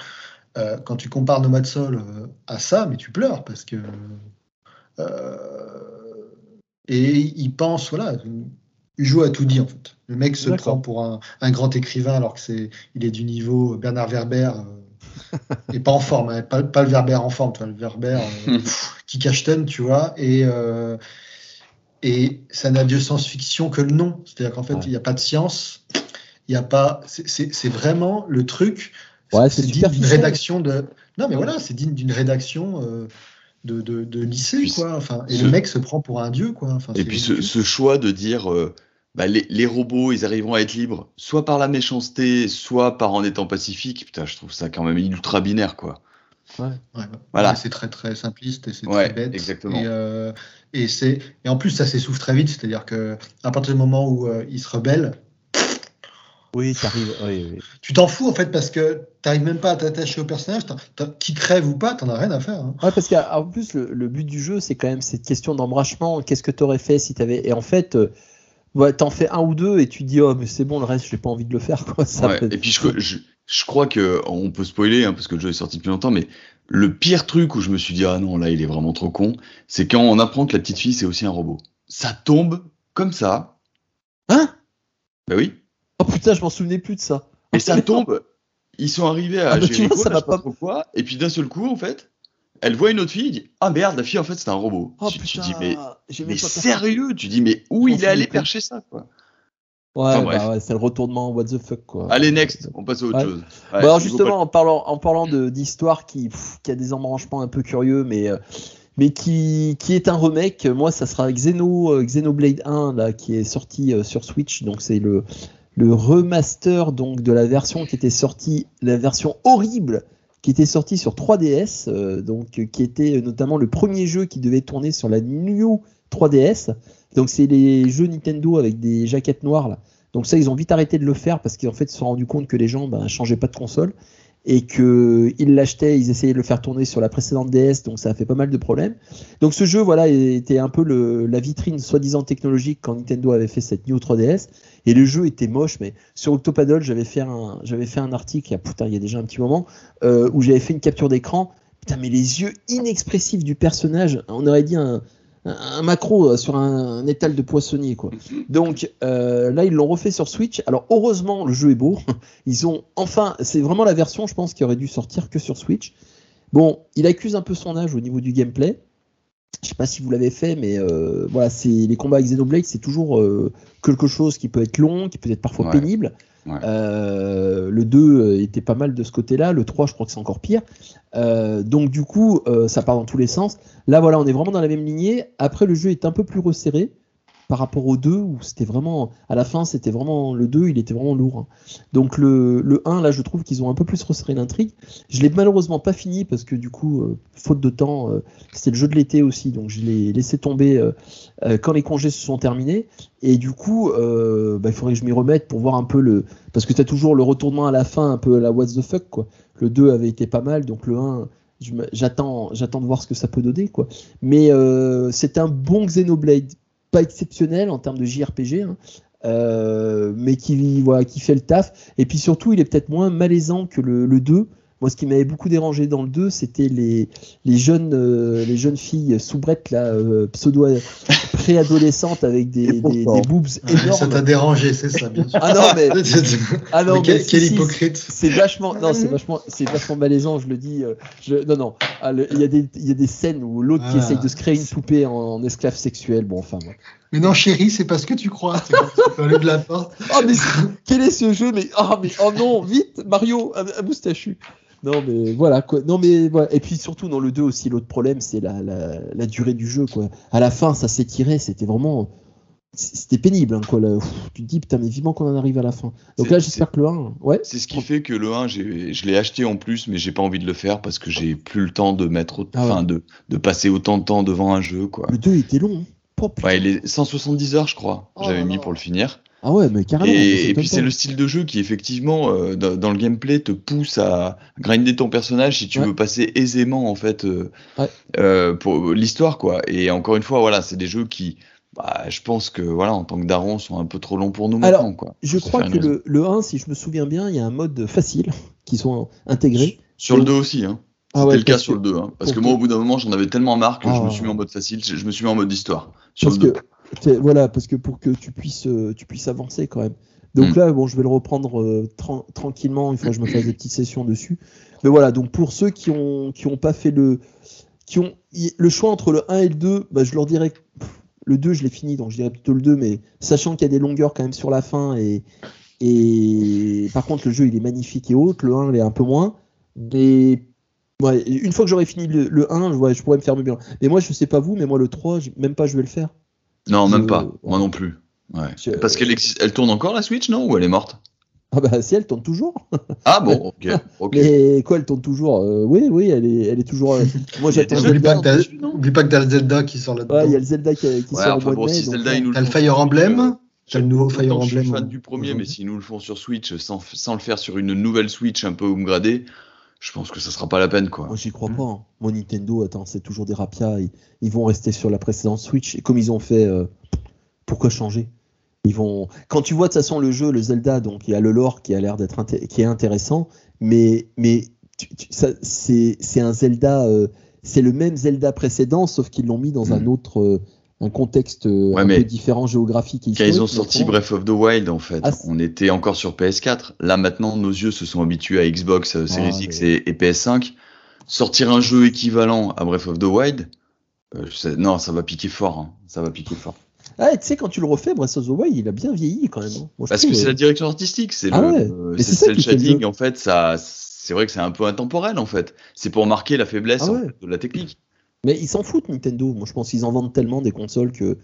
[SPEAKER 5] Euh, quand tu compares Nomad Soul à ça, mais tu pleures parce que et il pense, voilà, il joue à tout dit en fait. Le mec se prend pour un, un grand écrivain alors que c'est, il est du niveau Bernard Werber euh, et pas en forme, hein, pas, pas le Werber en forme, le Werber euh, qui cachetonne, tu vois, et euh, et ça n'a de science-fiction que le nom, c'est-à-dire qu'en fait
[SPEAKER 3] Ouais.
[SPEAKER 5] il n'y a pas de science, il n'y a pas, c'est- vraiment le truc.
[SPEAKER 3] Ouais, c'est
[SPEAKER 5] digne d'une rédaction de. Non mais voilà, c'est digne d'une rédaction. euh, de, de, de lycée,
[SPEAKER 4] Puis
[SPEAKER 5] quoi. Enfin, et
[SPEAKER 4] ce-
[SPEAKER 5] le mec se prend pour un dieu, quoi. Enfin,
[SPEAKER 4] Et puis ce, choix de dire euh, bah, les, les robots, ils arriveront à être libres, soit par la méchanceté, soit par en étant pacifiques. Putain, je trouve ça quand même ultra binaire, quoi.
[SPEAKER 5] Ouais,
[SPEAKER 4] Voilà.
[SPEAKER 5] c'est très très simpliste et c'est
[SPEAKER 4] Ouais,
[SPEAKER 5] très bête.
[SPEAKER 4] exactement.
[SPEAKER 5] Et, euh, et c'est et en plus ça s'essouffle très vite, c'est-à-dire que à partir du moment où euh, il se rebelle,
[SPEAKER 3] Oui, oui.
[SPEAKER 5] tu t'en fous en fait parce que t'arrives même pas à t'attacher au personnage. t'as- t'as- qui crève ou pas, t'en as rien à faire. hein.
[SPEAKER 3] Ouais, parce qu'en plus, le, le but du jeu, c'est quand même cette question d'embrachement. Qu'est-ce que tu aurais fait si tu avais. Et en fait, euh, ouais, t'en fais un ou deux et tu dis, oh, mais c'est bon, le reste, j'ai pas envie de le faire. Quoi. Ça
[SPEAKER 4] Ouais,
[SPEAKER 3] peut-
[SPEAKER 4] Et puis je, je, je crois que on peut spoiler hein, parce que le jeu est sorti depuis longtemps, mais le pire truc où je me suis dit ah non là il est vraiment trop con, c'est quand on apprend que la petite fille c'est aussi un robot. Ça tombe comme ça.
[SPEAKER 3] Hein?
[SPEAKER 4] Bah oui.
[SPEAKER 3] Putain, je m'en souvenais plus de ça.
[SPEAKER 4] Et ça tombe. Ils sont arrivés à
[SPEAKER 3] Ah, bah,
[SPEAKER 4] Jericho,
[SPEAKER 3] vois, ça
[SPEAKER 4] sais pas pourquoi. Et puis d'un seul coup, en fait, elle voit une autre fille, dit Ah merde, la fille, en fait, c'est un robot.
[SPEAKER 3] Oh
[SPEAKER 4] tu, tu
[SPEAKER 3] putain,
[SPEAKER 4] dis Mais, sérieux Tu dis Mais où il est allé percher ça, quoi?
[SPEAKER 3] Ouais,
[SPEAKER 4] Enfin,
[SPEAKER 3] bah ouais, c'est le retournement what the fuck quoi.
[SPEAKER 4] Allez, next, on passe à autre
[SPEAKER 3] Ouais.
[SPEAKER 4] chose.
[SPEAKER 3] Bon,
[SPEAKER 4] Ouais,
[SPEAKER 3] alors justement, en parlant, en parlant de- d'histoire qui, pff, qui a des embranchements un peu curieux, mais, euh, mais qui, qui est un remake, moi ça sera Xeno, euh, Xenoblade 1 là, qui est sorti euh, sur Switch, donc c'est le, le remaster donc, de la version qui était sortie, la version horrible qui était sortie sur 3DS, euh, donc, qui était notamment le premier jeu qui devait tourner sur la New 3DS. Donc c'est les jeux Nintendo avec des jaquettes noires là. Donc ça, ils ont vite arrêté de le faire parce qu'en fait, ils se sont rendus compte que les gens ne changeaient pas de console et qu'ils l'achetaient, ils essayaient de le faire tourner sur la précédente DS, donc ça a fait pas mal de problèmes. Donc ce jeu, voilà, était un peu le- la vitrine soi-disant technologique quand Nintendo avait fait cette New 3DS, et le jeu était moche, mais sur Octopaddle, j'avais fait un, j'avais fait un article, il y a, putain, il y a déjà un petit moment, euh, où j'avais fait une capture d'écran, putain, mais les yeux inexpressifs du personnage, on aurait dit un, un- un macro euh, sur un, un étal de poissonnier, quoi. Donc euh, là, ils l'ont refait sur Switch. Alors heureusement, le jeu est beau. Ils ont enfin, c'est vraiment la version, je pense, qui aurait dû sortir que sur Switch. Bon, il accuse un peu son âge au niveau du gameplay. Je sais pas si vous l'avez fait, mais euh, voilà, c'est les combats avec Xenoblade, c'est toujours euh, quelque chose qui peut être long, qui peut être parfois
[SPEAKER 4] Ouais.
[SPEAKER 3] pénible.
[SPEAKER 4] Ouais.
[SPEAKER 3] Euh, le 2 était pas mal de ce côté-là, le 3 je crois que c'est encore pire. Donc du coup, ça part dans tous les sens. Là voilà, on est vraiment dans la même lignée. Après le jeu est un peu plus resserré par rapport au 2 où c'était vraiment à la fin c'était vraiment le 2 il était vraiment lourd. hein. Donc le, le 1 là je trouve qu'ils ont un peu plus resserré l'intrigue. Je l'ai malheureusement pas fini parce que du coup euh, faute de temps euh, c'était le jeu de l'été aussi donc je l'ai laissé tomber euh, quand les congés se sont terminés et du coup bah, il faudrait que je m'y remette pour voir un peu le parce que tu as toujours le retournement à la fin un peu la what the fuck quoi. Le 2 avait été pas mal donc le 1 je me- j'attends j'attends de voir ce que ça peut donner quoi. Mais c'est un bon Xenoblade pas exceptionnel en termes de JRPG, hein, euh, mais qui, qui fait le taf. Et puis surtout, il est peut-être moins malaisant que le, le 2. Moi, ce qui m'avait beaucoup dérangé dans le 2, c'était les, les, jeunes, euh, les jeunes filles soubrettes, là, euh, pseudo préadolescentes avec des, des, des boobs
[SPEAKER 5] Ouais, ça
[SPEAKER 3] énormes.
[SPEAKER 5] t'a dérangé, c'est ça, bien sûr.
[SPEAKER 3] Ah non, mais, ah non,
[SPEAKER 5] Mais quel,
[SPEAKER 3] mais si,
[SPEAKER 5] quel
[SPEAKER 3] si,
[SPEAKER 5] hypocrite.
[SPEAKER 3] c'est vachement, non, c'est vachement, c'est vachement malaisant, je le dis. euh, je, non, non. Ah, le- Il y, a des- il y a des scènes où l'autre qui
[SPEAKER 5] Ah.
[SPEAKER 3] essaye de se créer une poupée en, en esclave sexuel. Bon, enfin. bon.
[SPEAKER 5] Mais non, chérie, c'est pas ce que tu crois. Tu peux aller de la porte.
[SPEAKER 3] Oh, mais quel est ce jeu Mais oh, mais oh non, vite, Mario, un, un moustachu. Non, mais voilà quoi. Non, mais voilà. Et puis surtout dans le 2 aussi, l'autre problème, c'est la, la, la durée du jeu quoi. À la fin, ça s'étirait, c'était vraiment. C'était pénible hein, quoi. là. Pff, tu te dis putain, mais vivement qu'on en arrive à la fin. Donc là, j'espère que le 1, ouais.
[SPEAKER 4] C'est ce qui fait que le 1, j'ai- je l'ai acheté en plus, mais j'ai pas envie de le faire parce que j'ai plus le temps de mettre,
[SPEAKER 3] Ah ouais.
[SPEAKER 4] de, de passer autant de temps devant un jeu, quoi.
[SPEAKER 3] Le 2 était long. hein. Oh.
[SPEAKER 4] Ouais, il est 170 heures, je crois.
[SPEAKER 3] Oh
[SPEAKER 4] J'avais mis pour le finir.
[SPEAKER 3] Ah ouais, mais carrément.
[SPEAKER 4] Et, puis c'est le style de jeu qui effectivement euh, dans, dans le gameplay te pousse à grinder ton personnage si tu
[SPEAKER 3] Ouais.
[SPEAKER 4] veux passer aisément en fait euh,
[SPEAKER 3] Ouais.
[SPEAKER 4] euh, pour l'histoire quoi. Et encore une fois voilà c'est des jeux qui bah, je pense que voilà en tant que daron sont un peu trop longs pour nous
[SPEAKER 3] Alors,
[SPEAKER 4] maintenant quoi.
[SPEAKER 3] Je crois que le, le 1, si je me souviens bien, il y a un mode facile qui sont intégrés.
[SPEAKER 4] sur le 2 aussi hein.
[SPEAKER 3] Ah
[SPEAKER 4] C'était
[SPEAKER 3] ouais,
[SPEAKER 4] le cas sur le 2 hein. parce que moi au bout d'un moment j'en avais tellement marre que
[SPEAKER 3] Ah
[SPEAKER 4] je me
[SPEAKER 3] ouais.
[SPEAKER 4] suis mis en mode facile, je je me suis mis en mode histoire sur
[SPEAKER 3] Parce
[SPEAKER 4] le
[SPEAKER 3] que,
[SPEAKER 4] 2.
[SPEAKER 3] t'es- voilà, parce que pour que tu puisses, euh, tu puisses avancer quand même. Donc
[SPEAKER 4] Mm.
[SPEAKER 3] là, bon, je vais le reprendre euh, tran- tranquillement. Il faut que je me fasse des petites sessions dessus. Mais voilà, donc pour ceux qui ont, qui ont pas fait le, qui ont y- le choix entre le 1 et le 2, bah, je leur dirais pff, le 2, je l'ai fini, donc je dirais plutôt le 2, mais sachant qu'il y a des longueurs quand même sur la fin et, et par contre le jeu il est magnifique et autre, le 1 il est un peu moins. Mais ouais, une fois que j'aurai fini le, le 1, ouais, je pourrais me faire mieux bien. Mais moi je sais pas vous, mais moi le 3, j- même pas je vais le faire.
[SPEAKER 4] Non même pas, moi non plus. Ouais.
[SPEAKER 3] Je-
[SPEAKER 4] Parce qu'elle existe, elle tourne encore la Switch non? Ou elle est morte?
[SPEAKER 3] Ah bah si elle tourne toujours.
[SPEAKER 4] Ah bon ok ok.
[SPEAKER 3] Mais quoi, elle tourne toujours Euh, Oui, oui, elle est, elle est toujours. euh, Moi, j'attends
[SPEAKER 4] déjà
[SPEAKER 5] Oublie
[SPEAKER 3] Zelda.
[SPEAKER 5] pas, pas que t'as le Zelda qui sort là-dedans.
[SPEAKER 3] Ouais, il y a le Zelda qui, qui
[SPEAKER 4] Ouais,
[SPEAKER 3] sort au
[SPEAKER 4] enfin
[SPEAKER 3] mois
[SPEAKER 4] bon,
[SPEAKER 3] mai.
[SPEAKER 4] si Zelda, nous
[SPEAKER 5] T'as le Fire Emblem.
[SPEAKER 4] Euh,
[SPEAKER 5] T'as le nouveau Fire
[SPEAKER 4] que Je suis
[SPEAKER 5] Emblem.
[SPEAKER 4] fan du premier, mais s'ils nous le font sur Switch sans, sans le faire sur une nouvelle Switch un peu upgradée, je pense que ça sera pas la peine quoi.
[SPEAKER 3] Moi, j'y crois pas. hein. Moi, Nintendo, attends, c'est toujours des rapias. Ils, ils vont rester sur la précédente Switch. Et comme ils ont fait, euh, pourquoi changer? Ils vont. Quand tu vois de toute façon le jeu, le Zelda, donc il y a le lore qui a l'air d'être qui est intéressant, mais mais c'est un Zelda. euh, c'est le même Zelda précédent, sauf qu'ils l'ont mis dans un
[SPEAKER 4] Mm.
[SPEAKER 3] autre. euh, un contexte euh,
[SPEAKER 4] Ouais,
[SPEAKER 3] un
[SPEAKER 4] mais
[SPEAKER 3] peu différent géographique et
[SPEAKER 4] Quand ils ont sorti. Breath of the Wild, en fait,
[SPEAKER 3] Ah,
[SPEAKER 4] on était encore sur PS4. Là, maintenant, nos yeux se sont habitués à Xbox euh, Series
[SPEAKER 3] Ah,
[SPEAKER 4] X
[SPEAKER 3] mais-
[SPEAKER 4] et, et PS5. Sortir un jeu équivalent à Breath of the Wild, euh, sais- non, ça va piquer fort. hein. Ça va piquer fort.
[SPEAKER 3] Ah, tu sais, quand tu le refais, Breath of the Wild, il a bien vieilli quand même. hein. Moi,
[SPEAKER 4] Parce
[SPEAKER 3] trouve,
[SPEAKER 4] que c'est
[SPEAKER 3] euh,
[SPEAKER 4] la direction artistique, c'est
[SPEAKER 3] Ah
[SPEAKER 4] le,
[SPEAKER 3] ouais,
[SPEAKER 4] euh, c'est le
[SPEAKER 3] fait le
[SPEAKER 4] shading. En fait, ça, c'est vrai que c'est un peu intemporel. En fait, c'est pour marquer la faiblesse
[SPEAKER 3] Ah
[SPEAKER 4] en
[SPEAKER 3] ouais.
[SPEAKER 4] fait, de la technique.
[SPEAKER 3] Mais ils s'en foutent, Nintendo. Moi, je pense qu'ils en vendent tellement des consoles que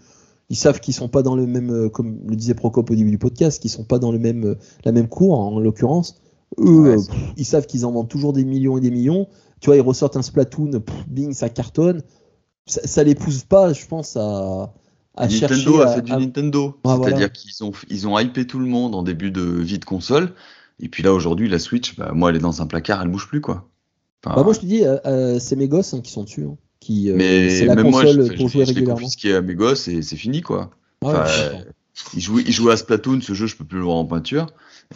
[SPEAKER 3] ils savent qu'ils sont pas dans le même, euh, comme le disait Procop au début du podcast, qu'ils sont pas dans le même, euh, la même cour en l'occurrence. Eux,
[SPEAKER 4] Ouais,
[SPEAKER 3] euh, pff, ils savent qu'ils en vendent toujours des millions et des millions. Tu vois, ils ressortent un Splatoon, pff, bing, ça cartonne. Ça, ça les pousse pas, je pense, à, à chercher.
[SPEAKER 4] Nintendo a
[SPEAKER 3] à-
[SPEAKER 4] fait du
[SPEAKER 3] à-
[SPEAKER 4] Nintendo,
[SPEAKER 3] Ah,
[SPEAKER 4] c'est-à-dire
[SPEAKER 3] voilà.
[SPEAKER 4] qu'ils ont, ils ont hypé tout le monde en début de vie de console. Et puis là, aujourd'hui, la Switch, bah, moi, elle est dans un placard, elle bouge plus, quoi. Enfin,
[SPEAKER 3] Bah, moi, je te dis, euh, euh, c'est mes gosses hein, qui sont dessus. hein, qui, euh,
[SPEAKER 4] mais
[SPEAKER 3] c'est la
[SPEAKER 4] même moi,
[SPEAKER 3] console
[SPEAKER 4] je,
[SPEAKER 3] pour
[SPEAKER 4] je-
[SPEAKER 3] jouer
[SPEAKER 4] je l'ai
[SPEAKER 3] régulièrement.
[SPEAKER 4] confisqué à mes gosses et c'est fini, quoi.
[SPEAKER 3] Ouais,
[SPEAKER 4] Enfin, ils, jouaient, ils jouaient à Splatoon, ce jeu, je peux plus le voir en peinture.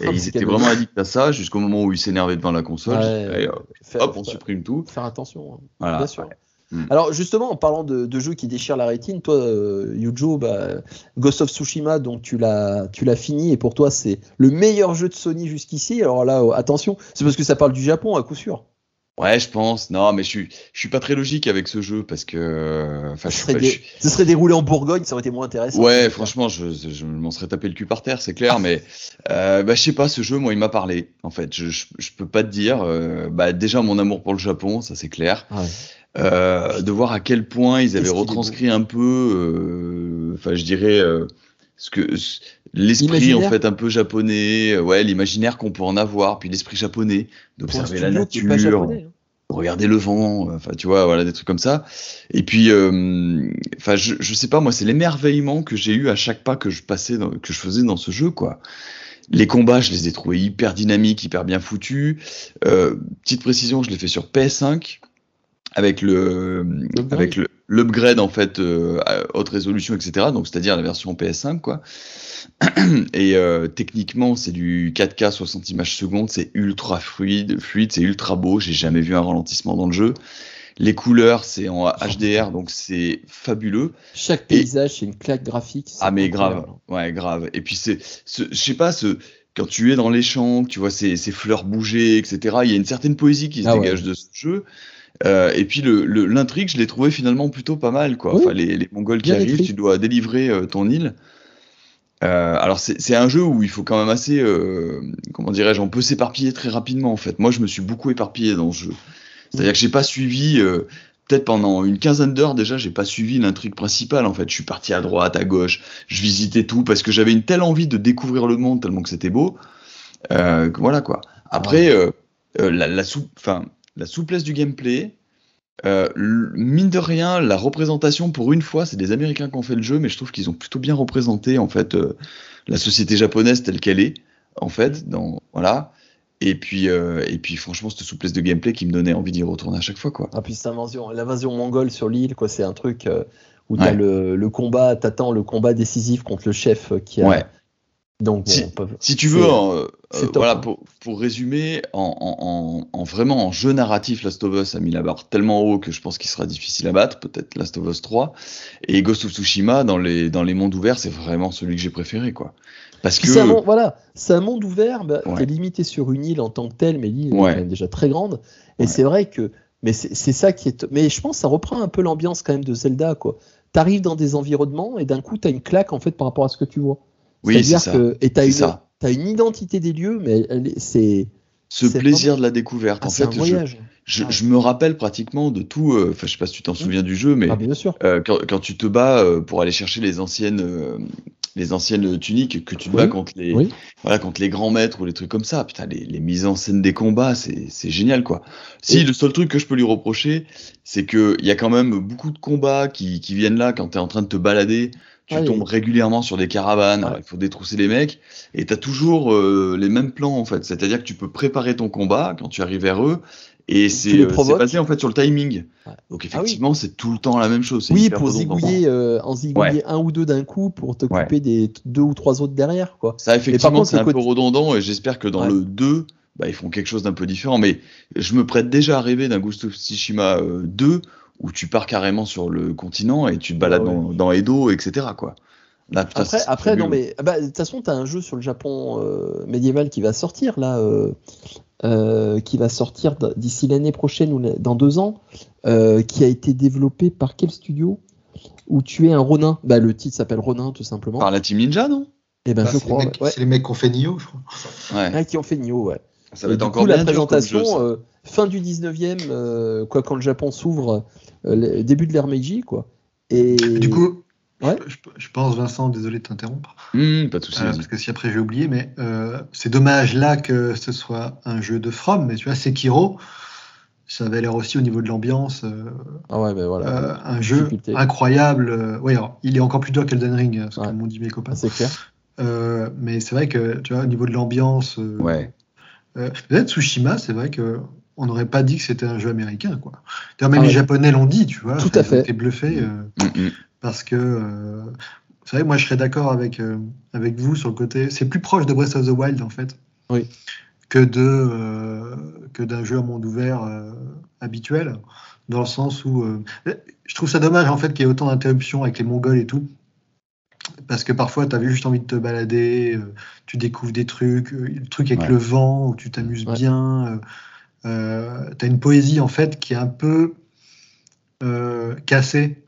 [SPEAKER 4] Et
[SPEAKER 3] Ah,
[SPEAKER 4] ils étaient vraiment addicts à ça jusqu'au moment où ils s'énervaient devant la console.
[SPEAKER 3] Ouais,
[SPEAKER 4] hop,
[SPEAKER 3] Faire-
[SPEAKER 4] on supprime tout.
[SPEAKER 3] faire attention. hein.
[SPEAKER 4] Voilà.
[SPEAKER 3] Bien sûr.
[SPEAKER 4] Mm.
[SPEAKER 3] Alors justement, en parlant de, de jeux qui déchirent la rétine, toi, euh, Yujo, bah, Ghost of Tsushima, donc tu l'as, tu l'as fini et pour toi c'est le meilleur jeu de Sony jusqu'ici. Alors là, euh, attention, c'est parce que ça parle du Japon à coup sûr.
[SPEAKER 4] Ouais, je pense. Non, mais je suis, je suis pas très logique avec ce jeu parce que, enfin,
[SPEAKER 3] Ce serait,
[SPEAKER 4] pas-
[SPEAKER 3] dé-
[SPEAKER 4] je suis-
[SPEAKER 3] ce serait déroulé en Bourgogne, ça aurait été moins intéressant.
[SPEAKER 4] Ouais, franchement, je, je m'en serais tapé le cul par terre, c'est clair, mais euh, bah, je sais pas, ce jeu, moi, il m'a parlé. En fait, je, je, je peux pas te dire. euh, bah, déjà, mon amour pour le Japon, ça c'est clair.
[SPEAKER 3] Ouais.
[SPEAKER 4] Euh, de voir à quel point ils avaient retranscrit un peu, euh, enfin, je dirais, euh, ce que l'esprit en fait un peu japonais, euh, ouais, l'imaginaire qu'on peut en avoir, puis l'esprit japonais, d'observer la nature
[SPEAKER 3] japonais, hein.
[SPEAKER 4] regarder le vent, euh, enfin tu vois, voilà des trucs comme ça. Et puis, euh, enfin je, je sais pas moi, c'est l'émerveillement que j'ai eu à chaque pas que je passais, dans- que je faisais dans ce jeu quoi. Les combats, je les ai trouvés hyper dynamiques, hyper bien foutus. Euh, petite précision, je l'ai fait sur PS5 avec le avec le l'upgrade en fait euh, à haute résolution etc. Donc c'est-à-dire la version PS5 quoi. Et euh, techniquement, c'est du 4K 60 images secondes, c'est ultra fluide, fluide, c'est ultra beau. J'ai jamais vu un ralentissement dans le jeu. Les couleurs, c'est en HDR, donc c'est fabuleux.
[SPEAKER 3] Chaque paysage, c'est une claque graphique.
[SPEAKER 4] Ah mais grave, ouais grave. Et puis c'est, ce- je sais pas, ce, quand tu es dans les champs, tu vois ces, ces fleurs bouger, etc. Il y a une certaine poésie qui se
[SPEAKER 3] Ah ouais.
[SPEAKER 4] dégage de ce jeu. Euh, et puis le- l'intrigue, je l'ai trouvé finalement plutôt pas mal, quoi.
[SPEAKER 3] Oui.
[SPEAKER 4] Enfin, les, les Mongols qui
[SPEAKER 3] Bien
[SPEAKER 4] arrivent,
[SPEAKER 3] écrit.
[SPEAKER 4] tu dois délivrer euh, ton île. Euh, alors c'est, un jeu où il faut quand même assez, comment dirais-je, on peut s'éparpiller très rapidement en fait. Moi, je me suis beaucoup éparpillé dans ce jeu. C'est-à-dire que j'ai pas suivi, peut-être pendant une quinzaine d'heures déjà, j'ai pas suivi l'intrigue principale en fait. Je suis parti à droite, à gauche, je visitais tout parce que j'avais une telle envie de découvrir le monde tellement que c'était beau. Voilà quoi. Après, la, la, sou- enfin, la souplesse du gameplay, euh, mine de rien, la représentation pour une fois, c'est des Américains qui ont fait le jeu, mais je trouve qu'ils ont plutôt bien représenté en fait euh, la société japonaise telle qu'elle est en fait. Dans voilà. Et puis, euh, et puis franchement, cette souplesse de gameplay qui me donnait envie d'y retourner à chaque fois quoi.
[SPEAKER 3] Ah, puis cette invasion, l'invasion mongole sur l'île, quoi, c'est un truc euh, où t'as
[SPEAKER 4] Ouais.
[SPEAKER 3] le, le combat, t'attends le combat décisif contre le chef qui a.
[SPEAKER 4] Ouais.
[SPEAKER 3] Donc, bon,
[SPEAKER 4] Si-
[SPEAKER 3] on peut-
[SPEAKER 4] Si tu veux, euh,
[SPEAKER 3] c'est
[SPEAKER 4] euh, voilà,
[SPEAKER 3] hein.
[SPEAKER 4] pour, pour résumer, en, en, en, en vraiment en jeu narratif, Last of Us a mis la barre tellement haut que je pense qu'il sera difficile à battre, peut-être Last of Us 3. Et Ghost of Tsushima, dans les, dans les mondes ouverts, c'est vraiment celui que j'ai préféré, quoi. Parce que,
[SPEAKER 3] c'est un monde, voilà, c'est un monde ouvert, bah,
[SPEAKER 4] Ouais.
[SPEAKER 3] t'es limité sur une île en tant que telle, mais l'île
[SPEAKER 4] Ouais.
[SPEAKER 3] est quand même déjà très grande. Et
[SPEAKER 4] Ouais.
[SPEAKER 3] c'est vrai que, mais c'est c'est ça qui est, mais je pense que ça reprend un peu l'ambiance quand même de Zelda, quoi. T'arrives dans des environnements et d'un coup t'as une claque en fait par rapport à ce que tu vois.
[SPEAKER 4] Oui, c'est ça.
[SPEAKER 3] que et t'as
[SPEAKER 4] C'est
[SPEAKER 3] une, identité des lieux, mais c'est,
[SPEAKER 4] Ce plaisir
[SPEAKER 3] vraiment-
[SPEAKER 4] de la découverte.
[SPEAKER 3] ah,
[SPEAKER 4] en
[SPEAKER 3] un
[SPEAKER 4] fait, je,
[SPEAKER 3] voyage.
[SPEAKER 4] je,
[SPEAKER 3] Ouais.
[SPEAKER 4] je me rappelle pratiquement de tout, euh, enfin, je sais pas si tu t'en souviens du jeu, mais
[SPEAKER 3] Ah, bien sûr.
[SPEAKER 4] Euh, quand, quand tu te bats euh, pour aller chercher les anciennes, euh, les anciennes tuniques, que tu te
[SPEAKER 3] Oui.
[SPEAKER 4] bats contre les,
[SPEAKER 3] Oui.
[SPEAKER 4] voilà, contre les grands maîtres ou les trucs comme ça, putain, les, les mises en scène des combats, c'est c'est génial, quoi. Si,
[SPEAKER 3] Et-
[SPEAKER 4] le seul truc que je peux lui reprocher, c'est que il y a quand même beaucoup de combats qui, qui viennent là quand tu es en train de te balader. Tu
[SPEAKER 3] Ouais,
[SPEAKER 4] tombes régulièrement sur des caravanes,
[SPEAKER 3] Ouais.
[SPEAKER 4] il faut détrousser les mecs, et tu as toujours euh, les mêmes plans, en fait. C'est-à-dire que tu peux préparer ton combat quand tu arrives vers eux, et c'est euh, basé, en fait, sur le timing.
[SPEAKER 3] Ouais.
[SPEAKER 4] Donc,
[SPEAKER 3] Ah oui.
[SPEAKER 4] effectivement, c'est tout le temps la même chose.
[SPEAKER 3] Oui, pour zigouiller, euh, en zigouiller un ou deux d'un coup pour t'occuper des deux ou trois autres derrière, quoi.
[SPEAKER 4] Ça, effectivement, c'est un peu redondant et j'espère que dans le 2, bah, ils feront quelque chose d'un peu différent. Mais je me prête déjà à rêver d'un Ghost of Tsushima euh, 2 où tu pars carrément sur le continent et tu te balades
[SPEAKER 3] Ah ouais.
[SPEAKER 4] dans, dans Edo, etc. Quoi. Là, putain,
[SPEAKER 3] Après, non, mais ah bah, de toute façon, tu as un jeu sur le Japon euh, médiéval qui va sortir là, euh, euh, qui va sortir d'ici l'année prochaine ou dans deux ans, euh, qui a été développé par quel studio Où tu es un Ronin? Bah, le titre s'appelle Ronin tout simplement.
[SPEAKER 4] Par la Team Ninja, non?
[SPEAKER 3] Et ben
[SPEAKER 5] Bah,
[SPEAKER 3] je
[SPEAKER 5] c'est les
[SPEAKER 3] crois.
[SPEAKER 5] mecs-
[SPEAKER 3] ouais.
[SPEAKER 5] C'est les mecs qui ont fait Nioh, je crois.
[SPEAKER 4] Ouais.
[SPEAKER 3] Ah, qui ont fait Nioh, ouais.
[SPEAKER 4] Ça va être
[SPEAKER 3] du
[SPEAKER 4] encore
[SPEAKER 3] coup, la
[SPEAKER 4] jeu,
[SPEAKER 3] présentation, euh, fin du 19e, euh, quoi, quand le Japon s'ouvre, euh, le début de l'ère Meiji, quoi. Et
[SPEAKER 5] Du coup,
[SPEAKER 3] Ouais.
[SPEAKER 5] je, je pense, Vincent, désolé de t'interrompre,
[SPEAKER 4] Hum, pas de soucis,
[SPEAKER 5] euh, parce que si après j'ai oublié, mais euh, c'est dommage là que ce soit un jeu de From, mais tu vois, Sekiro, ça avait l'air aussi au niveau de l'ambiance, euh,
[SPEAKER 3] ah ouais, ben voilà,
[SPEAKER 5] euh, un jeu
[SPEAKER 3] difficulté.
[SPEAKER 5] incroyable. euh, oui, alors, il est encore plus dur qu'Elden Ring, ce
[SPEAKER 3] Ouais.
[SPEAKER 5] que m'ont dit mes copains.
[SPEAKER 3] C'est clair.
[SPEAKER 5] Euh, mais c'est vrai que, tu vois, au niveau de l'ambiance, euh,
[SPEAKER 4] Ouais.
[SPEAKER 5] euh, peut-être Tsushima, c'est vrai que on n'aurait pas dit que c'était un jeu américain, quoi. Même
[SPEAKER 3] Ah
[SPEAKER 5] les. Japonais l'ont dit, tu vois.
[SPEAKER 3] Tout
[SPEAKER 5] ils
[SPEAKER 3] à
[SPEAKER 5] ont
[SPEAKER 3] fait.
[SPEAKER 5] été bluffés. euh,
[SPEAKER 4] Hum, hum.
[SPEAKER 5] parce que euh, c'est vrai, moi je serais d'accord avec, euh, avec vous sur le côté. C'est plus proche de Breath of the Wild en fait
[SPEAKER 3] Oui.
[SPEAKER 5] que de euh, que d'un jeu à monde ouvert euh, habituel, dans le sens où euh, je trouve ça dommage en fait qu'il y ait autant d'interruptions avec les Mongols et tout. Parce que parfois, tu avais juste envie de te balader, euh, tu découvres des trucs, euh, le truc avec
[SPEAKER 4] Ouais.
[SPEAKER 5] le vent, où tu t'amuses
[SPEAKER 3] Ouais.
[SPEAKER 5] bien. euh, tu as une poésie, en fait, qui est un peu euh, cassée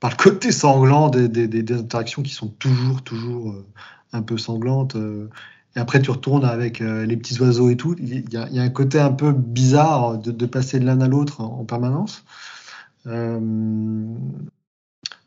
[SPEAKER 5] par le côté sanglant des, des- des- des interactions qui sont toujours, toujours euh, un peu sanglantes. euh. et après, tu retournes avec euh, les petits oiseaux et tout. Il y, a, il y a un côté un peu bizarre de, de passer de l'un à l'autre en, en permanence. Euh,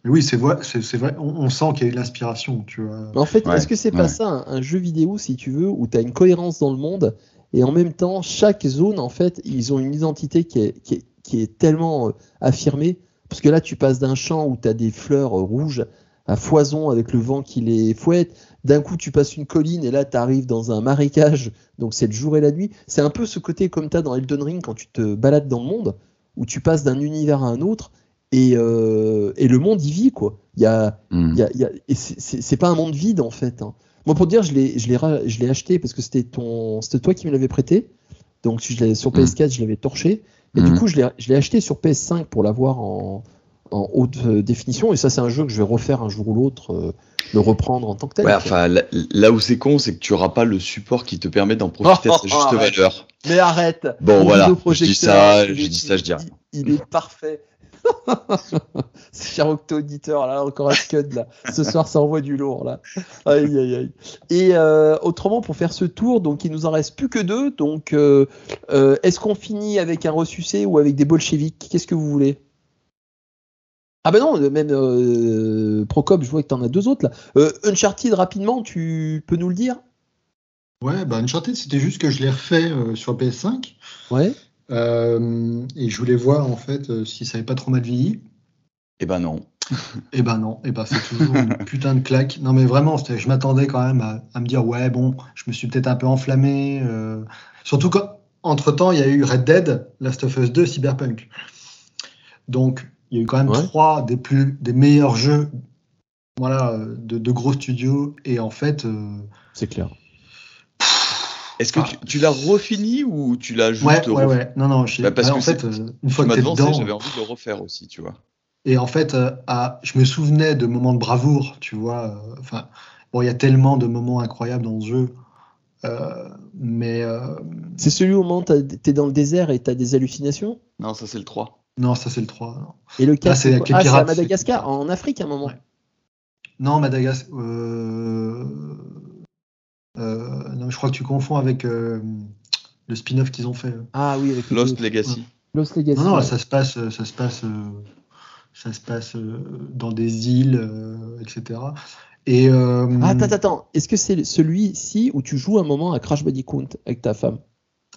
[SPEAKER 5] mais oui, c'est vrai, c'est c'est vrai. On, on sent qu'il y a eu de l'inspiration, tu vois.
[SPEAKER 3] Mais en fait,
[SPEAKER 4] Ouais,
[SPEAKER 3] est-ce que c'est pas
[SPEAKER 4] ouais.
[SPEAKER 3] ça un, un jeu vidéo, si tu veux, où tu as une cohérence dans le monde et en même temps, chaque zone, en fait, ils ont une identité qui est, qui est, qui est tellement euh, affirmée. Parce que là, tu passes d'un champ où tu as des fleurs euh, rouges à foison avec le vent qui les fouette. D'un coup, tu passes une colline et là, tu arrives dans un marécage. Donc, c'est le jour et la nuit. C'est un peu ce côté comme tu as dans Elden Ring quand tu te balades dans le monde, où tu passes d'un univers à un autre et, euh, et le monde y vit, quoi. Il y a, il y a- il y a- et c'est- c'est c'est pas un monde vide en fait. hein. Moi pour te dire, je l'ai je l'ai ra- je l'ai acheté parce que c'était ton c'était toi qui me l'avais prêté. Donc je sur PS4 je l'avais torché et du
[SPEAKER 4] Mhm.
[SPEAKER 3] coup je l'ai je l'ai acheté sur PS5 pour l'avoir en, en haute euh, définition et ça c'est un jeu que je vais refaire un jour ou l'autre, euh, le reprendre en tant que tel.
[SPEAKER 4] Ouais, enfin, là, là où c'est con, c'est que tu auras pas le support qui te permet d'en profiter à sa juste valeur.
[SPEAKER 3] Mais arrête.
[SPEAKER 4] Bon, voilà, je dis ça, je dis ça, je dis rien.
[SPEAKER 3] Il, il est parfait. C'est cher auditeur, là, encore un scud, là. Ce soir, ça envoie du lourd, là. Aïe, aïe, aïe. Et euh, autrement, pour faire ce tour, donc il nous en reste plus que deux. Donc, euh, euh, est-ce qu'on finit avec un ressucé ou avec des bolcheviks? Qu'est-ce que vous voulez? Ah ben non, même Procop, je vois que tu en as deux autres, là. Uncharted, rapidement, tu peux nous le dire?
[SPEAKER 5] Ouais, bah Uncharted, c'était juste que je l'ai refait euh, sur PS5.
[SPEAKER 3] Ouais.
[SPEAKER 5] Euh, et je voulais voir en fait euh, si ça avait pas trop mal vieilli.
[SPEAKER 4] Eh ben non.
[SPEAKER 5] Et ben non, et ben c'est toujours une putain de claque. Non mais vraiment, je m'attendais quand même à, à me dire ouais bon, je me suis peut-être un peu enflammé. euh, surtout quand entre temps il y a eu Red Dead, Last of Us 2, Cyberpunk. Donc il y a eu quand même
[SPEAKER 3] Ouais.
[SPEAKER 5] trois des plus des meilleurs jeux, voilà, de, de gros studios. Et en fait, euh,
[SPEAKER 3] C'est clair.
[SPEAKER 4] Est-ce que
[SPEAKER 5] Ah.
[SPEAKER 4] tu, tu l'as refini ou tu l'as juste
[SPEAKER 5] ouais, ouais, ouais. Non non,
[SPEAKER 4] Bah, parce
[SPEAKER 5] ouais,
[SPEAKER 4] que
[SPEAKER 5] en fait, euh, une
[SPEAKER 4] Tu
[SPEAKER 5] fois que
[SPEAKER 4] devancé,
[SPEAKER 5] dedans.
[SPEAKER 4] j'avais envie de le refaire aussi, tu vois.
[SPEAKER 5] Et en fait, euh, à- je me souvenais de moments de bravoure, tu vois. euh, Enfin, bon, il y a tellement de moments incroyables dans ce jeu. euh, mais euh,
[SPEAKER 3] C'est celui au moment où t'es dans le désert et t'as des hallucinations?
[SPEAKER 4] Non, ça c'est le 3.
[SPEAKER 5] non, ça c'est le 3. non.
[SPEAKER 3] Et le 4,
[SPEAKER 5] c'est avec les
[SPEAKER 3] ah, c'est à Madagascar, en Afrique à un moment.
[SPEAKER 5] Ouais. Non, Madagascar. euh, non, je crois que tu confonds avec euh, le spin-off qu'ils ont fait.
[SPEAKER 3] Ah oui, avec
[SPEAKER 4] Lost Legacy.
[SPEAKER 3] Lost Legacy.
[SPEAKER 5] Non, non,
[SPEAKER 3] ouais.
[SPEAKER 5] ça se passe, euh, ça se passe, euh, ça se passe euh, dans des îles, euh, etc. Et euh,
[SPEAKER 3] Ah, attends, attends, est-ce que c'est celui-ci où tu joues un moment à Crash Bandicoot avec ta femme?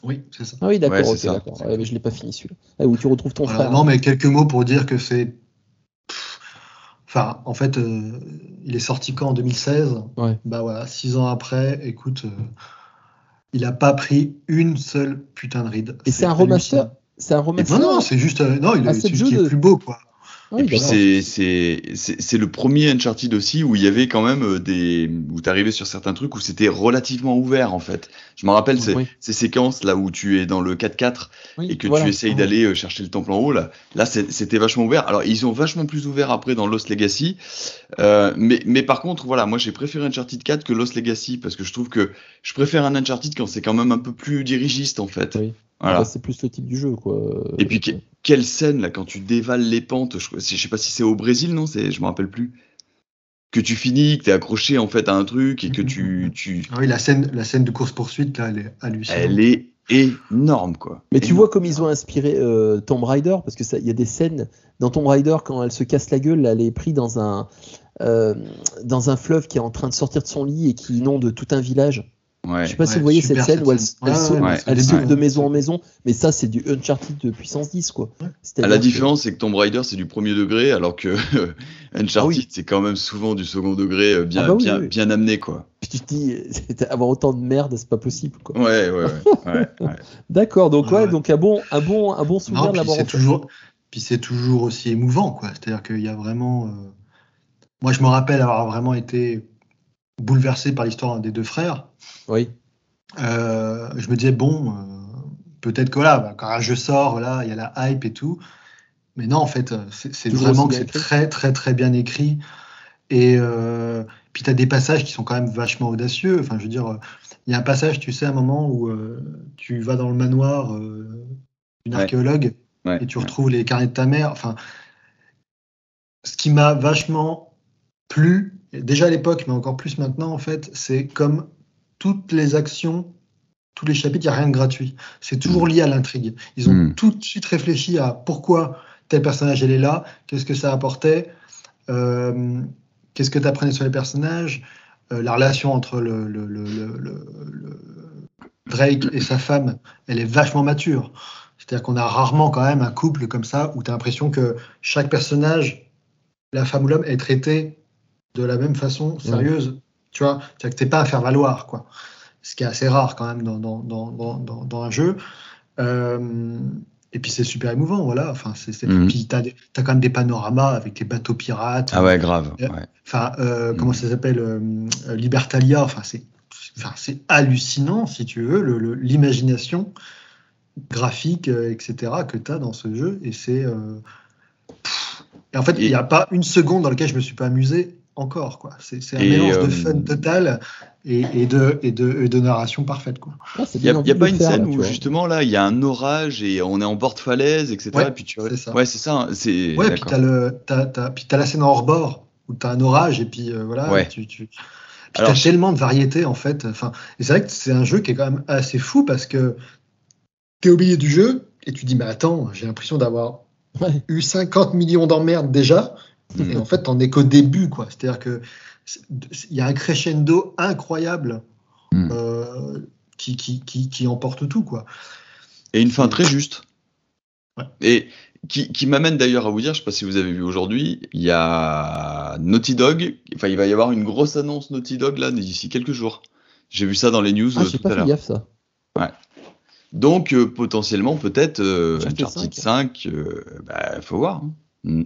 [SPEAKER 5] Oui, c'est ça.
[SPEAKER 3] Ah oui, d'accord,
[SPEAKER 4] Ouais, c'est
[SPEAKER 3] ok,
[SPEAKER 4] ça.
[SPEAKER 3] d'accord. Ouais, mais je l'ai pas fini celui-là. Ah, où tu retrouves ton
[SPEAKER 5] Voilà,
[SPEAKER 3] frère.
[SPEAKER 5] non, mais quelques mots pour dire que c'est. Enfin, en fait, euh, il est sorti quand en 2016
[SPEAKER 3] Ouais.
[SPEAKER 5] Bah voilà, six ans après, écoute, euh, il a pas pris une seule putain de ride.
[SPEAKER 3] Et c'est un remaster. C'est un remaster
[SPEAKER 5] Non, non, c'est juste. euh, non, il est
[SPEAKER 3] jeu
[SPEAKER 5] qu'il est
[SPEAKER 3] de-
[SPEAKER 5] plus beau, quoi.
[SPEAKER 3] Oui,
[SPEAKER 4] et puis c'est c'est le premier Uncharted aussi où il y avait quand même euh, des où t'arrivais sur certains trucs où c'était relativement ouvert en fait. Je me rappelle ces,
[SPEAKER 3] Oui.
[SPEAKER 4] ces séquences là où tu es dans le 4x4
[SPEAKER 3] Oui,
[SPEAKER 4] et que
[SPEAKER 3] voilà.
[SPEAKER 4] tu essayes d'aller euh, chercher le temple en haut là. Là c'était vachement ouvert. Alors ils ont vachement plus ouvert après dans Lost Legacy. Euh, mais mais par contre voilà moi j'ai préféré Uncharted 4 que Lost Legacy parce que je trouve que je préfère un Uncharted quand c'est quand même un peu plus dirigiste en fait.
[SPEAKER 3] Oui.
[SPEAKER 4] Voilà.
[SPEAKER 3] Bah, c'est plus le type du jeu, quoi.
[SPEAKER 4] Et puis, quelle scène là quand tu dévales les pentes Je, je sais pas si c'est au Brésil, non C'est, je me rappelle plus. Que tu finis, que t'es accroché en fait à un truc et que tu, tu,
[SPEAKER 5] Ah oui, la scène, la scène de course poursuite là, elle est hallucinante.
[SPEAKER 4] elle est énorme quoi.
[SPEAKER 3] Mais tu vois comme ils ont inspiré euh, Tomb Raider, parce que ça, il y a des scènes dans Tomb Raider quand elle se casse la gueule, elle est prise dans un euh, dans un fleuve qui est en train de sortir de son lit et qui inonde tout un village.
[SPEAKER 4] Ouais.
[SPEAKER 3] Je sais pas si vous voyez cette scène où elle,
[SPEAKER 5] scène.
[SPEAKER 3] elle
[SPEAKER 5] Ouais,
[SPEAKER 3] saute,
[SPEAKER 4] ouais,
[SPEAKER 3] elle
[SPEAKER 4] ouais.
[SPEAKER 3] saute
[SPEAKER 4] Ouais.
[SPEAKER 3] de maison en maison, mais ça c'est du Uncharted de puissance 10 quoi.
[SPEAKER 4] La
[SPEAKER 3] que-
[SPEAKER 4] différence, c'est que Tomb Raider, c'est du premier degré, alors que Uncharted,
[SPEAKER 3] Ah oui.
[SPEAKER 4] c'est quand même souvent du second degré, euh, bien,
[SPEAKER 3] Ah bah oui,
[SPEAKER 4] bien,
[SPEAKER 3] oui.
[SPEAKER 4] bien amené, quoi.
[SPEAKER 3] tu te dis avoir autant de merde, c'est pas possible quoi.
[SPEAKER 4] Ouais, ouais, ouais. ouais, ouais.
[SPEAKER 3] D'accord, donc ouais,
[SPEAKER 5] Ouais.
[SPEAKER 3] donc un bon un bon un bon souvenir
[SPEAKER 5] puis toujours, puis c'est toujours aussi émouvant, quoi. C'est-à-dire qu'il y a vraiment. euh, Moi, je me rappelle avoir vraiment été bouleversé par l'histoire des deux frères.
[SPEAKER 3] Oui.
[SPEAKER 5] Euh, je me disais bon, euh, peut-être que voilà, bah, quand un jeu sort, voilà, il y a la hype et tout. Mais non, en fait, euh, c'est vraiment que c'est très, très, très bien écrit. Et euh, puis tu as des passages qui sont quand même vachement audacieux. Enfin, je veux dire, il y a un passage, tu sais, un moment où euh, tu vas dans le manoir euh, d'une
[SPEAKER 4] Ouais.
[SPEAKER 5] archéologue
[SPEAKER 4] Ouais,
[SPEAKER 5] et tu
[SPEAKER 4] ouais.
[SPEAKER 5] retrouves les carnets de ta mère. Enfin, ce qui m'a vachement plu, déjà à l'époque, mais encore plus maintenant, en fait, c'est comme toutes les actions, tous les chapitres, il n'y a rien de gratuit. C'est toujours lié à l'intrigue. Ils ont
[SPEAKER 4] Mm.
[SPEAKER 5] tout de suite réfléchi à pourquoi tel personnage elle est là, qu'est-ce que ça apportait, euh, qu'est-ce que tu apprenais sur les personnages, euh, la relation entre le, le- le- le- le- le- Drake et sa femme, elle est vachement mature. C'est-à-dire qu'on a rarement quand même un couple comme ça où tu as l'impression que chaque personnage, la femme ou l'homme, est traité de la même façon, sérieuse. Tu vois, c'est-à-dire que t'es pas à faire valoir, quoi. Ce qui est assez rare quand même dans, dans, dans, dans, un jeu. Euh, et puis c'est super émouvant, voilà. Enfin, c'est, c'est-
[SPEAKER 4] Mhm.
[SPEAKER 5] Puis t'as, t'as quand même des panoramas avec les bateaux pirates.
[SPEAKER 4] Ah ouais, grave.
[SPEAKER 5] Euh,
[SPEAKER 4] Ouais.
[SPEAKER 5] Enfin, euh,
[SPEAKER 4] Mhm.
[SPEAKER 5] comment ça s'appelle euh, Libertalia. Enfin, c'est, enfin, c'est hallucinant, si tu veux, l'imagination graphique, etc., que tu as dans ce jeu. Et c'est. en fait, il n'y a pas une seconde dans laquelle je me suis pas amusé encore. Quoi. C'est, un
[SPEAKER 4] Et,
[SPEAKER 5] mélange
[SPEAKER 4] euh,
[SPEAKER 5] de fun total et, et de, et, de, et de narration parfaite. Quoi.
[SPEAKER 3] Ah,
[SPEAKER 4] Il n'y a, y a pas une
[SPEAKER 3] faire,
[SPEAKER 4] scène
[SPEAKER 3] là,
[SPEAKER 4] où justement là il y a un orage et on est en bord de falaise, etc.
[SPEAKER 5] Ouais,
[SPEAKER 4] et puis tu...
[SPEAKER 5] c'est ça.
[SPEAKER 4] Ouais, c'est ça. hein.
[SPEAKER 5] Ouais, puis tu as, la scène en hors-bord où tu as un orage et puis euh, voilà.
[SPEAKER 4] Ouais.
[SPEAKER 5] Tu, tu... Puis
[SPEAKER 4] Alors,
[SPEAKER 5] t'as
[SPEAKER 4] je-
[SPEAKER 5] tellement de variétés en fait. Enfin, c'est vrai que c'est un jeu qui est quand même assez fou parce que tu es au milieu du jeu et tu dis, mais attends, j'ai l'impression d'avoir
[SPEAKER 3] Ouais.
[SPEAKER 5] eu 50 millions d'emmerdes déjà. Et en fait, t'en es qu'au début, quoi. C'est-à-dire que il y a un crescendo incroyable
[SPEAKER 4] Mhm.
[SPEAKER 5] euh, qui, qui, qui, qui emporte tout, quoi.
[SPEAKER 4] Et une fin très juste.
[SPEAKER 5] Ouais.
[SPEAKER 4] Et qui, qui m'amène d'ailleurs à vous dire, je sais pas si vous avez vu aujourd'hui, il y a Naughty Dog, enfin il va y avoir une grosse annonce Naughty Dog là d'ici quelques jours. J'ai vu ça dans les news
[SPEAKER 3] Ah,
[SPEAKER 4] euh, tout
[SPEAKER 3] pas
[SPEAKER 4] à
[SPEAKER 3] fait
[SPEAKER 4] l'heure.
[SPEAKER 3] gaffe ça.
[SPEAKER 4] Donc euh, potentiellement peut-être euh,
[SPEAKER 3] Uncharted
[SPEAKER 4] Uncharted 5, euh, bah, faut voir. hein. Mm.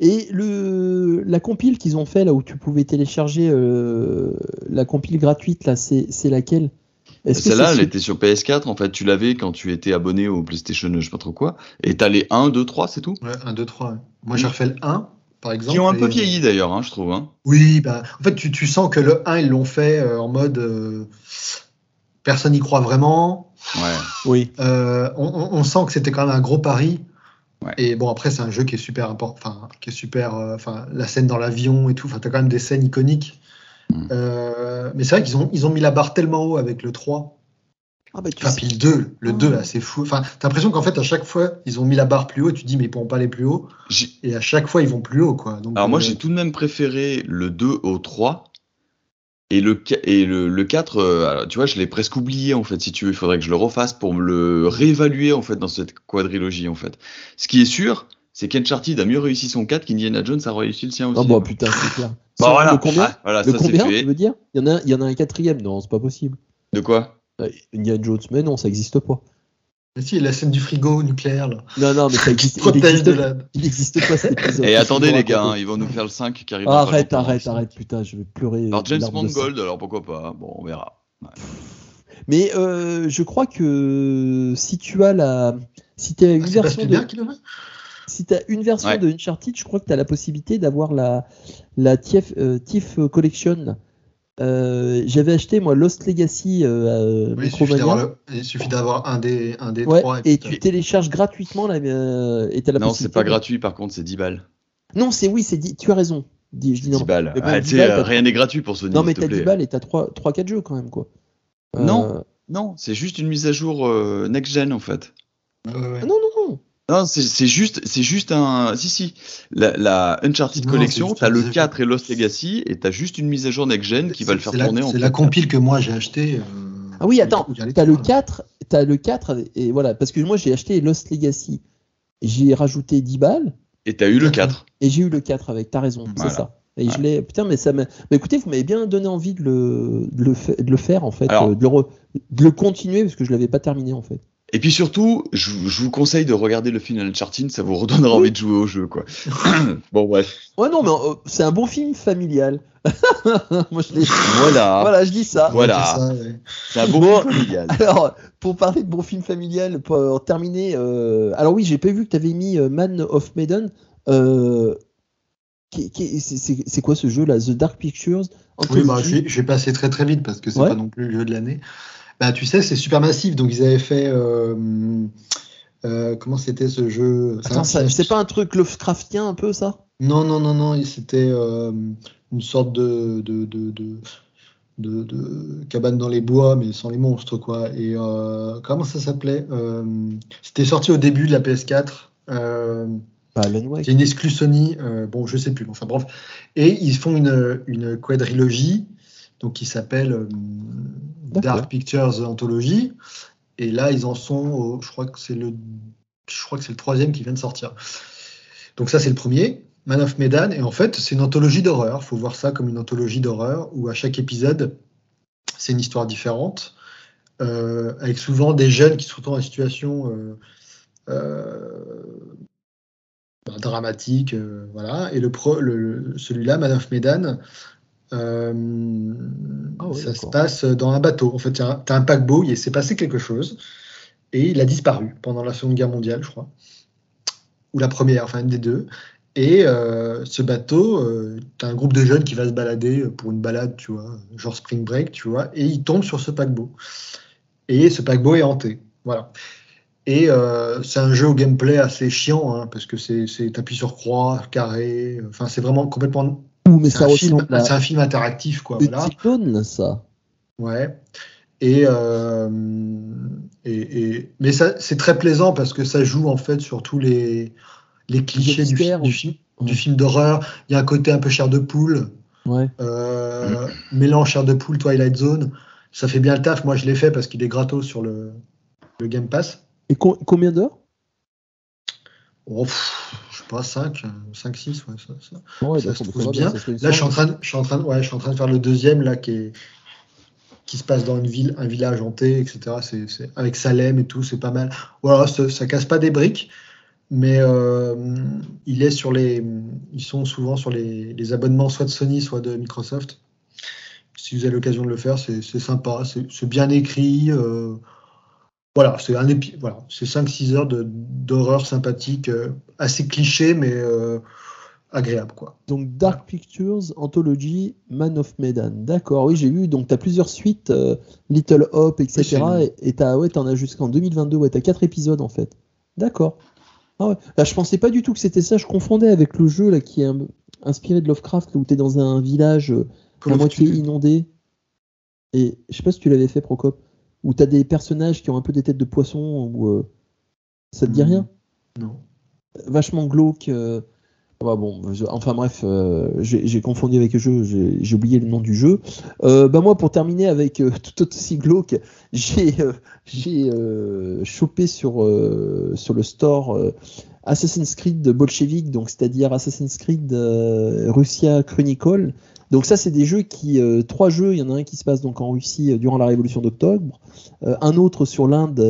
[SPEAKER 3] Et le, la compile qu'ils ont fait là où tu pouvais télécharger euh, la compile gratuite là, c'est c'est laquelle?
[SPEAKER 4] Celle-là, elle était sur PS4, en fait, tu l'avais quand tu étais abonné au PlayStation, je sais pas trop quoi, et t'as les 1, 2, 3, c'est tout?
[SPEAKER 5] Ouais, 1, 2, 3. Moi, j'ai refait le 1, par exemple.
[SPEAKER 4] Qui ont un peu
[SPEAKER 5] et-
[SPEAKER 4] vieilli d'ailleurs, hein, je trouve. Hein.
[SPEAKER 5] Oui, bah, en fait, tu, tu sens que le 1, ils l'ont fait euh, en mode euh, personne n'y croit vraiment.
[SPEAKER 4] Ouais.
[SPEAKER 3] Oui.
[SPEAKER 5] Euh, on, on- on sent que c'était quand même un gros pari.
[SPEAKER 4] Ouais.
[SPEAKER 5] Et bon, après, c'est un jeu qui est super important. Enfin, qui est super. euh, Enfin, la scène dans l'avion et tout. Enfin, t'as quand même des scènes iconiques.
[SPEAKER 4] Mm.
[SPEAKER 5] Euh, mais c'est vrai qu'ils ont, ils ont mis la barre tellement haut avec le 3.
[SPEAKER 3] Ah bah tu
[SPEAKER 5] Enfin,
[SPEAKER 3] sais.
[SPEAKER 5] puis le 2, le
[SPEAKER 3] Ah.
[SPEAKER 5] 2 là, c'est fou. Enfin, t'as l'impression qu'en fait, à chaque fois, ils ont mis la barre plus haut et tu te dis, mais ils pourront pas aller plus haut.
[SPEAKER 4] J'ai-
[SPEAKER 5] Et à chaque fois, ils vont plus haut, quoi. Donc,
[SPEAKER 4] Alors moi,
[SPEAKER 5] euh,
[SPEAKER 4] j'ai tout de même préféré le 2 au 3. Et le, et le, le 4, euh, tu vois, je l'ai presque oublié, en fait, si tu veux. Il faudrait que je le refasse pour me le réévaluer, en fait, dans cette quadrilogie, en fait. Ce qui est sûr, c'est qu'Uncharted a mieux réussi son 4 qu'Indiana Jones a réussi le sien aussi.
[SPEAKER 3] Ah bah putain, c'est clair.
[SPEAKER 4] Bah voilà,
[SPEAKER 3] Le combien
[SPEAKER 4] Ah, voilà
[SPEAKER 3] Le
[SPEAKER 4] ça c'est
[SPEAKER 3] combien, tu veux dire? Il y, en a, il y en a un quatrième, non, c'est pas possible.
[SPEAKER 4] De quoi?
[SPEAKER 3] Euh, Indiana Jones, mais non, ça existe pas.
[SPEAKER 5] Mais si, la scène du frigo nucléaire, là.
[SPEAKER 3] Non, non, mais ça existe, il existe,
[SPEAKER 5] de la.
[SPEAKER 3] il existe pas cet épisode.
[SPEAKER 4] Et attendez les gars, hein, ils vont nous faire le 5 qui arrive.
[SPEAKER 3] Ah, arrête, arrête, arrête, putain, je vais pleurer.
[SPEAKER 4] Alors James
[SPEAKER 3] sang.
[SPEAKER 4] Mangold, alors pourquoi pas? Bon, on verra.
[SPEAKER 3] Mais euh, je crois que si tu as la, si tu as une
[SPEAKER 5] Ah,
[SPEAKER 3] version de, si t'as une version
[SPEAKER 4] Ouais.
[SPEAKER 3] de Uncharted, je crois que tu as la possibilité d'avoir la, la TIFF, euh, TIFF Collection. Euh, J'avais acheté moi Lost Legacy euh, à
[SPEAKER 5] Oui, il suffit d'avoir un des, un des
[SPEAKER 3] Ouais,
[SPEAKER 5] trois.
[SPEAKER 3] et
[SPEAKER 5] puis
[SPEAKER 3] tu télécharges gratuitement la, euh, et t'as la
[SPEAKER 4] Non, c'est pas gratuit par contre, c'est 10 balles.
[SPEAKER 3] Non, c'est oui, c'est dit. Tu as raison. Dis- je dis
[SPEAKER 4] 10
[SPEAKER 3] non.
[SPEAKER 4] balles.
[SPEAKER 3] Mais bon,
[SPEAKER 4] Ah,
[SPEAKER 3] 10
[SPEAKER 4] tu sais,
[SPEAKER 3] balles,
[SPEAKER 4] euh, rien n'est gratuit pour Sony.
[SPEAKER 3] Non, mais t'as 10
[SPEAKER 4] plaît.
[SPEAKER 3] balles et t'as 3-4 jeux quand même quoi. Euh,
[SPEAKER 4] Non. Non, c'est juste une mise à jour euh, next-gen en fait.
[SPEAKER 5] Ouais, ouais.
[SPEAKER 3] ah non, non, non.
[SPEAKER 4] C'est juste, c'est juste un. Si, si. La, la Uncharted
[SPEAKER 5] Non,
[SPEAKER 4] Collection, t'as le
[SPEAKER 5] mise à jour.
[SPEAKER 4] 4 et Lost Legacy, et t'as juste une mise à jour next-gen qui va le faire
[SPEAKER 5] la-
[SPEAKER 4] tourner en
[SPEAKER 5] C'est la
[SPEAKER 4] 4K.
[SPEAKER 5] compile que moi j'ai acheté. euh,
[SPEAKER 3] Ah oui, attends, T'as le
[SPEAKER 5] trois.
[SPEAKER 3] 4, t'as le 4 avec- et voilà, parce que moi j'ai acheté Lost Legacy. J'ai rajouté 10 balles
[SPEAKER 4] Et t'as eu le 4.
[SPEAKER 3] et j'ai eu le 4 avec, t'as raison,
[SPEAKER 4] Voilà.
[SPEAKER 3] c'est ça. Et je l'ai. Putain, mais ça m'a. Mais écoutez, vous m'avez bien donné envie de le, de le, fa- de le faire en fait,
[SPEAKER 4] Alors-
[SPEAKER 3] euh, de, le re- de le continuer parce que je l'avais pas terminé en fait.
[SPEAKER 4] Et puis surtout, je, vous- je vous conseille de regarder le film Uncharted, ça vous redonnera envie de jouer au jeu, quoi. bon, bref.
[SPEAKER 3] Ouais, non, mais euh, c'est un bon film familial. moi je l'ai.
[SPEAKER 4] Voilà.
[SPEAKER 3] Voilà, je dis ça.
[SPEAKER 4] Voilà.
[SPEAKER 5] C'est ça, ouais.
[SPEAKER 4] C'est un bon
[SPEAKER 3] Bon.
[SPEAKER 4] film familial.
[SPEAKER 3] Alors, pour parler de bon film familial, pour terminer, euh, alors oui, j'ai pas vu que tu avais mis euh, Man of Maiden. Euh, c'est- quoi ce jeu là The Dark Pictures
[SPEAKER 5] Oui,
[SPEAKER 3] Anthology
[SPEAKER 5] bah, je, vais, je vais passer très très vite parce que c'est
[SPEAKER 3] Ouais.
[SPEAKER 5] pas non plus le jeu de l'année. Bah, tu sais, c'est super massif. Donc, ils avaient fait. euh, euh, comment c'était ce jeu? C'est
[SPEAKER 3] c'est pas un truc Lovecraftien un peu ça?
[SPEAKER 5] Non, non, non, non. C'était euh, une sorte de, de, de, de, cabane dans les bois, mais sans les monstres, quoi. Et euh, comment ça s'appelait? C'était sorti au début de la PS4. Euh,
[SPEAKER 3] Bah,
[SPEAKER 5] c'est une exclue Sony, bon, je sais plus, enfin bref. Et ils font une, une quadrilogie, donc qui s'appelle. Dark Pictures Anthology. Et là, ils en sont, je crois que c'est le, je crois que c'est le troisième qui vient de sortir. Donc ça, c'est le premier, Man of Medan. Et en fait, c'est une anthologie d'horreur. Il faut voir ça comme une anthologie d'horreur où à chaque épisode, c'est une histoire différente, euh, avec souvent des jeunes qui se retrouvent en situation euh, euh, ben, dramatique, voilà. Et le- celui-là, Man of Medan, euh,
[SPEAKER 3] Ah
[SPEAKER 5] ça se passe dans un bateau. En fait, tu as, un paquebot, il s'est passé quelque chose, et il a disparu pendant la Seconde Guerre mondiale, je crois, ou la première, enfin une des deux. Et euh, ce bateau, tu as un groupe de jeunes qui va se balader pour une balade, tu vois, genre spring break, tu vois, et ils tombent sur ce paquebot. Et ce paquebot est hanté. Voilà. Et euh, c'est un jeu au gameplay assez chiant, hein, parce que c'est c'est t'appuies sur croix, carré, enfin c'est vraiment complètement.
[SPEAKER 3] Mais
[SPEAKER 5] C'est
[SPEAKER 3] ça
[SPEAKER 5] un, film-
[SPEAKER 3] ressemble à
[SPEAKER 5] c'est un film interactif, quoi.
[SPEAKER 3] le
[SPEAKER 5] Voilà.
[SPEAKER 3] Cyclone, ça.
[SPEAKER 5] Ouais. Et, euh, et, et- mais ça c'est très plaisant parce que ça joue en fait sur tous les les clichés du, fi- du, film,
[SPEAKER 3] Ouais.
[SPEAKER 5] du film d'horreur. Il y a un côté un peu chair de poule,
[SPEAKER 3] Ouais.
[SPEAKER 5] euh, mélange chair de poule Twilight Zone. Ça fait bien le taf. Moi je l'ai fait parce qu'il est gratos sur le, le Game Pass.
[SPEAKER 3] Et co- combien d'heures?
[SPEAKER 5] Oh, pas, 5, 5, 6, ouais, ça, ça.
[SPEAKER 3] Ouais,
[SPEAKER 5] Ça se
[SPEAKER 3] va
[SPEAKER 5] bien. Là, je suis en train, de- je suis en train, de- ouais, je suis en train de faire le deuxième là qui est qui se passe dans une ville, un village hanté, etc. C'est, c'est- avec Salem et tout, c'est pas mal. Voilà, ça, ça casse pas des briques, mais euh, il est sur les, ils sont souvent sur les, les abonnements soit de Sony, soit de Microsoft. Si vous avez l'occasion de le faire, c'est, c'est sympa, c'est, c'est bien écrit. euh, voilà, c'est un épi- voilà, c'est 5-6 heures d'horreur sympathique, euh, assez cliché, mais euh, agréable, quoi.
[SPEAKER 3] Donc Dark Pictures, Anthology, Man of Medan. D'accord, oui, j'ai vu. Donc tu as plusieurs suites, euh, Little Hope, etc.
[SPEAKER 5] Oui,
[SPEAKER 3] et t'as, ouais, t'en as jusqu'en 2022. Ouais, t'as quatre épisodes en fait. D'accord. Ah ouais. Là, je pensais pas du tout que c'était ça. Je confondais avec le jeu là qui est inspiré de Lovecraft, là, où t'es dans un village à moitié inondé. Et je sais pas si tu l'avais fait, Procop. Où t'as des personnages qui ont un peu des têtes de poisson. Ou euh, ça te dit
[SPEAKER 5] Hmm.
[SPEAKER 3] rien?
[SPEAKER 5] Non.
[SPEAKER 3] vachement glauque. euh, ouais, bon, je- enfin bref, euh, j'ai confondu avec le jeu, j'ai oublié le nom du jeu. Bah moi, pour terminer avec tout aussi glauque, j'ai j'ai chopé sur sur le store Assassin's Creed Bolshevik, donc c'est-à-dire Assassin's Creed Russia Chronicle. Donc ça, c'est des jeux qui, euh, trois jeux, il y en a un qui se passe donc en Russie euh, durant la Révolution d'octobre, euh, un autre sur l'Inde,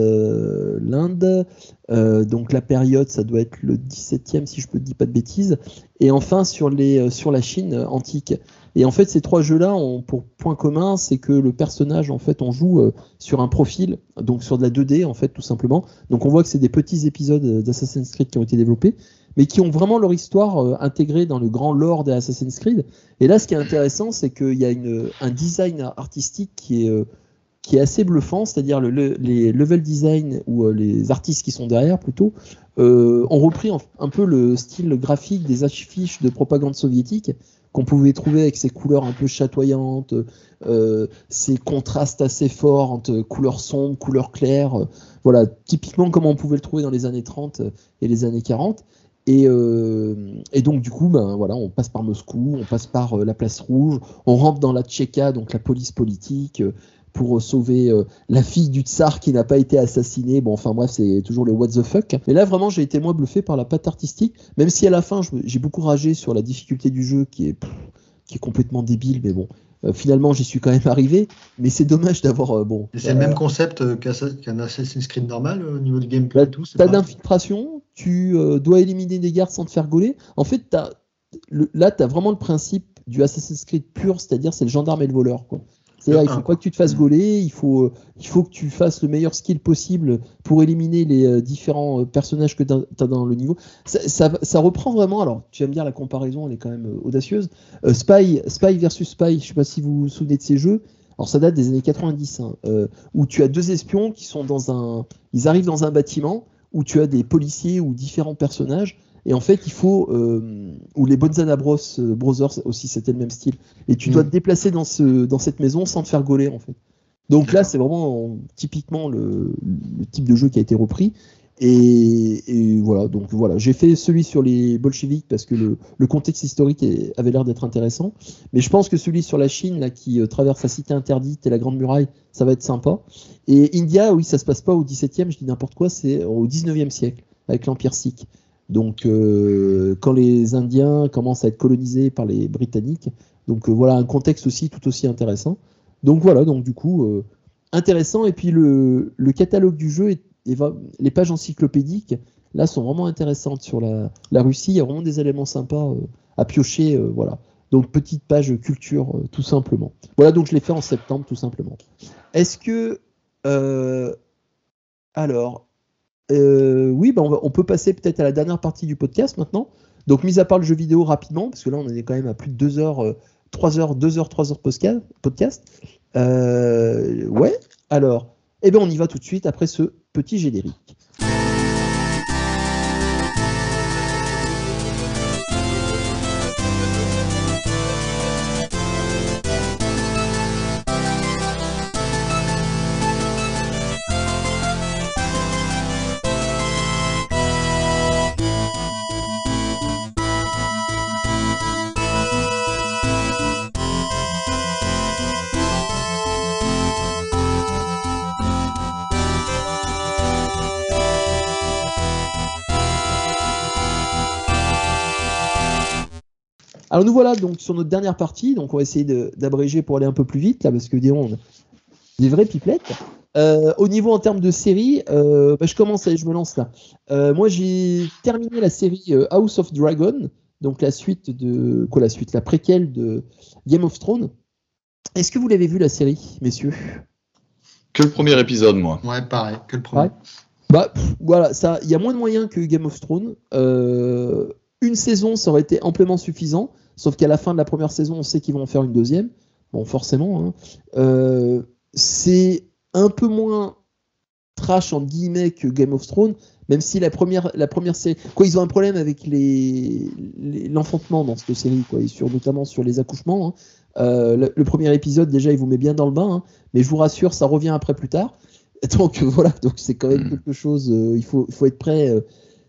[SPEAKER 3] l'Inde, donc la période, ça doit être le 17e si je peux dire pas de bêtises, et enfin sur les, sur la Chine antique. Et en fait, ces trois jeux-là ont pour point commun, c'est que le personnage, en fait, on joue sur un profil, donc sur de la 2D, en fait, tout simplement. Donc on voit que c'est des petits épisodes d'Assassin's Creed qui ont été développés, mais qui ont vraiment leur histoire euh, intégrée dans le grand lore des Assassin's Creed. Et là, ce qui est intéressant, c'est qu'il y a un design artistique qui est, euh, assez bluffant, c'est-à-dire le, le- les level design ou euh, les artistes qui sont derrière plutôt ont repris un peu le style graphique des affiches de propagande soviétique qu'on pouvait trouver avec ces couleurs un peu chatoyantes, ces contrastes assez forts entre couleurs sombres, couleurs claires, voilà, typiquement comme on pouvait le trouver dans les années 30 et les années 40. Et, euh, et donc du coup, ben voilà, on passe par Moscou, on passe par euh, la place rouge, on rentre dans la Tchéka, donc la police politique, euh, pour sauver la fille du tsar qui n'a pas été assassinée. Bon, enfin bref, c'est toujours le what the fuck. Mais là, vraiment, j'ai été moi bluffé par la patte artistique, même si à la fin, j'ai beaucoup ragé sur la difficulté du jeu qui est, qui est complètement débile, mais bon. Euh, finalement, j'y suis quand même arrivé, mais c'est dommage d'avoir euh, bon.
[SPEAKER 5] C'est le
[SPEAKER 3] euh,
[SPEAKER 5] même concept qu'un Assassin's Creed normal au niveau du gameplay
[SPEAKER 3] Bah,
[SPEAKER 5] et tout.
[SPEAKER 3] T'as d'infiltration, tu dois éliminer des gardes sans te faire gauler. En fait, le- là, tu as vraiment le principe du Assassin's Creed pur, c'est-à dire c'est le gendarme et le voleur. quoi. C'est-à-dire, il faut pas que tu te fasses
[SPEAKER 5] Mm.
[SPEAKER 3] gauler, il faut, il faut que tu fasses le meilleur skill possible pour éliminer les euh, différents euh, personnages que tu as dans le niveau. Ça, ça, ça reprend vraiment, alors tu vas me dire la comparaison, elle est quand même euh, audacieuse. Euh, Spy, Spy versus Spy, je sais pas si vous vous souvenez de ces jeux. Alors ça date des années 90, hein, euh, où tu as deux espions qui sont dans un, ils arrivent dans un bâtiment où tu as des policiers ou différents personnages. Et en fait, il faut, euh, ou les Bonzana Bros euh, Brothers aussi, c'était le même style. Et tu dois
[SPEAKER 5] Mm.
[SPEAKER 3] te déplacer dans, ce, dans cette maison sans te faire gauler, en fait. Donc là, c'est vraiment typiquement le, le type de jeu qui a été repris. Et, et voilà, donc voilà, j'ai fait celui sur les bolcheviks parce que le, le contexte historique est- avait l'air d'être intéressant. Mais je pense que celui sur la Chine, là, qui euh, traverse la cité interdite et la Grande Muraille, ça va être sympa. Et India, oui, ça se passe pas au 17e, je dis n'importe quoi, c'est au 19e siècle, avec l'Empire Sikh. Donc, euh, quand les Indiens commencent à être colonisés par les Britanniques, donc euh, voilà un contexte aussi tout aussi intéressant. Donc voilà, donc du coup, euh, intéressant. Et puis le, catalogue du jeu, va- les pages encyclopédiques, là, sont vraiment intéressantes sur la, la Russie. Il y a vraiment des éléments sympas à piocher. voilà. Donc, petite page culture, tout simplement. Voilà, donc je l'ai fait en septembre, tout simplement. Est-ce que. alors. Euh, oui, bah on, peut passer peut-être à la dernière partie du podcast maintenant. Donc, mis à part le jeu vidéo rapidement, parce que là, on est quand même à plus de 2 heures, euh, 3 heures, 2 heures, 3 heures podcast. Euh, ouais, alors, eh bien, on y va tout de suite après ce petit générique. Alors nous voilà donc sur notre dernière partie, donc on va essayer d'abréger pour aller un peu plus vite là parce que dis on des vraies pipelettes. Euh, au niveau en termes de série, euh, bah, je commence, allez, je me lance là. Euh, moi j'ai terminé la série euh, House of Dragon, donc la suite de quoi la suite, la préquelle de Game of Thrones. Est-ce que vous l'avez vu la série, messieurs?
[SPEAKER 4] Que le premier épisode, moi.
[SPEAKER 5] Ouais, pareil, que le premier.
[SPEAKER 3] Ouais. Bah pff, voilà, ça, il y a moins de moyens que Game of Thrones. Une saison, ça aurait été amplement suffisant. Sauf qu'à la fin de la première saison, on sait qu'ils vont en faire une deuxième. Bon, forcément. hein. Euh, c'est un peu moins trash en guillemets que Game of Thrones, même si la première, la première série, quoi, ils ont un problème avec les les- l'enfantement dans cette série, quoi, et sur notamment sur les accouchements. hein. Euh, le, le premier épisode déjà, il vous met bien dans le bain, hein, mais je vous rassure, ça revient après plus tard. Donc voilà, donc c'est quand même
[SPEAKER 4] Mm.
[SPEAKER 3] quelque chose. euh, il faut, faut être prêt. euh,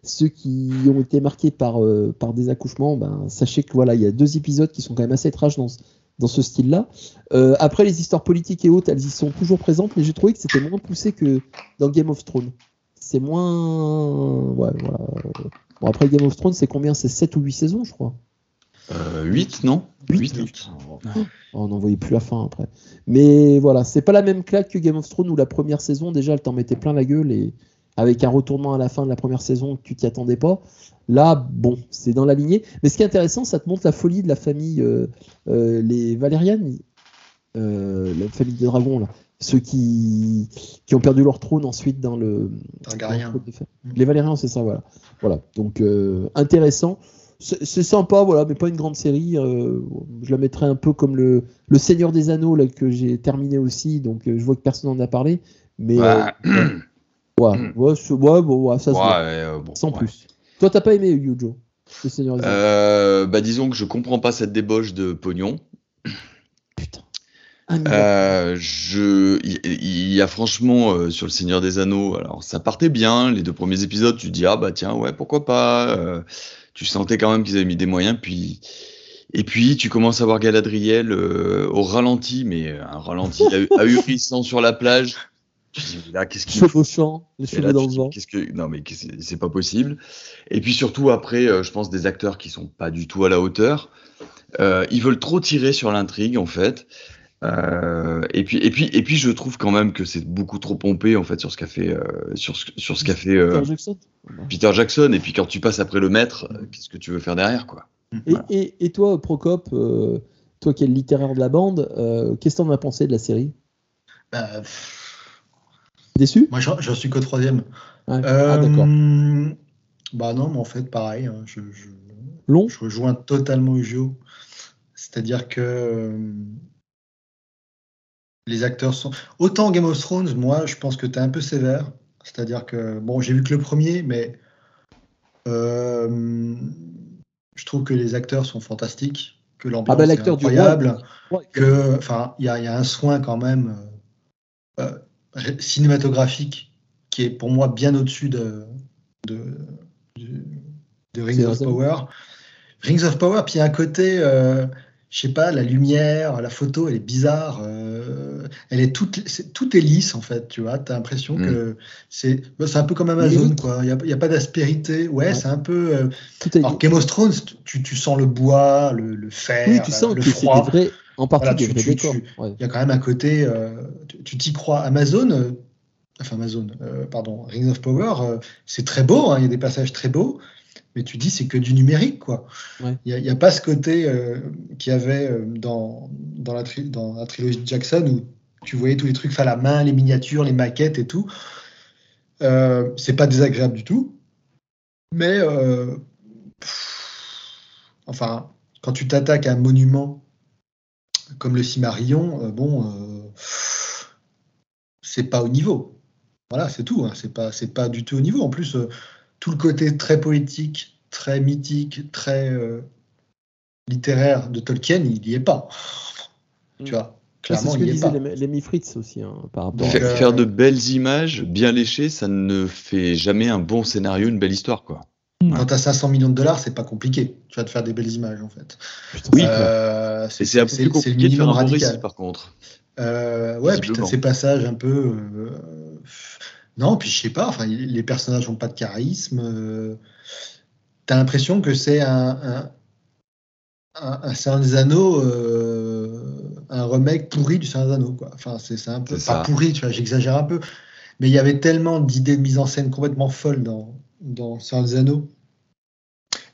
[SPEAKER 3] ceux qui ont été marqués par, euh, par des accouchements, ben, sachez que voilà, il y a deux épisodes qui sont quand même assez trash dans, ce- dans ce style-là. Euh, après, les histoires politiques et autres, elles y sont toujours présentes, mais j'ai trouvé que c'était moins poussé que dans Game of Thrones. C'est moins. Ouais, voilà. Bon, après, Game of Thrones, c'est combien? C'est 7 ou 8 saisons, je crois.
[SPEAKER 4] Euh, 8, non?
[SPEAKER 3] Huit.
[SPEAKER 4] 8
[SPEAKER 3] Oh, on n'en voyait plus la fin après. Mais voilà, c'est pas la même claque que Game of Thrones où la première saison, déjà, elle t'en mettait plein la gueule et avec un retournement à la fin de la première saison que tu t'y attendais pas. Là, bon, c'est dans la lignée. Mais ce qui est intéressant, ça te montre la folie de la famille, euh, euh, les Valérian, euh, la famille des dragons, là. Ceux qui, qui ont perdu leur trône ensuite dans le.
[SPEAKER 5] Targaryen.
[SPEAKER 3] dans le fer. Les Valérians, c'est ça, voilà. Voilà, donc euh, intéressant. C'est sympa, voilà, mais pas une grande série. euh, je la mettrais un peu comme le, le Seigneur des Anneaux, là, que j'ai terminé aussi, donc euh, je vois que personne n'en a parlé. Mais
[SPEAKER 4] Ouais.
[SPEAKER 3] euh, ouais, ouais, bon, ouais, ça se
[SPEAKER 4] Ouais, euh, bon,
[SPEAKER 3] sans plus. Toi, t'as pas aimé Yujo, le Seigneur des Anneaux
[SPEAKER 4] Euh, bah disons que je comprends pas cette débauche de pognon.
[SPEAKER 3] Putain.
[SPEAKER 4] Euh, je, il y, a franchement euh, sur le Seigneur des Anneaux, alors ça partait bien, les deux premiers épisodes, tu te dis ah bah tiens ouais pourquoi pas. tu sentais quand même qu'ils avaient mis des moyens, puis et puis tu commences à voir Galadriel au ralenti, mais un ralenti ahurissant sur la plage. Là qu'est-ce qu'il
[SPEAKER 3] Chevauchant, les
[SPEAKER 4] Et
[SPEAKER 3] cheveux dans le vent.
[SPEAKER 4] qu'est-ce que non mais qu'est-ce- c'est pas possible. Et puis surtout après, euh, je pense des acteurs qui sont pas du tout à la hauteur. Euh, ils veulent trop tirer sur l'intrigue en fait. Euh, et puis et puis et puis je trouve quand même que c'est beaucoup trop pompé en fait sur ce qu'a fait euh, sur ce sur ce qu'a fait euh,
[SPEAKER 3] Peter Jackson.
[SPEAKER 4] Peter Jackson. Et puis quand tu passes après le maître, euh, qu'est-ce que tu veux faire derrière quoi
[SPEAKER 3] Et,
[SPEAKER 4] Voilà.
[SPEAKER 3] et, et toi, Procop, euh, toi qui es le littéraire de la bande, euh, qu'est-ce que t'en as pensé de la série?
[SPEAKER 5] Bah, pff,
[SPEAKER 3] Déçu?
[SPEAKER 5] Moi, j'en suis qu'au troisième.
[SPEAKER 3] Ouais.
[SPEAKER 5] Euh,
[SPEAKER 3] Ah, d'accord.
[SPEAKER 5] Bah non, mais en fait, pareil. hein, je, je-
[SPEAKER 3] Long?
[SPEAKER 5] je rejoins totalement Ugio. C'est-à-dire que euh, les acteurs sont. Autant Game of Thrones, moi, je pense que tu es un peu sévère. C'est-à-dire que, bon, j'ai vu que le premier, mais euh, je trouve que les acteurs sont fantastiques, que l'ambiance
[SPEAKER 3] Ah bah
[SPEAKER 5] est
[SPEAKER 3] l'acteur du roi.
[SPEAKER 5] incroyable, que, enfin, il y, y a un soin quand même euh, cinématographique qui est pour moi bien au-dessus de, de, du- de Rings of. Power. Rings of Power, puis il y a un côté, euh, je sais pas, la lumière, la photo, elle est bizarre. euh, elle est toute, c'est- tout est lisse en fait, tu vois. Tu as l'impression que c'est bah, c'est un peu comme Amazon, quoi. Il n'y a, pas d'aspérité. Ouais,
[SPEAKER 3] Ouais.
[SPEAKER 5] c'est un peu. euh,
[SPEAKER 3] a
[SPEAKER 5] alors Game of Thrones, tu, tu sens le bois, le, le fer,
[SPEAKER 3] Oui, tu
[SPEAKER 5] la-
[SPEAKER 3] sens
[SPEAKER 5] le
[SPEAKER 3] des
[SPEAKER 5] froid.
[SPEAKER 3] vrais, en partie
[SPEAKER 5] Voilà,
[SPEAKER 3] Ouais.
[SPEAKER 5] Il y a quand même un côté, euh, tu- t'y crois. Amazon, euh, enfin Amazon, euh, pardon, Rings of Power, euh, c'est très beau, hein, il y a des passages très beaux, mais tu dis c'est que du numérique, quoi.
[SPEAKER 3] Ouais.
[SPEAKER 5] Il n'y a, pas ce côté euh, qu'il y avait euh, dans, dans, la tri- dans la trilogie de Jackson où tu voyais tous les trucs faits à la main, les miniatures, les maquettes et tout. Euh, c'est pas désagréable du tout, mais euh, pff, enfin, quand tu t'attaques à un monument comme le Cimarion, bon, c'est pas au niveau. Voilà, c'est tout. Hein, c'est pas, c'est pas du tout au niveau. En plus, tout le côté très poétique, très mythique, très euh, littéraire de Tolkien, il y est pas. Tu vois,
[SPEAKER 3] Ah, C'est
[SPEAKER 5] clairement,
[SPEAKER 3] ce que
[SPEAKER 5] il y est
[SPEAKER 3] disaient
[SPEAKER 5] pas.
[SPEAKER 3] les, les Mifritz aussi, hein, par rapport à...
[SPEAKER 4] Faire, faire de belles images, bien léchées, ça ne fait jamais un bon scénario, une belle histoire quoi.
[SPEAKER 5] Quand tu as 500 millions de dollars, c'est pas compliqué. Tu vas te faire des belles images, en fait.
[SPEAKER 3] Putain,
[SPEAKER 4] Oui.
[SPEAKER 5] Euh,
[SPEAKER 4] c'est un peu plus compliqué de faire un bon
[SPEAKER 5] radical.
[SPEAKER 4] récit par contre.
[SPEAKER 5] Euh, ouais, t'as ces passages un peu. euh, non, puis je sais pas, enfin, les personnages n'ont pas de charisme. euh, t'as l'impression que c'est un, un, un, un Seigneur des Anneaux, euh, un remake pourri du Seigneur des Anneaux, quoi. Enfin, c'est un peu. Pas
[SPEAKER 4] ça.
[SPEAKER 5] pourri, tu vois, j'exagère un peu. Mais il y avait tellement d'idées de mise en scène complètement folles dans, dans Seigneur des Anneaux.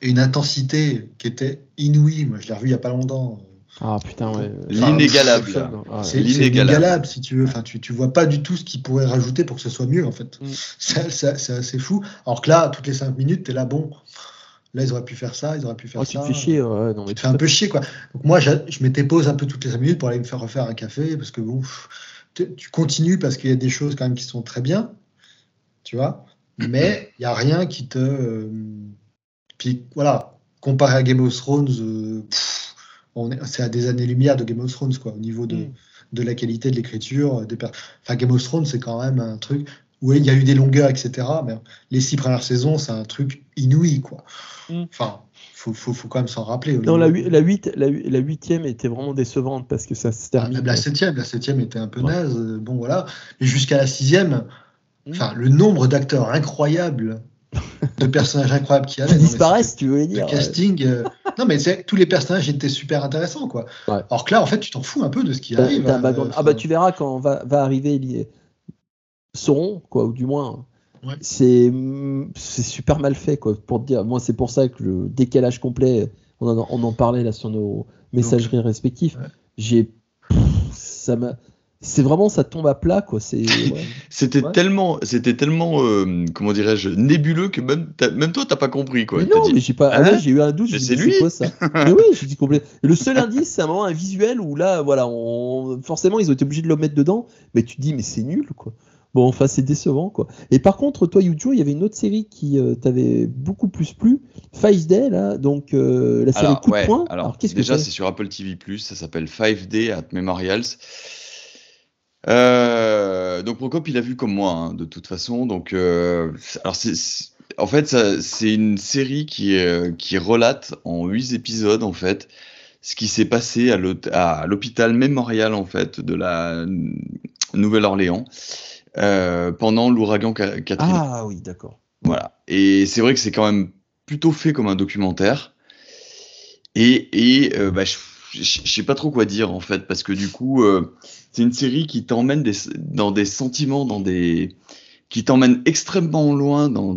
[SPEAKER 5] Et une intensité qui était inouïe. Moi, je l'ai revu il y a pas longtemps.
[SPEAKER 3] Ah putain, ouais.
[SPEAKER 4] L'inégalable.
[SPEAKER 3] Ah.
[SPEAKER 5] C'est
[SPEAKER 4] L'inégalable.
[SPEAKER 5] inégalable, si tu veux. Enfin, tu, tu vois pas du tout ce qu'ils pourraient rajouter pour que ce soit mieux, en fait.
[SPEAKER 3] Mm.
[SPEAKER 5] C'est assez fou. Alors que là, toutes les 5 minutes, tu es là, bon, là, ils auraient pu faire ça, ils auraient pu faire
[SPEAKER 3] Oh, tu
[SPEAKER 5] ça.
[SPEAKER 3] te fais chier, ouais, non, mais
[SPEAKER 5] Tu te fais un peu chier, quoi. Donc moi, je, je m'étais pause un peu toutes les 5 minutes pour aller me faire refaire un café, parce que bon, tu, tu continues parce qu'il y a des choses quand même qui sont très bien, tu vois, mais il n'y a rien qui te... euh, puis voilà, comparé à Game of Thrones, euh, pff, c'est à des années-lumière de Game of Thrones, quoi, au niveau de,
[SPEAKER 3] Mm.
[SPEAKER 5] de la qualité de l'écriture. Des per- Enfin, Game of Thrones, c'est quand même un truc où il y a eu des longueurs, etc. Mais les six premières saisons, c'est un truc inouï, quoi.
[SPEAKER 3] Mm.
[SPEAKER 5] Enfin, faut, faut, faut quand même s'en rappeler.
[SPEAKER 3] Non, la, la, huit- la, hu- la huitième était vraiment décevante parce que ça se
[SPEAKER 5] Ah,
[SPEAKER 3] termine.
[SPEAKER 5] Même la septième, la septième était un peu
[SPEAKER 3] Ouais.
[SPEAKER 5] naze. euh, Bon, voilà. Mais jusqu'à la sixième,
[SPEAKER 3] Mm.
[SPEAKER 5] enfin, le nombre d'acteurs incroyables, de personnages incroyables qu'il y avait.
[SPEAKER 3] qui disparaissent, tu veux dire.
[SPEAKER 5] Le
[SPEAKER 3] ouais.
[SPEAKER 5] casting, euh, non, mais c'est- tous les personnages étaient super intéressants, quoi.
[SPEAKER 3] Ouais.
[SPEAKER 5] Alors que là, en fait, tu t'en fous un peu de ce qui arrive. hein, euh,
[SPEAKER 3] ah bah tu verras quand va, va arriver li- Sauron, quoi, ou du moins.
[SPEAKER 5] Ouais.
[SPEAKER 3] C'est c'est super mal fait, quoi, pour te dire. Moi, c'est pour ça que le décalage complet, on en, on en parlait là sur nos messageries respectives.
[SPEAKER 5] Ouais.
[SPEAKER 3] J'ai. Ça m'a. C'est vraiment, ça tombe à plat, quoi. C'est. ouais.
[SPEAKER 4] C'était
[SPEAKER 3] Ouais.
[SPEAKER 4] tellement, c'était tellement, euh, comment dirais-je, nébuleux que même, même toi, t'as pas compris, quoi.
[SPEAKER 3] mais non,
[SPEAKER 4] dit,
[SPEAKER 3] mais j'ai pas. ah
[SPEAKER 4] Hein
[SPEAKER 3] j'ai eu un doute.
[SPEAKER 4] C'est lui
[SPEAKER 3] quoi ça? Mais oui, j'ai dit complet. Et Le seul indice, c'est un moment un visuel où là, voilà, on... forcément, ils ont été obligés de le mettre dedans. Mais tu te dis, mais c'est nul, quoi. Bon, enfin, c'est décevant, quoi. Et par contre, toi, Yujo, il y avait une autre série qui euh, t'avait beaucoup plus plu, Five Day, là, donc euh, la série
[SPEAKER 4] Alors,
[SPEAKER 3] Coup de poing.
[SPEAKER 4] alors,
[SPEAKER 3] qu'est-ce que
[SPEAKER 4] déjà,
[SPEAKER 3] c'est?
[SPEAKER 4] sur Apple TV+, ça s'appelle 5D at Memorials. Euh, donc Procop, il a vu comme moi, hein, de toute façon. Donc, euh, alors c'est, en fait, c'est une série qui, euh, qui relate en huit épisodes, en fait, ce qui s'est passé à l'hôpital mémorial, en fait, de la Nouvelle-Orléans pendant l'ouragan Katrina.
[SPEAKER 3] Ah oui, d'accord.
[SPEAKER 4] Voilà. Et c'est vrai que c'est quand même plutôt fait comme un documentaire. Et, et bah, je, je, je sais pas trop quoi dire en fait, parce que du coup, c'est une série qui t'emmène dans des sentiments, dans des, qui t'emmène extrêmement loin dans,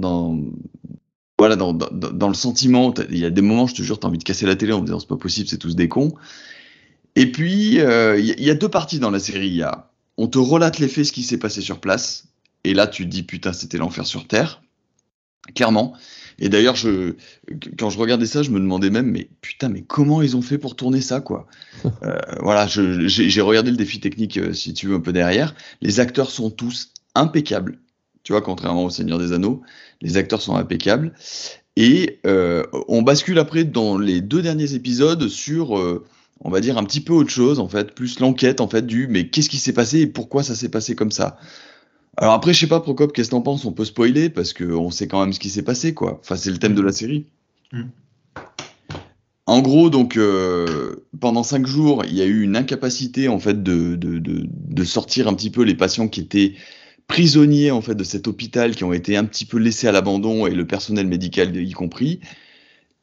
[SPEAKER 4] voilà, dans, dans, dans le sentiment. Il y a des moments, je te jure, t'as envie de casser la télé en disant c'est pas possible, c'est tous des cons. Et puis, euh, il y, a- il y a deux parties dans la série. Il y a, on te relate les faits, ce qui s'est passé sur place. Et là, tu te dis, putain, c'était l'enfer sur Terre. Clairement. Et d'ailleurs, je, quand je regardais ça, je me demandais même, mais putain, mais comment ils ont fait pour tourner ça, quoi Euh, Voilà, j'ai regardé le défi technique, euh, si tu veux, un peu derrière. Les acteurs sont tous impeccables. Tu vois, contrairement au Seigneur des Anneaux, les acteurs sont impeccables. Et euh, on bascule après dans les deux derniers épisodes sur, euh, on va dire, un petit peu autre chose, en fait, plus l'enquête, en fait, du mais qu'est-ce qui s'est passé et pourquoi ça s'est passé comme ça? Alors après, je sais pas, Procop, qu'est-ce que t'en penses? On peut spoiler parce qu'on sait quand même ce qui s'est passé, quoi. Enfin, c'est le thème de la série.
[SPEAKER 5] Mm.
[SPEAKER 4] En gros, donc, euh, pendant cinq jours, il y a eu une incapacité, en fait, de, de, de, de sortir un petit peu les patients qui étaient prisonniers, en fait, de cet hôpital, qui ont été un petit peu laissés à l'abandon, et le personnel médical y compris.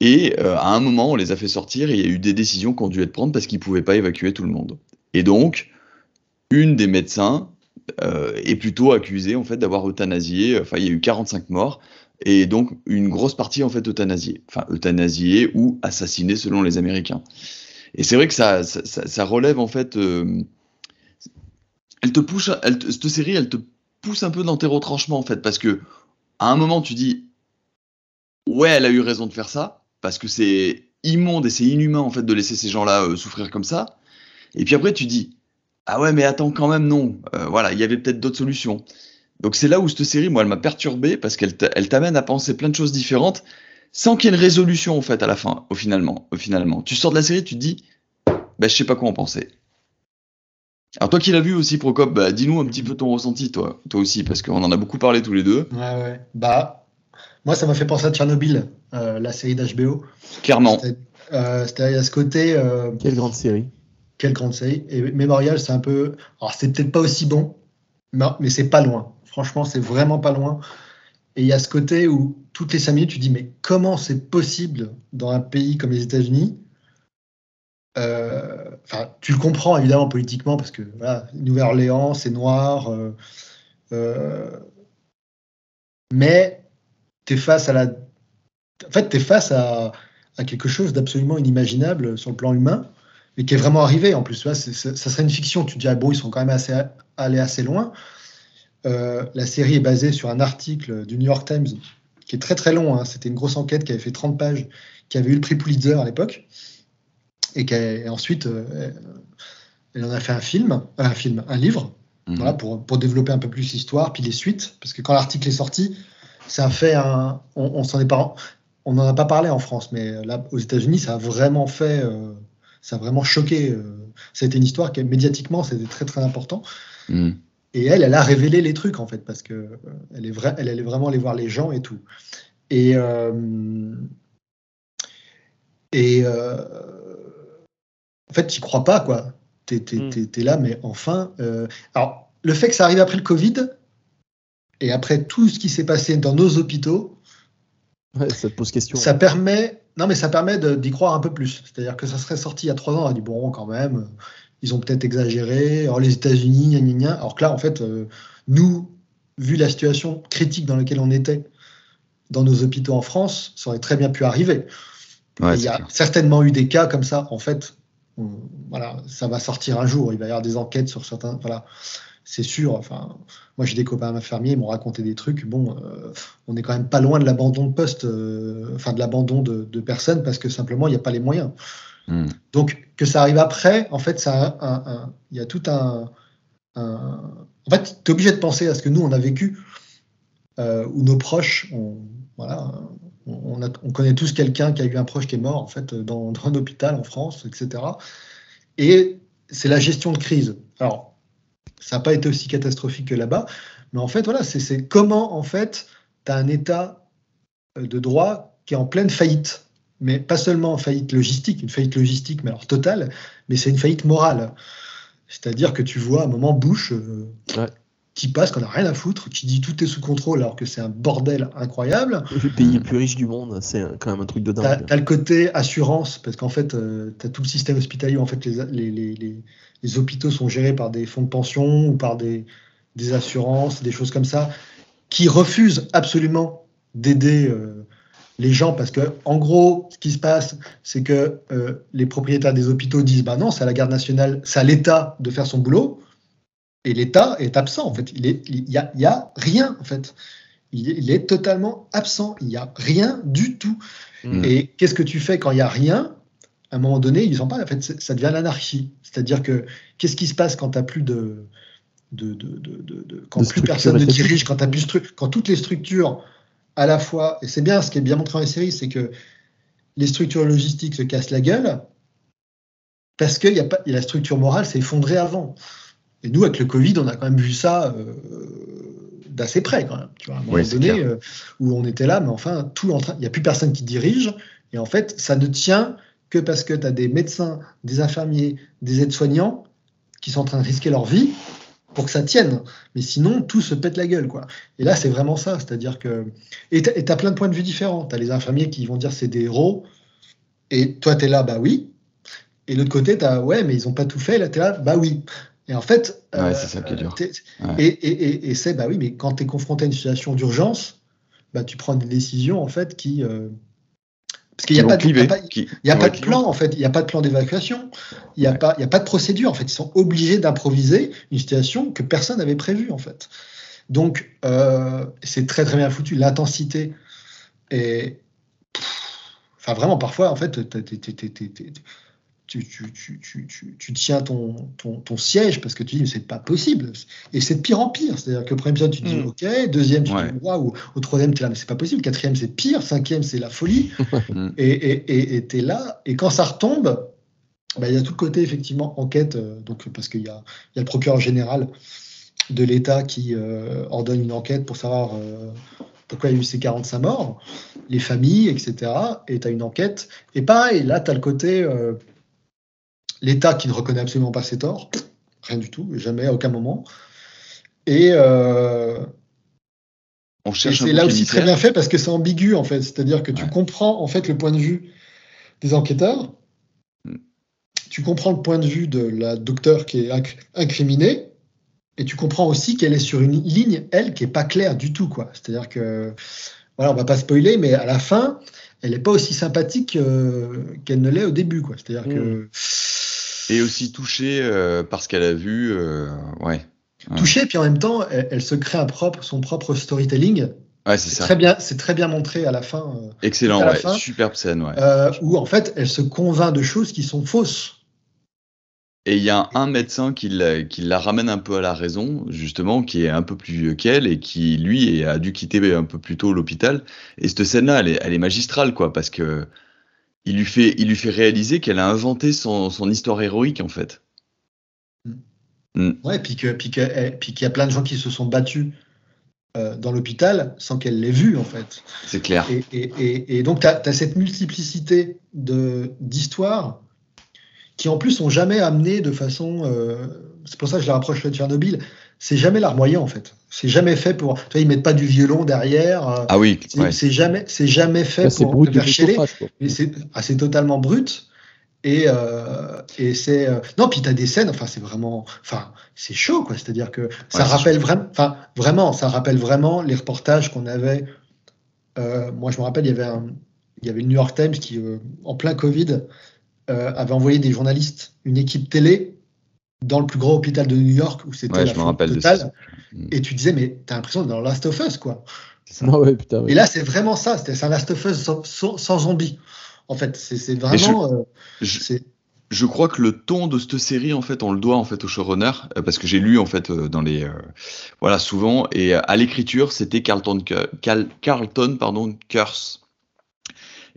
[SPEAKER 4] Et euh, à un moment, on les a fait sortir, et il y a eu des décisions qui ont dû être prises parce qu'ils pouvaient pas évacuer tout le monde. Et donc, une des médecins euh, est plutôt accusée, en fait, d'avoir euthanasié, enfin, il y a eu 45 morts, et donc une grosse partie en fait euthanasiée, enfin euthanasiée ou assassinée selon les Américains. Et c'est vrai que ça, relève en fait, euh, elle te pousse, elle te- cette série, elle te pousse un peu dans tes retranchements en fait, parce que à un moment tu dis, ouais, elle a eu raison de faire ça, parce que c'est immonde et c'est inhumain en fait de laisser ces gens-là euh, souffrir comme ça. Et puis après tu dis, ah ouais, mais attends quand même non, Euh, voilà, il y avait peut-être d'autres solutions. Donc c'est là où cette série, moi, elle m'a perturbé parce qu'elle t'a- elle t'amène à penser plein de choses différentes sans qu'il y ait une résolution en fait à la fin, au finalement. Au finalement. Tu sors de la série, tu te dis, bah, je sais pas quoi en penser. Alors toi qui l'as vu aussi, Procop, bah, dis-nous un petit peu ton ressenti, toi, toi aussi, parce qu'on en a beaucoup parlé tous les deux,
[SPEAKER 5] Ouais, ouais. Bah, moi, ça m'a fait penser à Tchernobyl, euh, la série d'HBO.
[SPEAKER 4] clairement.
[SPEAKER 5] C'était euh, c'était- il y a ce côté, euh,
[SPEAKER 3] Quelle grande série.
[SPEAKER 5] Grande série. Et Memorial, c'est un peu. Alors, c'est peut-être pas aussi bon, mais, c'est pas loin. Franchement, c'est vraiment pas loin. Et il y a ce côté où toutes les cinq minutes, tu dis, mais comment c'est possible dans un pays comme les États-Unis Euh, tu le comprends évidemment politiquement parce que voilà, Nouvelle-Orléans, c'est noir. euh, euh, mais tu es face à la. En fait, tu es face à quelque chose d'absolument inimaginable sur le plan humain, mais qui est vraiment arrivé en plus. Tu vois, ça serait une fiction. Tu te dis, ah bon, ils sont quand même assez, allés assez loin. Euh, la série est basée sur un article du New York Times qui est très très long. hein. C'était une grosse enquête qui avait fait 30 pages, qui avait eu le prix Pulitzer à l'époque. Et, qui a- et ensuite, euh, elle en a fait un film, euh, un film, un livre,
[SPEAKER 4] Mhm.
[SPEAKER 5] voilà, pour, pour développer un peu plus l'histoire, puis les suites. Parce que quand l'article est sorti, ça a fait un. On, on s'en est pas. On n'en a pas parlé en France, mais là, aux États-Unis, ça a vraiment fait. euh, ça a vraiment choqué. euh, ça a été une histoire qui, médiatiquement, c'était très très important.
[SPEAKER 4] Mhm.
[SPEAKER 5] Et elle, elle a révélé les trucs en fait, parce que euh, elle est vraie, elle allait vraiment aller voir les gens et tout. Et euh, et euh, en fait, tu crois pas quoi. T'es
[SPEAKER 3] Mm.
[SPEAKER 5] t'es là, mais enfin. euh, alors, le fait que ça arrive après le Covid et après tout ce qui s'est passé dans nos hôpitaux,
[SPEAKER 3] Ouais, ça te pose question.
[SPEAKER 5] Ça permet, non mais ça permet de- d'y croire un peu plus. C'est-à-dire que ça serait sorti il y a trois ans, on a dit bon quand même, ils ont peut-être exagéré. Alors les États-Unis, alors que là en fait, euh, nous, vu la situation critique dans laquelle on était dans nos hôpitaux en France, ça aurait très bien pu arriver.
[SPEAKER 4] Ouais,
[SPEAKER 5] il y a
[SPEAKER 4] clair.
[SPEAKER 5] certainement eu des cas comme ça. En fait, on- voilà, ça va sortir un jour. Il va y avoir des enquêtes sur certains. Voilà, c'est sûr. Enfin, moi, j'ai des copains infirmiers, ils m'ont raconté des trucs. Bon, euh, on est quand même pas loin de l'abandon de poste, euh, enfin de l'abandon de, de personnes parce que simplement il n'y a pas les moyens.
[SPEAKER 4] Hmm.
[SPEAKER 5] Donc que ça arrive après, en fait, ça, a un- un- il y a tout un. un- En fait, tu es obligé de penser à ce que nous on a vécu, euh, où nos proches, on, voilà, on, on a- on connaît tous quelqu'un qui a eu un proche qui est mort en fait dans, dans un hôpital en France, etc. Et c'est la gestion de crise. Alors, ça n'a pas été aussi catastrophique que là-bas, mais en fait, voilà, c'est- comment en fait tu as un état euh, de droit qui est en pleine faillite mais pas seulement faillite logistique, une faillite logistique, mais alors totale, mais c'est une faillite morale. C'est-à-dire que tu vois à un moment Bush euh. Qui passe, qu'on n'a rien à foutre, qui dit tout est sous contrôle alors que c'est un bordel incroyable.
[SPEAKER 3] Le pays le plus riche du monde, c'est quand même un truc de
[SPEAKER 5] as,
[SPEAKER 3] dingue.
[SPEAKER 5] le côté assurance, parce qu'en fait, tu as tout le système hospitalier, en fait, les, les, les, les- les hôpitaux sont gérés par des fonds de pension ou par des, des assurances, des choses comme ça, qui refusent absolument d'aider euh, les gens parce que, en gros, ce qui se passe, c'est que euh, les propriétaires des hôpitaux disent bah non, c'est à la garde nationale, c'est à l'État de faire son boulot, et l'État est absent en fait. Il est, il y a, rien en fait. Il est, il est totalement absent. Il y a rien du tout.
[SPEAKER 3] Mm.
[SPEAKER 5] Et qu'est-ce que tu fais quand il y a rien? À un moment donné, ils en parlent. En fait, ça devient l'anarchie. C'est-à-dire que qu'est-ce qui se passe quand tu as plus de de, de, de, quand plus personne ne dirige, quand, t'as plus quand toutes les structures à la fois, et c'est bien ce qui est bien montré dans les séries, c'est que les structures logistiques se cassent la gueule parce que y a pas, la structure morale s'est effondrée avant. Et nous, avec le Covid, on a quand même vu ça euh, d'assez près, quand même. Tu vois, à un moment
[SPEAKER 4] Oui,
[SPEAKER 5] donné, euh, où on était là, mais enfin, tout est en train, il n'y a plus personne qui dirige. Et en fait, ça ne tient que parce que tu as des médecins, des infirmiers, des aides-soignants qui sont en train de risquer leur vie pour que ça tienne. Mais sinon, tout se pète la gueule, quoi. Et là, c'est vraiment ça. C'est-à-dire que. Et tu as plein de points de vue différents. Tu as les infirmiers qui vont dire c'est des héros. Et toi, tu es là, bah oui. Et de l'autre côté, tu as ouais, mais ils n'ont pas tout fait. Là, tu es là, bah oui. Et en fait.
[SPEAKER 4] Ouais, c'est ça qui est dur. Ouais.
[SPEAKER 5] Et, et, et, et c'est, bah oui, mais quand tu es confronté à une situation d'urgence, bah, tu prends des décisions, en fait, qui. euh, Parce qu'il n'y a pas de. y a pas-
[SPEAKER 4] qui-
[SPEAKER 5] a de plan, en fait. Il n'y a pas de plan d'évacuation. Il n'y a,
[SPEAKER 4] Ouais.
[SPEAKER 5] pas- y a pas de procédure. En fait, ils sont obligés d'improviser une situation que personne n'avait prévue, en fait. Donc, euh, c'est très, très bien foutu. L'intensité est. Enfin, vraiment, parfois, en fait, tu, tu, tu, tu, tiens ton, ton, ton siège parce que tu dis, mais c'est pas possible. Et c'est de pire en pire. C'est-à-dire que le premier épisode, tu dis,
[SPEAKER 3] Mm.
[SPEAKER 5] OK. Deuxième, tu
[SPEAKER 4] Ouais.
[SPEAKER 5] dis, waouh. Au troisième, tu es là, mais c'est pas possible. Quatrième, c'est pire. Cinquième, c'est la folie.
[SPEAKER 4] Mm.
[SPEAKER 5] et tu es là. Et quand ça retombe, bah, il y a tout le côté, effectivement, enquête. euh, donc, parce qu'il y a, y a le procureur général de l'État qui euh, ordonne une enquête pour savoir euh, pourquoi il y a eu ces 45 morts, les familles, etc. Et tu as une enquête. Et pareil, là, tu as le côté euh, l'État qui ne reconnaît absolument pas ses torts, rien du tout, jamais, à aucun moment. Et, euh,
[SPEAKER 4] On cherche
[SPEAKER 5] c'est là aussi très bien fait parce que c'est ambigu, en fait. C'est-à-dire que tu
[SPEAKER 4] Ouais.
[SPEAKER 5] comprends, en fait, le point de vue des enquêteurs.
[SPEAKER 4] Mm.
[SPEAKER 5] Tu comprends le point de vue de la docteure qui est inc- incriminée. Et tu comprends aussi qu'elle est sur une ligne, elle, qui est pas claire du tout, quoi. C'est-à-dire que, voilà, on va pas spoiler, mais à la fin, elle est pas aussi sympathique euh, qu'elle ne l'est au début, quoi. C'est-à-dire que
[SPEAKER 4] Et aussi touché euh, parce qu'elle a vu. euh, ouais.
[SPEAKER 5] Touchée, puis en même temps, elle, elle se crée un propre, son propre storytelling.
[SPEAKER 4] Ouais, c'est
[SPEAKER 5] très bien, c'est très bien montré à la fin, euh,
[SPEAKER 4] Excellent,
[SPEAKER 5] la
[SPEAKER 4] ouais.
[SPEAKER 5] fin.
[SPEAKER 4] Superbe scène, ouais.
[SPEAKER 5] euh, où en fait, elle se convainc de choses qui sont fausses.
[SPEAKER 4] Et il y a un médecin qui la, qui la ramène un peu à la raison, justement, qui est un peu plus vieux qu'elle et qui, lui, a dû quitter un peu plus tôt l'hôpital. Et cette scène-là, elle est, elle est magistrale, quoi, parce que il lui fait, il lui fait réaliser qu'elle a inventé son, son histoire héroïque, en fait.
[SPEAKER 5] Ouais, puis que, puis que- eh, puis qu'il y a plein de gens qui se sont battus euh, dans l'hôpital sans qu'elle l'ait vu, en fait.
[SPEAKER 4] C'est clair.
[SPEAKER 5] Et, et- et- et donc, tu as, cette multiplicité d'histoires qui, en plus, sont jamais amenées de façon. euh, c'est pour ça que je la rapproche de Tchernobyl. C'est jamais larmoyant en fait. C'est jamais fait pour. Tu vois, ils mettent pas du violon derrière. euh,
[SPEAKER 4] Ah oui,
[SPEAKER 5] c'est
[SPEAKER 4] ouais.
[SPEAKER 5] c'est jamais, c'est jamais fait
[SPEAKER 3] Là, c'est
[SPEAKER 5] pour te faire chialer. Mais c'est ah, c'est totalement brut. Et, euh, et c'est. euh, Non, puis tu as des scènes, enfin, c'est vraiment. Enfin, c'est chaud, quoi. C'est-à-dire que ça
[SPEAKER 4] Ouais, c'est
[SPEAKER 5] rappelle vraiment. Enfin, vraiment, ça rappelle vraiment les reportages qu'on avait. Euh, moi, je me rappelle, il y avait, un, il y avait le New York Times qui, euh, en plein Covid, euh, avait envoyé des journalistes, une équipe télé, dans le plus grand hôpital de New York, où c'était
[SPEAKER 4] Ouais,
[SPEAKER 5] la
[SPEAKER 4] je me de
[SPEAKER 5] totale.
[SPEAKER 4] ça. Mm.
[SPEAKER 5] Et tu disais, mais t'as l'impression d'être dans Last of Us, quoi.
[SPEAKER 3] Ah ouais, putain, ouais.
[SPEAKER 5] Et là, c'est vraiment ça. c'était- C'est un Last of Us sans, sans, sans zombies. En fait, c'est vraiment. euh,
[SPEAKER 4] Je, crois que le ton de cette série, en fait, on le doit en fait au showrunner, euh, parce que j'ai lu en fait euh, dans les, euh, voilà, souvent, et à l'écriture, c'était Carlton, Carlton, pardon, Curse.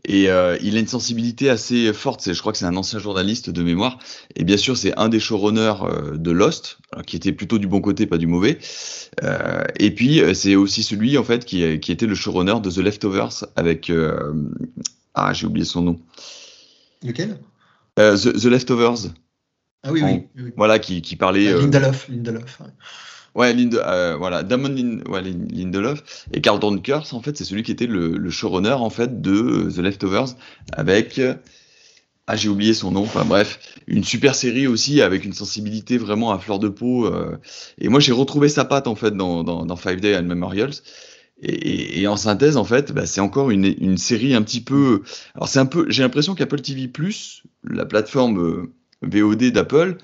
[SPEAKER 4] Et euh, il a une sensibilité assez forte. Je crois que c'est un ancien journaliste de mémoire. Et bien sûr, c'est un des showrunners euh, de Lost, alors, qui était plutôt du bon côté, pas du mauvais. Euh, et puis, euh, c'est aussi celui, en fait, qui, qui était le showrunner de The Leftovers avec. euh, ah, j'ai oublié son nom.
[SPEAKER 5] Lequel?
[SPEAKER 4] Euh, The, The Leftovers.
[SPEAKER 5] Ah oui,
[SPEAKER 4] En-
[SPEAKER 5] oui. oui.
[SPEAKER 4] Voilà, qui, qui parlait.
[SPEAKER 5] Euh,
[SPEAKER 4] euh,
[SPEAKER 5] Lindelof. Lindelof. ouais.
[SPEAKER 4] Ouais, Linde, euh, voilà, Damon Lindelof et Carlton Curse, en fait, c'est celui qui était le, showrunner en fait de euh, The Leftovers avec euh, ah j'ai oublié son nom. Enfin bref, une super série aussi avec une sensibilité vraiment à fleur de peau. et moi j'ai retrouvé sa patte en fait dans dans, Five Day and Memorials. Et en synthèse, en fait, bah, c'est encore une, une série un petit peu. Alors c'est un peu. J'ai l'impression qu'Apple TV la plateforme euh, VOD d'Apple,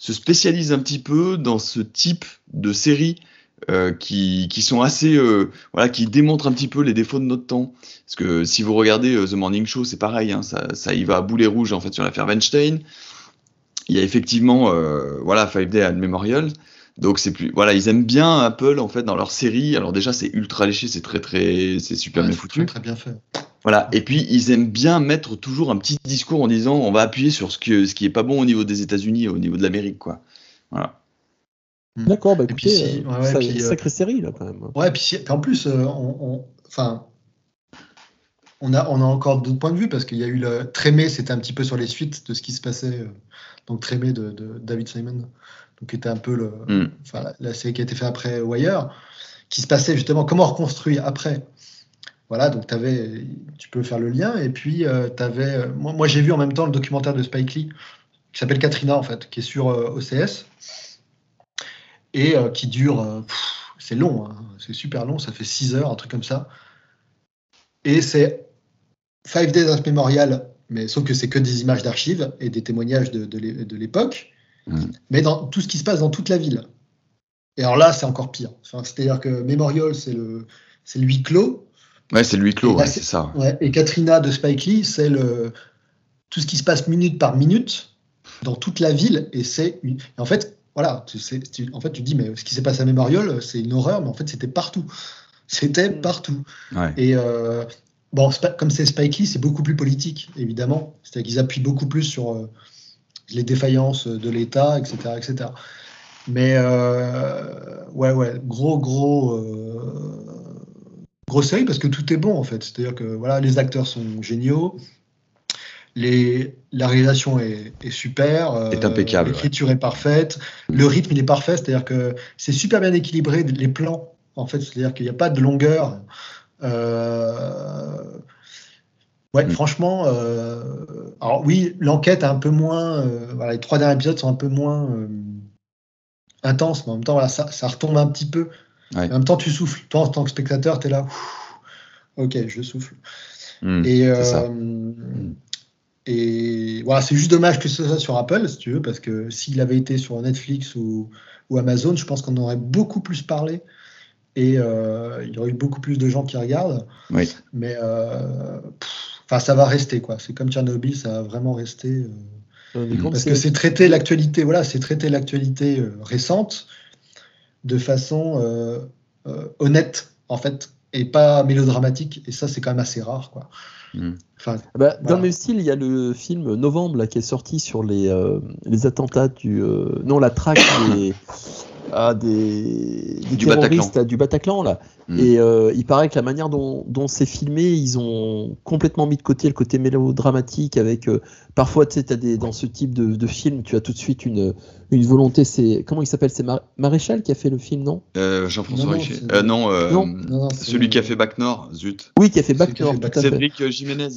[SPEAKER 4] se spécialise un petit peu dans ce type de séries euh, qui, qui sont assez, euh, voilà, qui démontrent un petit peu les défauts de notre temps. Parce que si vous regardez euh, The Morning Show, c'est pareil, hein, ça, ça y va à boulet rouge en fait sur l'affaire Weinstein. Il y a effectivement, voilà, Five Day and Memorial. Donc c'est plus, voilà, ils aiment bien Apple en fait dans leur série. Alors déjà c'est ultra léché, c'est très très, c'est super
[SPEAKER 5] Ouais,
[SPEAKER 4] bien foutu.
[SPEAKER 5] Très, très bien fait.
[SPEAKER 4] Voilà. Et puis, ils aiment bien mettre toujours un petit discours en disant on va appuyer sur ce, que, ce qui est pas bon au niveau des États-Unis, au niveau de l'Amérique, quoi. Voilà.
[SPEAKER 3] D'accord, bah
[SPEAKER 5] Et puis
[SPEAKER 3] écoutez,
[SPEAKER 5] si-
[SPEAKER 3] euh,
[SPEAKER 5] ouais, ouais,
[SPEAKER 3] ça-
[SPEAKER 5] puis, euh,
[SPEAKER 3] sacrée série là quand même.
[SPEAKER 5] Ouais, puis, si- puis en plus, euh, on, enfin, on a, on a encore d'autres points de vue parce qu'il y a eu le Trémé, c'était un petit peu sur les suites de ce qui se passait. euh, donc Trémé de, de David Simon, donc qui était un peu le,
[SPEAKER 4] Mm.
[SPEAKER 5] enfin, la, la série qui a été faite après Wire, qui se passait justement comment reconstruire après. Voilà, donc avais, tu peux faire le lien. Et puis, tu avais. moi, moi j'ai vu en même temps le documentaire de Spike Lee qui s'appelle Katrina, en fait, qui est sur euh, OCS et euh, qui dure. euh, c'est long, hein, c'est super long, ça fait 6 heures, un truc comme ça. Et c'est Five Days of Memorial, mais sauf que c'est que des images d'archives et des témoignages de, de l'é- de l'époque,
[SPEAKER 4] Mhm.
[SPEAKER 5] mais dans tout ce qui se passe dans toute la ville. Et alors là, c'est encore pire. Enfin, C'est-à-dire que Memorial, c'est le, c'est le huis clos.
[SPEAKER 4] Ouais, c'est le huis clos, ouais,
[SPEAKER 5] c'est-
[SPEAKER 4] ça.
[SPEAKER 5] Ouais, et Katrina de Spike Lee, c'est le tout ce qui se passe minute par minute dans toute la ville. Et c'est une... et en fait, voilà, tu sais, tu- en fait, tu dis, mais ce qui s'est passé à Memorial, c'est une horreur, mais en fait, c'était partout. C'était partout.
[SPEAKER 4] Ouais.
[SPEAKER 5] Et euh, bon, comme c'est Spike Lee, c'est beaucoup plus politique, évidemment. C'est-à-dire qu'ils appuient beaucoup plus sur euh, les défaillances de l'État, etc., etc. Mais euh, ouais, ouais, gros, gros, euh, grosse série parce que tout est bon en fait. C'est-à-dire que voilà, les acteurs sont géniaux, les, la réalisation est, est super, euh,
[SPEAKER 4] Est impeccable,
[SPEAKER 5] l'écriture est parfaite, le rythme il est parfait. C'est-à-dire que c'est super bien équilibré les plans en fait. C'est-à-dire qu'il n'y a pas de longueur. Euh, Ouais,
[SPEAKER 4] Mm.
[SPEAKER 5] franchement, euh, alors oui, l'enquête est un peu moins, voilà, les trois derniers épisodes sont un peu moins intenses, mais en même temps, voilà, ça, ça retombe un petit peu.
[SPEAKER 4] Ouais.
[SPEAKER 5] En même temps, tu souffles. Toi, en tant que spectateur, tu es là. Ok, je souffle.
[SPEAKER 4] Mm,
[SPEAKER 5] Et,
[SPEAKER 4] c'est ça.
[SPEAKER 5] euh, et voilà, c'est juste dommage que ce soit sur Apple, si tu veux, parce que s'il avait été sur Netflix ou, ou Amazon, je pense qu'on aurait beaucoup plus parlé et euh, il y aurait eu beaucoup plus de gens qui regardent.
[SPEAKER 4] Oui.
[SPEAKER 5] Mais euh, pff, ça va rester quoi. C'est comme Tchernobyl, ça va vraiment rester. euh, parce que c'est traiter l'actualité, voilà, c'est traiter l'actualité euh, récente de façon euh, euh, honnête en fait et pas mélodramatique. Et ça, c'est quand même assez rare quoi.
[SPEAKER 4] Hmm.
[SPEAKER 5] Enfin,
[SPEAKER 3] Bah, Dans le même style, il y a le film Novembre là, qui est sorti sur les, euh, les attentats du. euh, non, la traque des, ah, des, des
[SPEAKER 4] Du
[SPEAKER 3] terroristes là, du Bataclan. Là.
[SPEAKER 4] Mm.
[SPEAKER 3] Et euh, il paraît que la manière dont, dont c'est filmé, ils ont complètement mis de côté le côté mélodramatique. Avec euh, parfois, tu sais, des dans ce type de, de film, tu as tout de suite une, une volonté. C'est comment il s'appelle C'est Mar- Maréchal qui a fait le film, non?
[SPEAKER 4] Euh, Jean-François
[SPEAKER 5] Non, non,
[SPEAKER 4] Richer. Euh, non, euh,
[SPEAKER 3] Non.
[SPEAKER 5] non, non, c'est-
[SPEAKER 4] celui qui a fait Bac Nord, zut.
[SPEAKER 3] Oui, qui a fait à fait.
[SPEAKER 4] Cédric Jiménez.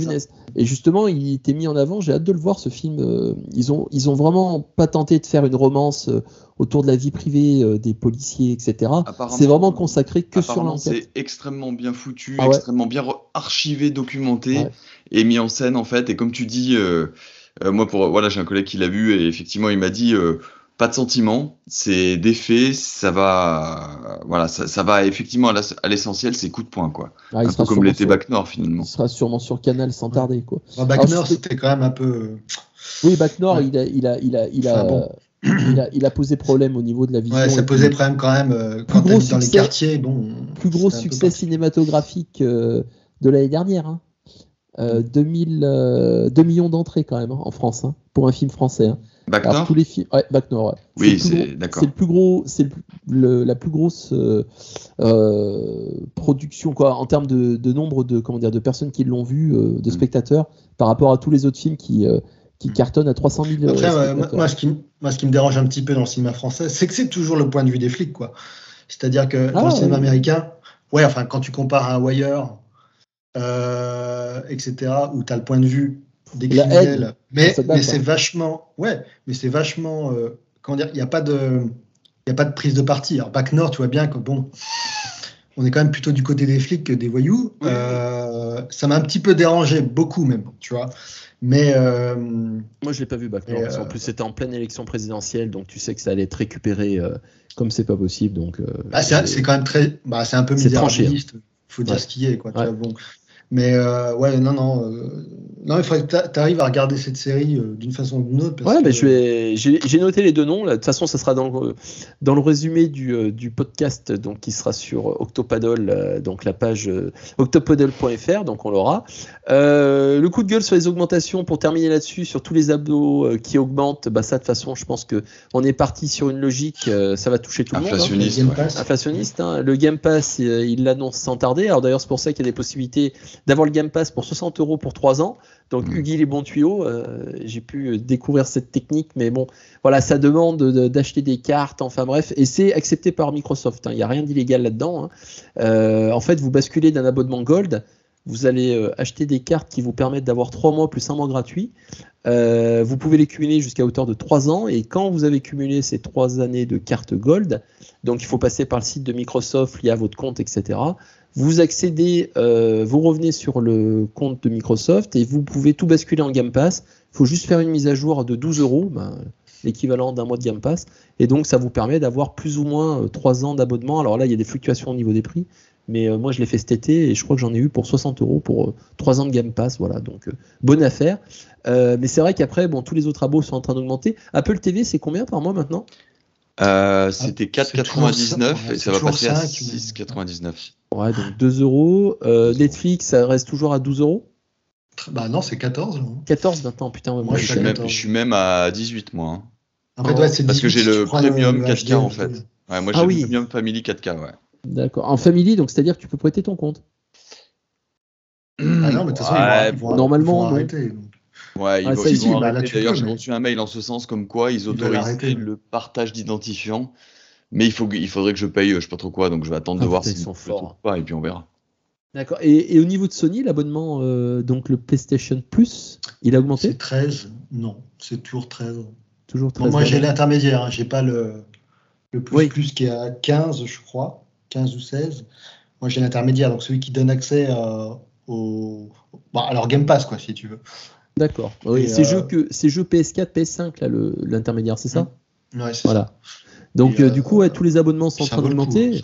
[SPEAKER 3] Jiménez. Et justement, il était mis en avant. J'ai hâte de le voir ce film. Euh, Ils ont, ils ont vraiment pas tenté de faire une romance euh, autour de la vie privée euh, des policiers, etc. C'est vraiment consacré que sur l'enquête.
[SPEAKER 4] c'est extrêmement bien foutu,
[SPEAKER 3] Ah ouais.
[SPEAKER 4] extrêmement bien archivé, documenté
[SPEAKER 3] Ouais.
[SPEAKER 4] et mis en scène en fait. Et comme tu dis, euh, euh, moi pour voilà, j'ai un collègue qui l'a vu et effectivement il m'a dit euh, pas de sentiments, c'est des faits, ça va, euh, voilà, ça, ça va effectivement à l'essentiel, c'est coup de poing quoi.
[SPEAKER 3] Ah,
[SPEAKER 4] un peu comme l'était
[SPEAKER 3] sur-
[SPEAKER 4] Bac Nord finalement.
[SPEAKER 3] Il sera sûrement sur Canal sans tarder, quoi. Alors,
[SPEAKER 5] c'était quand même un peu.
[SPEAKER 3] Oui, Bac Nord,
[SPEAKER 5] Ouais.
[SPEAKER 3] il a, il a, il a, il a,
[SPEAKER 5] Enfin, bon.
[SPEAKER 3] il a, il a posé problème au niveau de la vision.
[SPEAKER 5] Ouais, ça posait problème quand même euh, quand
[SPEAKER 3] gros
[SPEAKER 5] t'habites dans les
[SPEAKER 3] succès-
[SPEAKER 5] quartiers. Bon,
[SPEAKER 3] plus gros succès cinématographique euh, de l'année dernière. Hein. Euh, 2000, euh, 2 millions d'entrées quand même hein, en France hein, pour un film français.
[SPEAKER 4] Nord
[SPEAKER 3] tous les films, ouais, Bac Nord. ouais.
[SPEAKER 4] Oui, c'est-
[SPEAKER 3] gros-
[SPEAKER 4] d'accord.
[SPEAKER 3] C'est le plus gros, c'est la plus grosse euh, euh, production quoi en termes de, de nombre de comment dire de personnes qui l'ont vu, euh, de
[SPEAKER 4] Mm.
[SPEAKER 3] spectateurs par rapport à tous les autres films qui euh, qui
[SPEAKER 5] Mm.
[SPEAKER 3] cartonnent à 300 000
[SPEAKER 5] Après, ouais, moi, ce qui, moi, ce qui me dérange un petit peu dans le cinéma français, c'est que c'est toujours le point de vue des flics, quoi. C'est-à-dire que dans
[SPEAKER 3] Ah,
[SPEAKER 5] le cinéma américain, ouais, enfin, quand tu compares à un Wire, euh, etc., où tu as le point de vue des
[SPEAKER 3] La
[SPEAKER 5] criminels,
[SPEAKER 3] haine,
[SPEAKER 5] mais, c'est vachement, ouais, mais c'est vachement, euh, comment dire, il n'y a pas de, il a pas de prise de parti. Alors, Bac Nord, tu vois bien que bon, on est quand même plutôt du côté des flics que des voyous.
[SPEAKER 4] Oui.
[SPEAKER 5] Euh, ça m'a un petit peu dérangé, beaucoup même, tu vois. Mais euh,
[SPEAKER 3] Moi, je l'ai pas vu Bac Nord. qu'en
[SPEAKER 5] euh,
[SPEAKER 3] plus, c'était en pleine élection présidentielle, donc tu sais que ça allait être récupéré euh, comme c'est pas possible. Donc, euh,
[SPEAKER 5] Bah, c'est c'est quand même très. Bah, c'est un peu
[SPEAKER 3] C'est tranché,
[SPEAKER 5] misérabiliste. Il faut dire
[SPEAKER 3] Ouais.
[SPEAKER 5] ce qui est. Quoi, tu
[SPEAKER 3] Ouais.
[SPEAKER 5] vois, bon. Mais euh, ouais, non, non. euh, non, il faudrait que tu arrives à regarder cette série euh, d'une façon ou d'une autre. parce
[SPEAKER 3] Ouais,
[SPEAKER 5] que-
[SPEAKER 3] mais je vais, j'ai j'ai noté les deux noms. là. De toute façon, ça sera dans le, dans le résumé du, euh, du podcast, donc qui sera sur Octopaddle, euh, donc la page euh, octopaddle.fr, donc on l'aura. Euh, le coup de gueule sur les augmentations, pour terminer là-dessus, sur tous les abdos euh, qui augmentent, bah ça de toute façon, je pense que on est parti sur une logique, euh, ça va toucher tout le monde. hein.
[SPEAKER 4] Inflationniste.
[SPEAKER 5] Game
[SPEAKER 4] ouais.
[SPEAKER 5] Pass.
[SPEAKER 3] inflationniste. hein. Le Game Pass, euh, il l'annonce sans tarder. Alors d'ailleurs, c'est pour ça qu'il y a des possibilités d'avoir le Game Pass pour 60 euros pour 3 ans. Donc
[SPEAKER 4] Mm.
[SPEAKER 3] Hugues les bons tuyaux, euh, j'ai pu euh, découvrir cette technique, mais bon, voilà, ça demande de- d'acheter des cartes, enfin bref, et c'est accepté par Microsoft. hein. Il n'y a rien d'illégal là-dedans. hein. Euh, en fait, vous basculez d'un abonnement Gold. Vous allez euh, acheter des cartes qui vous permettent d'avoir 3 mois plus un mois gratuit. Vous pouvez les cumuler jusqu'à hauteur de 3 ans. Et quand vous avez cumulé ces 3 années de carte Gold, donc il faut passer par le site de Microsoft lié à votre compte, etc. Vous accédez, euh, vous revenez sur le compte de Microsoft et vous pouvez tout basculer en Game Pass. Il faut juste faire une mise à jour de 12 euros, ben, l'équivalent d'un mois de Game Pass. Et donc ça vous permet d'avoir plus ou moins 3 ans d'abonnement. Alors là, il y a des fluctuations au niveau des prix. Mais euh, moi, je l'ai fait cet été et je crois que j'en ai eu pour 60 euros pour 3 ans de Game Pass. Voilà, donc euh, bonne affaire. Euh, mais c'est vrai qu'après, bon, tous les autres abos sont en train d'augmenter. Apple TV, c'est combien par mois maintenant?
[SPEAKER 4] Euh, C'était
[SPEAKER 5] Ah, c'est toujours
[SPEAKER 4] 4,99
[SPEAKER 5] ça,
[SPEAKER 4] et ça va passer à
[SPEAKER 5] cinq,
[SPEAKER 4] 6,99.
[SPEAKER 3] Ouais, donc 2 euros. Euh, Netflix, ça reste toujours à 12 euros.
[SPEAKER 5] Bah non, c'est 14. là.
[SPEAKER 3] 14 maintenant, putain. ouais,
[SPEAKER 5] Moi,
[SPEAKER 4] Je
[SPEAKER 5] je
[SPEAKER 4] suis, même,
[SPEAKER 5] d'accord.
[SPEAKER 4] je suis même à 18 moi. hein.
[SPEAKER 5] En fait, ouais, c'est
[SPEAKER 4] parce que
[SPEAKER 5] 18
[SPEAKER 4] j'ai le premium
[SPEAKER 5] le
[SPEAKER 4] 4K,
[SPEAKER 5] HD,
[SPEAKER 4] en fait. Ouais, moi
[SPEAKER 3] Ah
[SPEAKER 4] j'ai
[SPEAKER 3] oui.
[SPEAKER 4] le Premium Family 4K, ouais.
[SPEAKER 3] D'accord. En family, donc c'est-à-dire que tu peux prêter ton compte.
[SPEAKER 5] Ah non, mais de toute façon, ils vont-
[SPEAKER 4] Ouais,
[SPEAKER 5] ils vont,
[SPEAKER 3] normalement,
[SPEAKER 5] ils vont
[SPEAKER 3] non.
[SPEAKER 5] arrêter. donc.
[SPEAKER 4] Ouais, ils
[SPEAKER 3] Ah,
[SPEAKER 4] vont,
[SPEAKER 3] ça,
[SPEAKER 4] ils
[SPEAKER 3] si,
[SPEAKER 4] vont
[SPEAKER 5] bah,
[SPEAKER 4] D'ailleurs, j'ai reçu un mail en ce sens comme quoi ils autorisaient le partage d'identifiants. Mais il, faut, il faudrait que je paye, euh, je sais pas trop quoi, donc je vais attendre
[SPEAKER 3] Ah,
[SPEAKER 4] de voir
[SPEAKER 3] putain,
[SPEAKER 4] si
[SPEAKER 3] ils sont forts.
[SPEAKER 4] trouve pas et puis on verra.
[SPEAKER 3] D'accord. Et, et au niveau de Sony, l'abonnement, euh, donc le PlayStation Plus, il a augmenté
[SPEAKER 5] C'est 13 Non, c'est toujours 13.
[SPEAKER 3] Toujours
[SPEAKER 5] Bon,
[SPEAKER 3] 13
[SPEAKER 5] moi, j'ai l'intermédiaire. hein, J'ai pas le, le plus
[SPEAKER 3] Oui.
[SPEAKER 5] plus qui est à 15, je crois. 15 ou 16. Moi, j'ai l'intermédiaire. Donc, celui qui donne accès euh, au. Bah, alors, Game Pass, quoi, si tu veux.
[SPEAKER 3] D'accord. Oui,
[SPEAKER 5] Et,
[SPEAKER 3] c'est
[SPEAKER 5] euh,
[SPEAKER 3] jeux que c'est jeux PS4, PS5 là, le- l'intermédiaire, c'est ça
[SPEAKER 5] Ouais, c'est
[SPEAKER 3] Voilà. Donc euh,
[SPEAKER 5] euh,
[SPEAKER 3] du coup, ouais, tous les abonnements sont en train d'augmenter.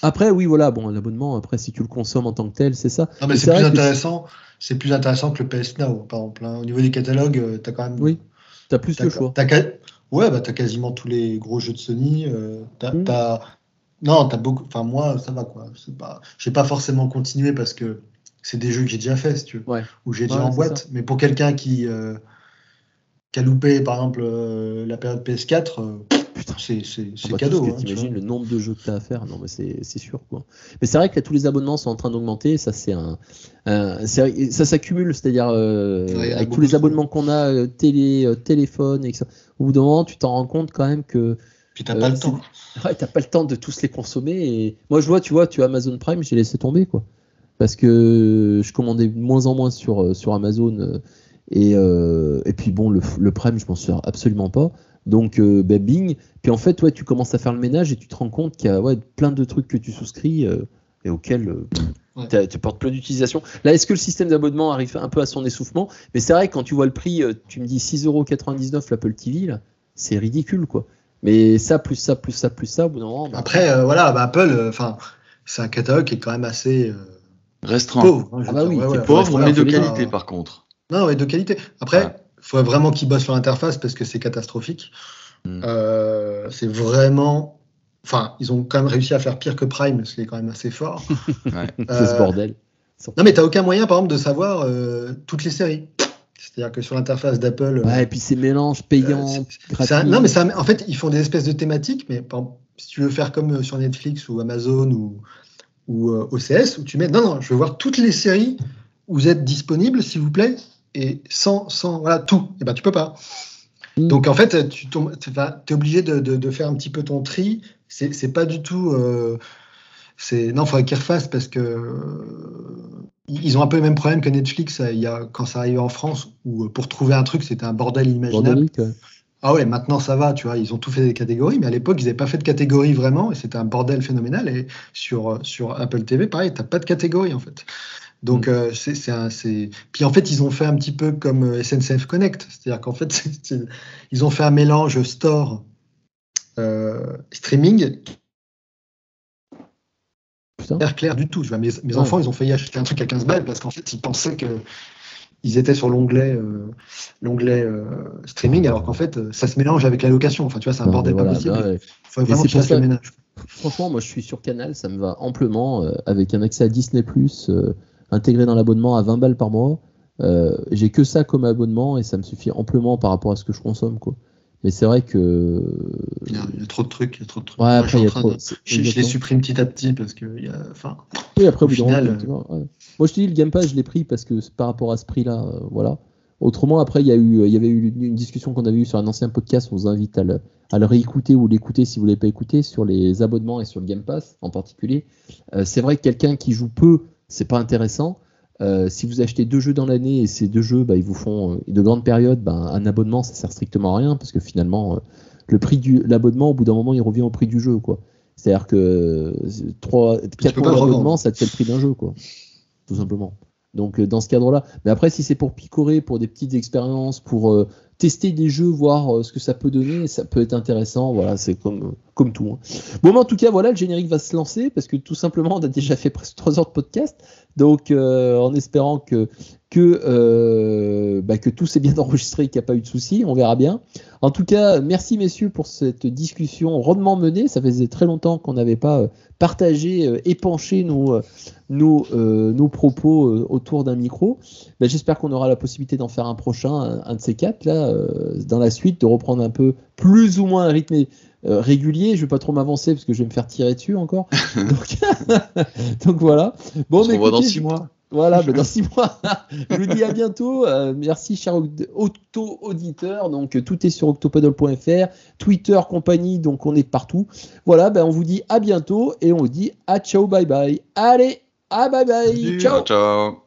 [SPEAKER 3] Après, oui, voilà, bon, l'abonnement, après, si tu le consommes en tant que tel, c'est ça.
[SPEAKER 5] Non, mais c'est plus intéressant. C'est plus intéressant que le PS Now, par exemple. hein. Au niveau des catalogues, tu as quand même.
[SPEAKER 3] Oui, tu as plus
[SPEAKER 5] T'as-
[SPEAKER 3] le choix.
[SPEAKER 5] t'as Ouais, bah, tu as quasiment tous les gros jeux de Sony. euh, t'as-
[SPEAKER 3] Mm.
[SPEAKER 5] t'as- Non, tu as beaucoup. Enfin, moi, ça va quoi. C'est Pas... Je n'ai pas forcément continué parce que c'est des jeux que j'ai déjà fait, si tu veux,
[SPEAKER 3] Ouais.
[SPEAKER 5] ou j'ai déjà
[SPEAKER 3] Ouais,
[SPEAKER 5] en boîte. Mais pour quelqu'un qui, euh, qui a loupé, par exemple, euh, la période PS4, euh,
[SPEAKER 3] Putain.
[SPEAKER 5] c'est cadeau. hein,
[SPEAKER 3] t'imagines, le nombre de jeux que tu as à faire, non mais c'est sûr quoi. Mais c'est vrai que là tous les abonnements sont en train d'augmenter, ça c'est un, ça s'accumule, c'est-à-dire euh,
[SPEAKER 5] Ouais,
[SPEAKER 3] avec tous les abonnements qu'on a, euh, télé, euh, téléphone, et ça, au bout d'un moment tu t'en rends compte quand même que
[SPEAKER 5] Puis t'as
[SPEAKER 3] Euh,
[SPEAKER 5] pas le temps.
[SPEAKER 3] ouais, t'as pas le temps de tous les consommer. Et moi je vois, tu vois, tu as Amazon Prime, j'ai laissé tomber quoi, parce que je commandais de moins en moins sur sur Amazon et euh, et puis bon le, le Prime je m'en sers absolument pas. Donc, euh, ben, bing. Puis en fait, ouais, tu commences à faire le ménage et tu te rends compte qu'il y a ouais, plein de trucs que tu souscris euh, et auxquels euh,
[SPEAKER 5] Ouais.
[SPEAKER 3] tu portes plein d'utilisation. Là, est-ce que le système d'abonnement arrive un peu à son essoufflement? Mais c'est vrai, quand tu vois le prix, euh, tu me dis 6,99€ l'Apple TV, là, c'est ridicule, quoi. Mais ça, plus ça, plus ça, plus ça, au bout d'un moment. bah,
[SPEAKER 5] Après, euh, voilà, bah, Apple, euh, enfin, c'est un catalogue qui est quand même assez euh,
[SPEAKER 4] Restreint.
[SPEAKER 5] pauvre. hein,
[SPEAKER 3] Ah bah oui,
[SPEAKER 5] Ouais,
[SPEAKER 4] Pauvre, mais de qualité
[SPEAKER 5] hein.
[SPEAKER 4] par contre.
[SPEAKER 5] Non, mais de qualité. Après, faut vraiment qu'ils bossent sur l'interface parce que c'est catastrophique.
[SPEAKER 4] Mm.
[SPEAKER 5] Euh, c'est vraiment. Enfin, ils ont quand même réussi à faire pire que Prime, ce qui est quand même assez fort.
[SPEAKER 4] Ouais.
[SPEAKER 3] c'est ce
[SPEAKER 5] Euh,
[SPEAKER 3] bordel.
[SPEAKER 5] Non, mais t'as aucun moyen, par exemple, de savoir euh, toutes les séries. C'est-à-dire que sur l'interface d'Apple. euh,
[SPEAKER 3] Ouais, et puis ces mélanges payants,
[SPEAKER 5] euh, un- non, mais ça, en fait, ils font des espèces de thématiques, mais par si tu veux faire comme euh, sur Netflix ou Amazon ou, ou euh, OCS, où tu mets non, non, je veux voir toutes les séries où vous êtes disponibles, s'il vous plaît, et sans, sans voilà, tout. Et ben, tu peux pas.
[SPEAKER 3] Mm.
[SPEAKER 5] Donc, en fait, tu es obligé de, de- de faire un petit peu ton tri. C'est pas du tout. euh, c'est non, il faudrait qu'ils refassent parce que euh, ils ont un peu le même problème que Netflix euh, il y a, quand ça arrivait en France, où euh, pour trouver un truc, c'était un bordel
[SPEAKER 3] ouais.
[SPEAKER 5] Ah ouais, maintenant ça va, tu vois, ils ont tout fait des catégories, mais à l'époque, ils n'avaient pas fait de catégories vraiment, et c'était un bordel phénoménal. Et sur, sur Apple TV, pareil, t'as pas de catégorie en fait. Donc, euh, c'est Puis en fait, ils ont fait un petit peu comme euh, SNCF Connect, c'est-à-dire qu'en fait, ils ont fait un mélange store euh, streaming
[SPEAKER 3] Putain.
[SPEAKER 5] clair, clair du tout. Je vois, mes mes
[SPEAKER 3] Ouais.
[SPEAKER 5] enfants, ils ont failli acheter un truc à 15 balles parce qu'en fait, ils pensaient que ils étaient sur l'onglet euh, l'onglet euh, streaming, alors qu'en fait, ça se mélange avec la location. Enfin, tu vois, c'est un
[SPEAKER 3] Non,
[SPEAKER 5] bordel
[SPEAKER 3] mais
[SPEAKER 5] pas
[SPEAKER 3] voilà,
[SPEAKER 5] possible. faut vraiment le
[SPEAKER 3] ça-
[SPEAKER 5] ménage.
[SPEAKER 3] Franchement, moi je suis sur Canal, ça me va amplement euh, avec un accès à Disney euh, intégré dans l'abonnement à 20 balles par mois. Euh, J'ai que ça comme abonnement et ça me suffit amplement par rapport à ce que je consomme. Quoi. Mais c'est vrai que.
[SPEAKER 5] Il y, a, il y a trop de trucs, il y a trop de trucs.
[SPEAKER 3] Ouais,
[SPEAKER 5] Moi,
[SPEAKER 3] après,
[SPEAKER 5] je, en train
[SPEAKER 3] trop.
[SPEAKER 5] de- je- je les supprime petit à petit parce que il y a, enfin,
[SPEAKER 3] Oui, après, au bout
[SPEAKER 5] final,
[SPEAKER 3] ouais. Moi, je te dis, le Game Pass, je l'ai pris parce que par rapport à ce prix-là, euh, voilà. Autrement, après, il y, a eu, il y avait eu une, une discussion qu'on avait eue sur un ancien podcast. On vous invite à le, à le réécouter ou l'écouter si vous ne l'avez pas écouté sur les abonnements et sur le Game Pass en particulier. Euh, c'est vrai que quelqu'un qui joue peu, c'est pas intéressant. Euh, si vous achetez deux jeux dans l'année et ces deux jeux, bah, ils vous font euh, de grandes périodes, bah, un abonnement, ça sert strictement à rien parce que finalement, euh, le prix de l'abonnement, au bout d'un moment, il revient au prix du jeu, quoi. C'est-à-dire que euh, 3, 4
[SPEAKER 5] peux
[SPEAKER 3] mois d'abonnement, ça te fait le prix d'un jeu, quoi. Tout simplement. Donc, dans ce cadre-là. Mais après, si c'est pour picorer, pour des petites expériences, pour tester des jeux, voir euh, ce que ça peut donner, ça peut être intéressant. Voilà, c'est comme, euh, comme tout. hein. Bon, mais en tout cas, voilà, le générique va se lancer parce que tout simplement, on a déjà fait presque 3 heures de podcast. Donc, euh, en espérant que, que, euh, bah, tout s'est bien enregistré, qu'il n'y a pas eu de soucis, on verra bien. En tout cas, merci messieurs pour cette discussion rondement menée. Ça faisait très longtemps qu'on n'avait pas euh, partagé, épanché nos, nos, nos propos autour d'un micro. Ben, J'espère qu'on aura la possibilité d'en faire un prochain, un, un de ces quatre, là, dans la suite, de reprendre un peu plus ou moins un rythme euh, régulier. Je ne vais pas trop m'avancer parce que je vais me faire tirer dessus encore. donc, donc voilà. Bon,
[SPEAKER 4] On se
[SPEAKER 3] mais
[SPEAKER 4] revoit dans
[SPEAKER 3] écoutez,
[SPEAKER 4] six mois.
[SPEAKER 3] voilà, dans six mois. je vous dis à bientôt. Euh, merci, chers auto-auditeurs. Donc, tout est sur octopodol.fr, Twitter, compagnie. Donc, on est partout. Voilà, ben, on vous dit à bientôt et on vous dit à ciao, bye bye. Allez, à bye bye. Ciao.
[SPEAKER 4] ciao.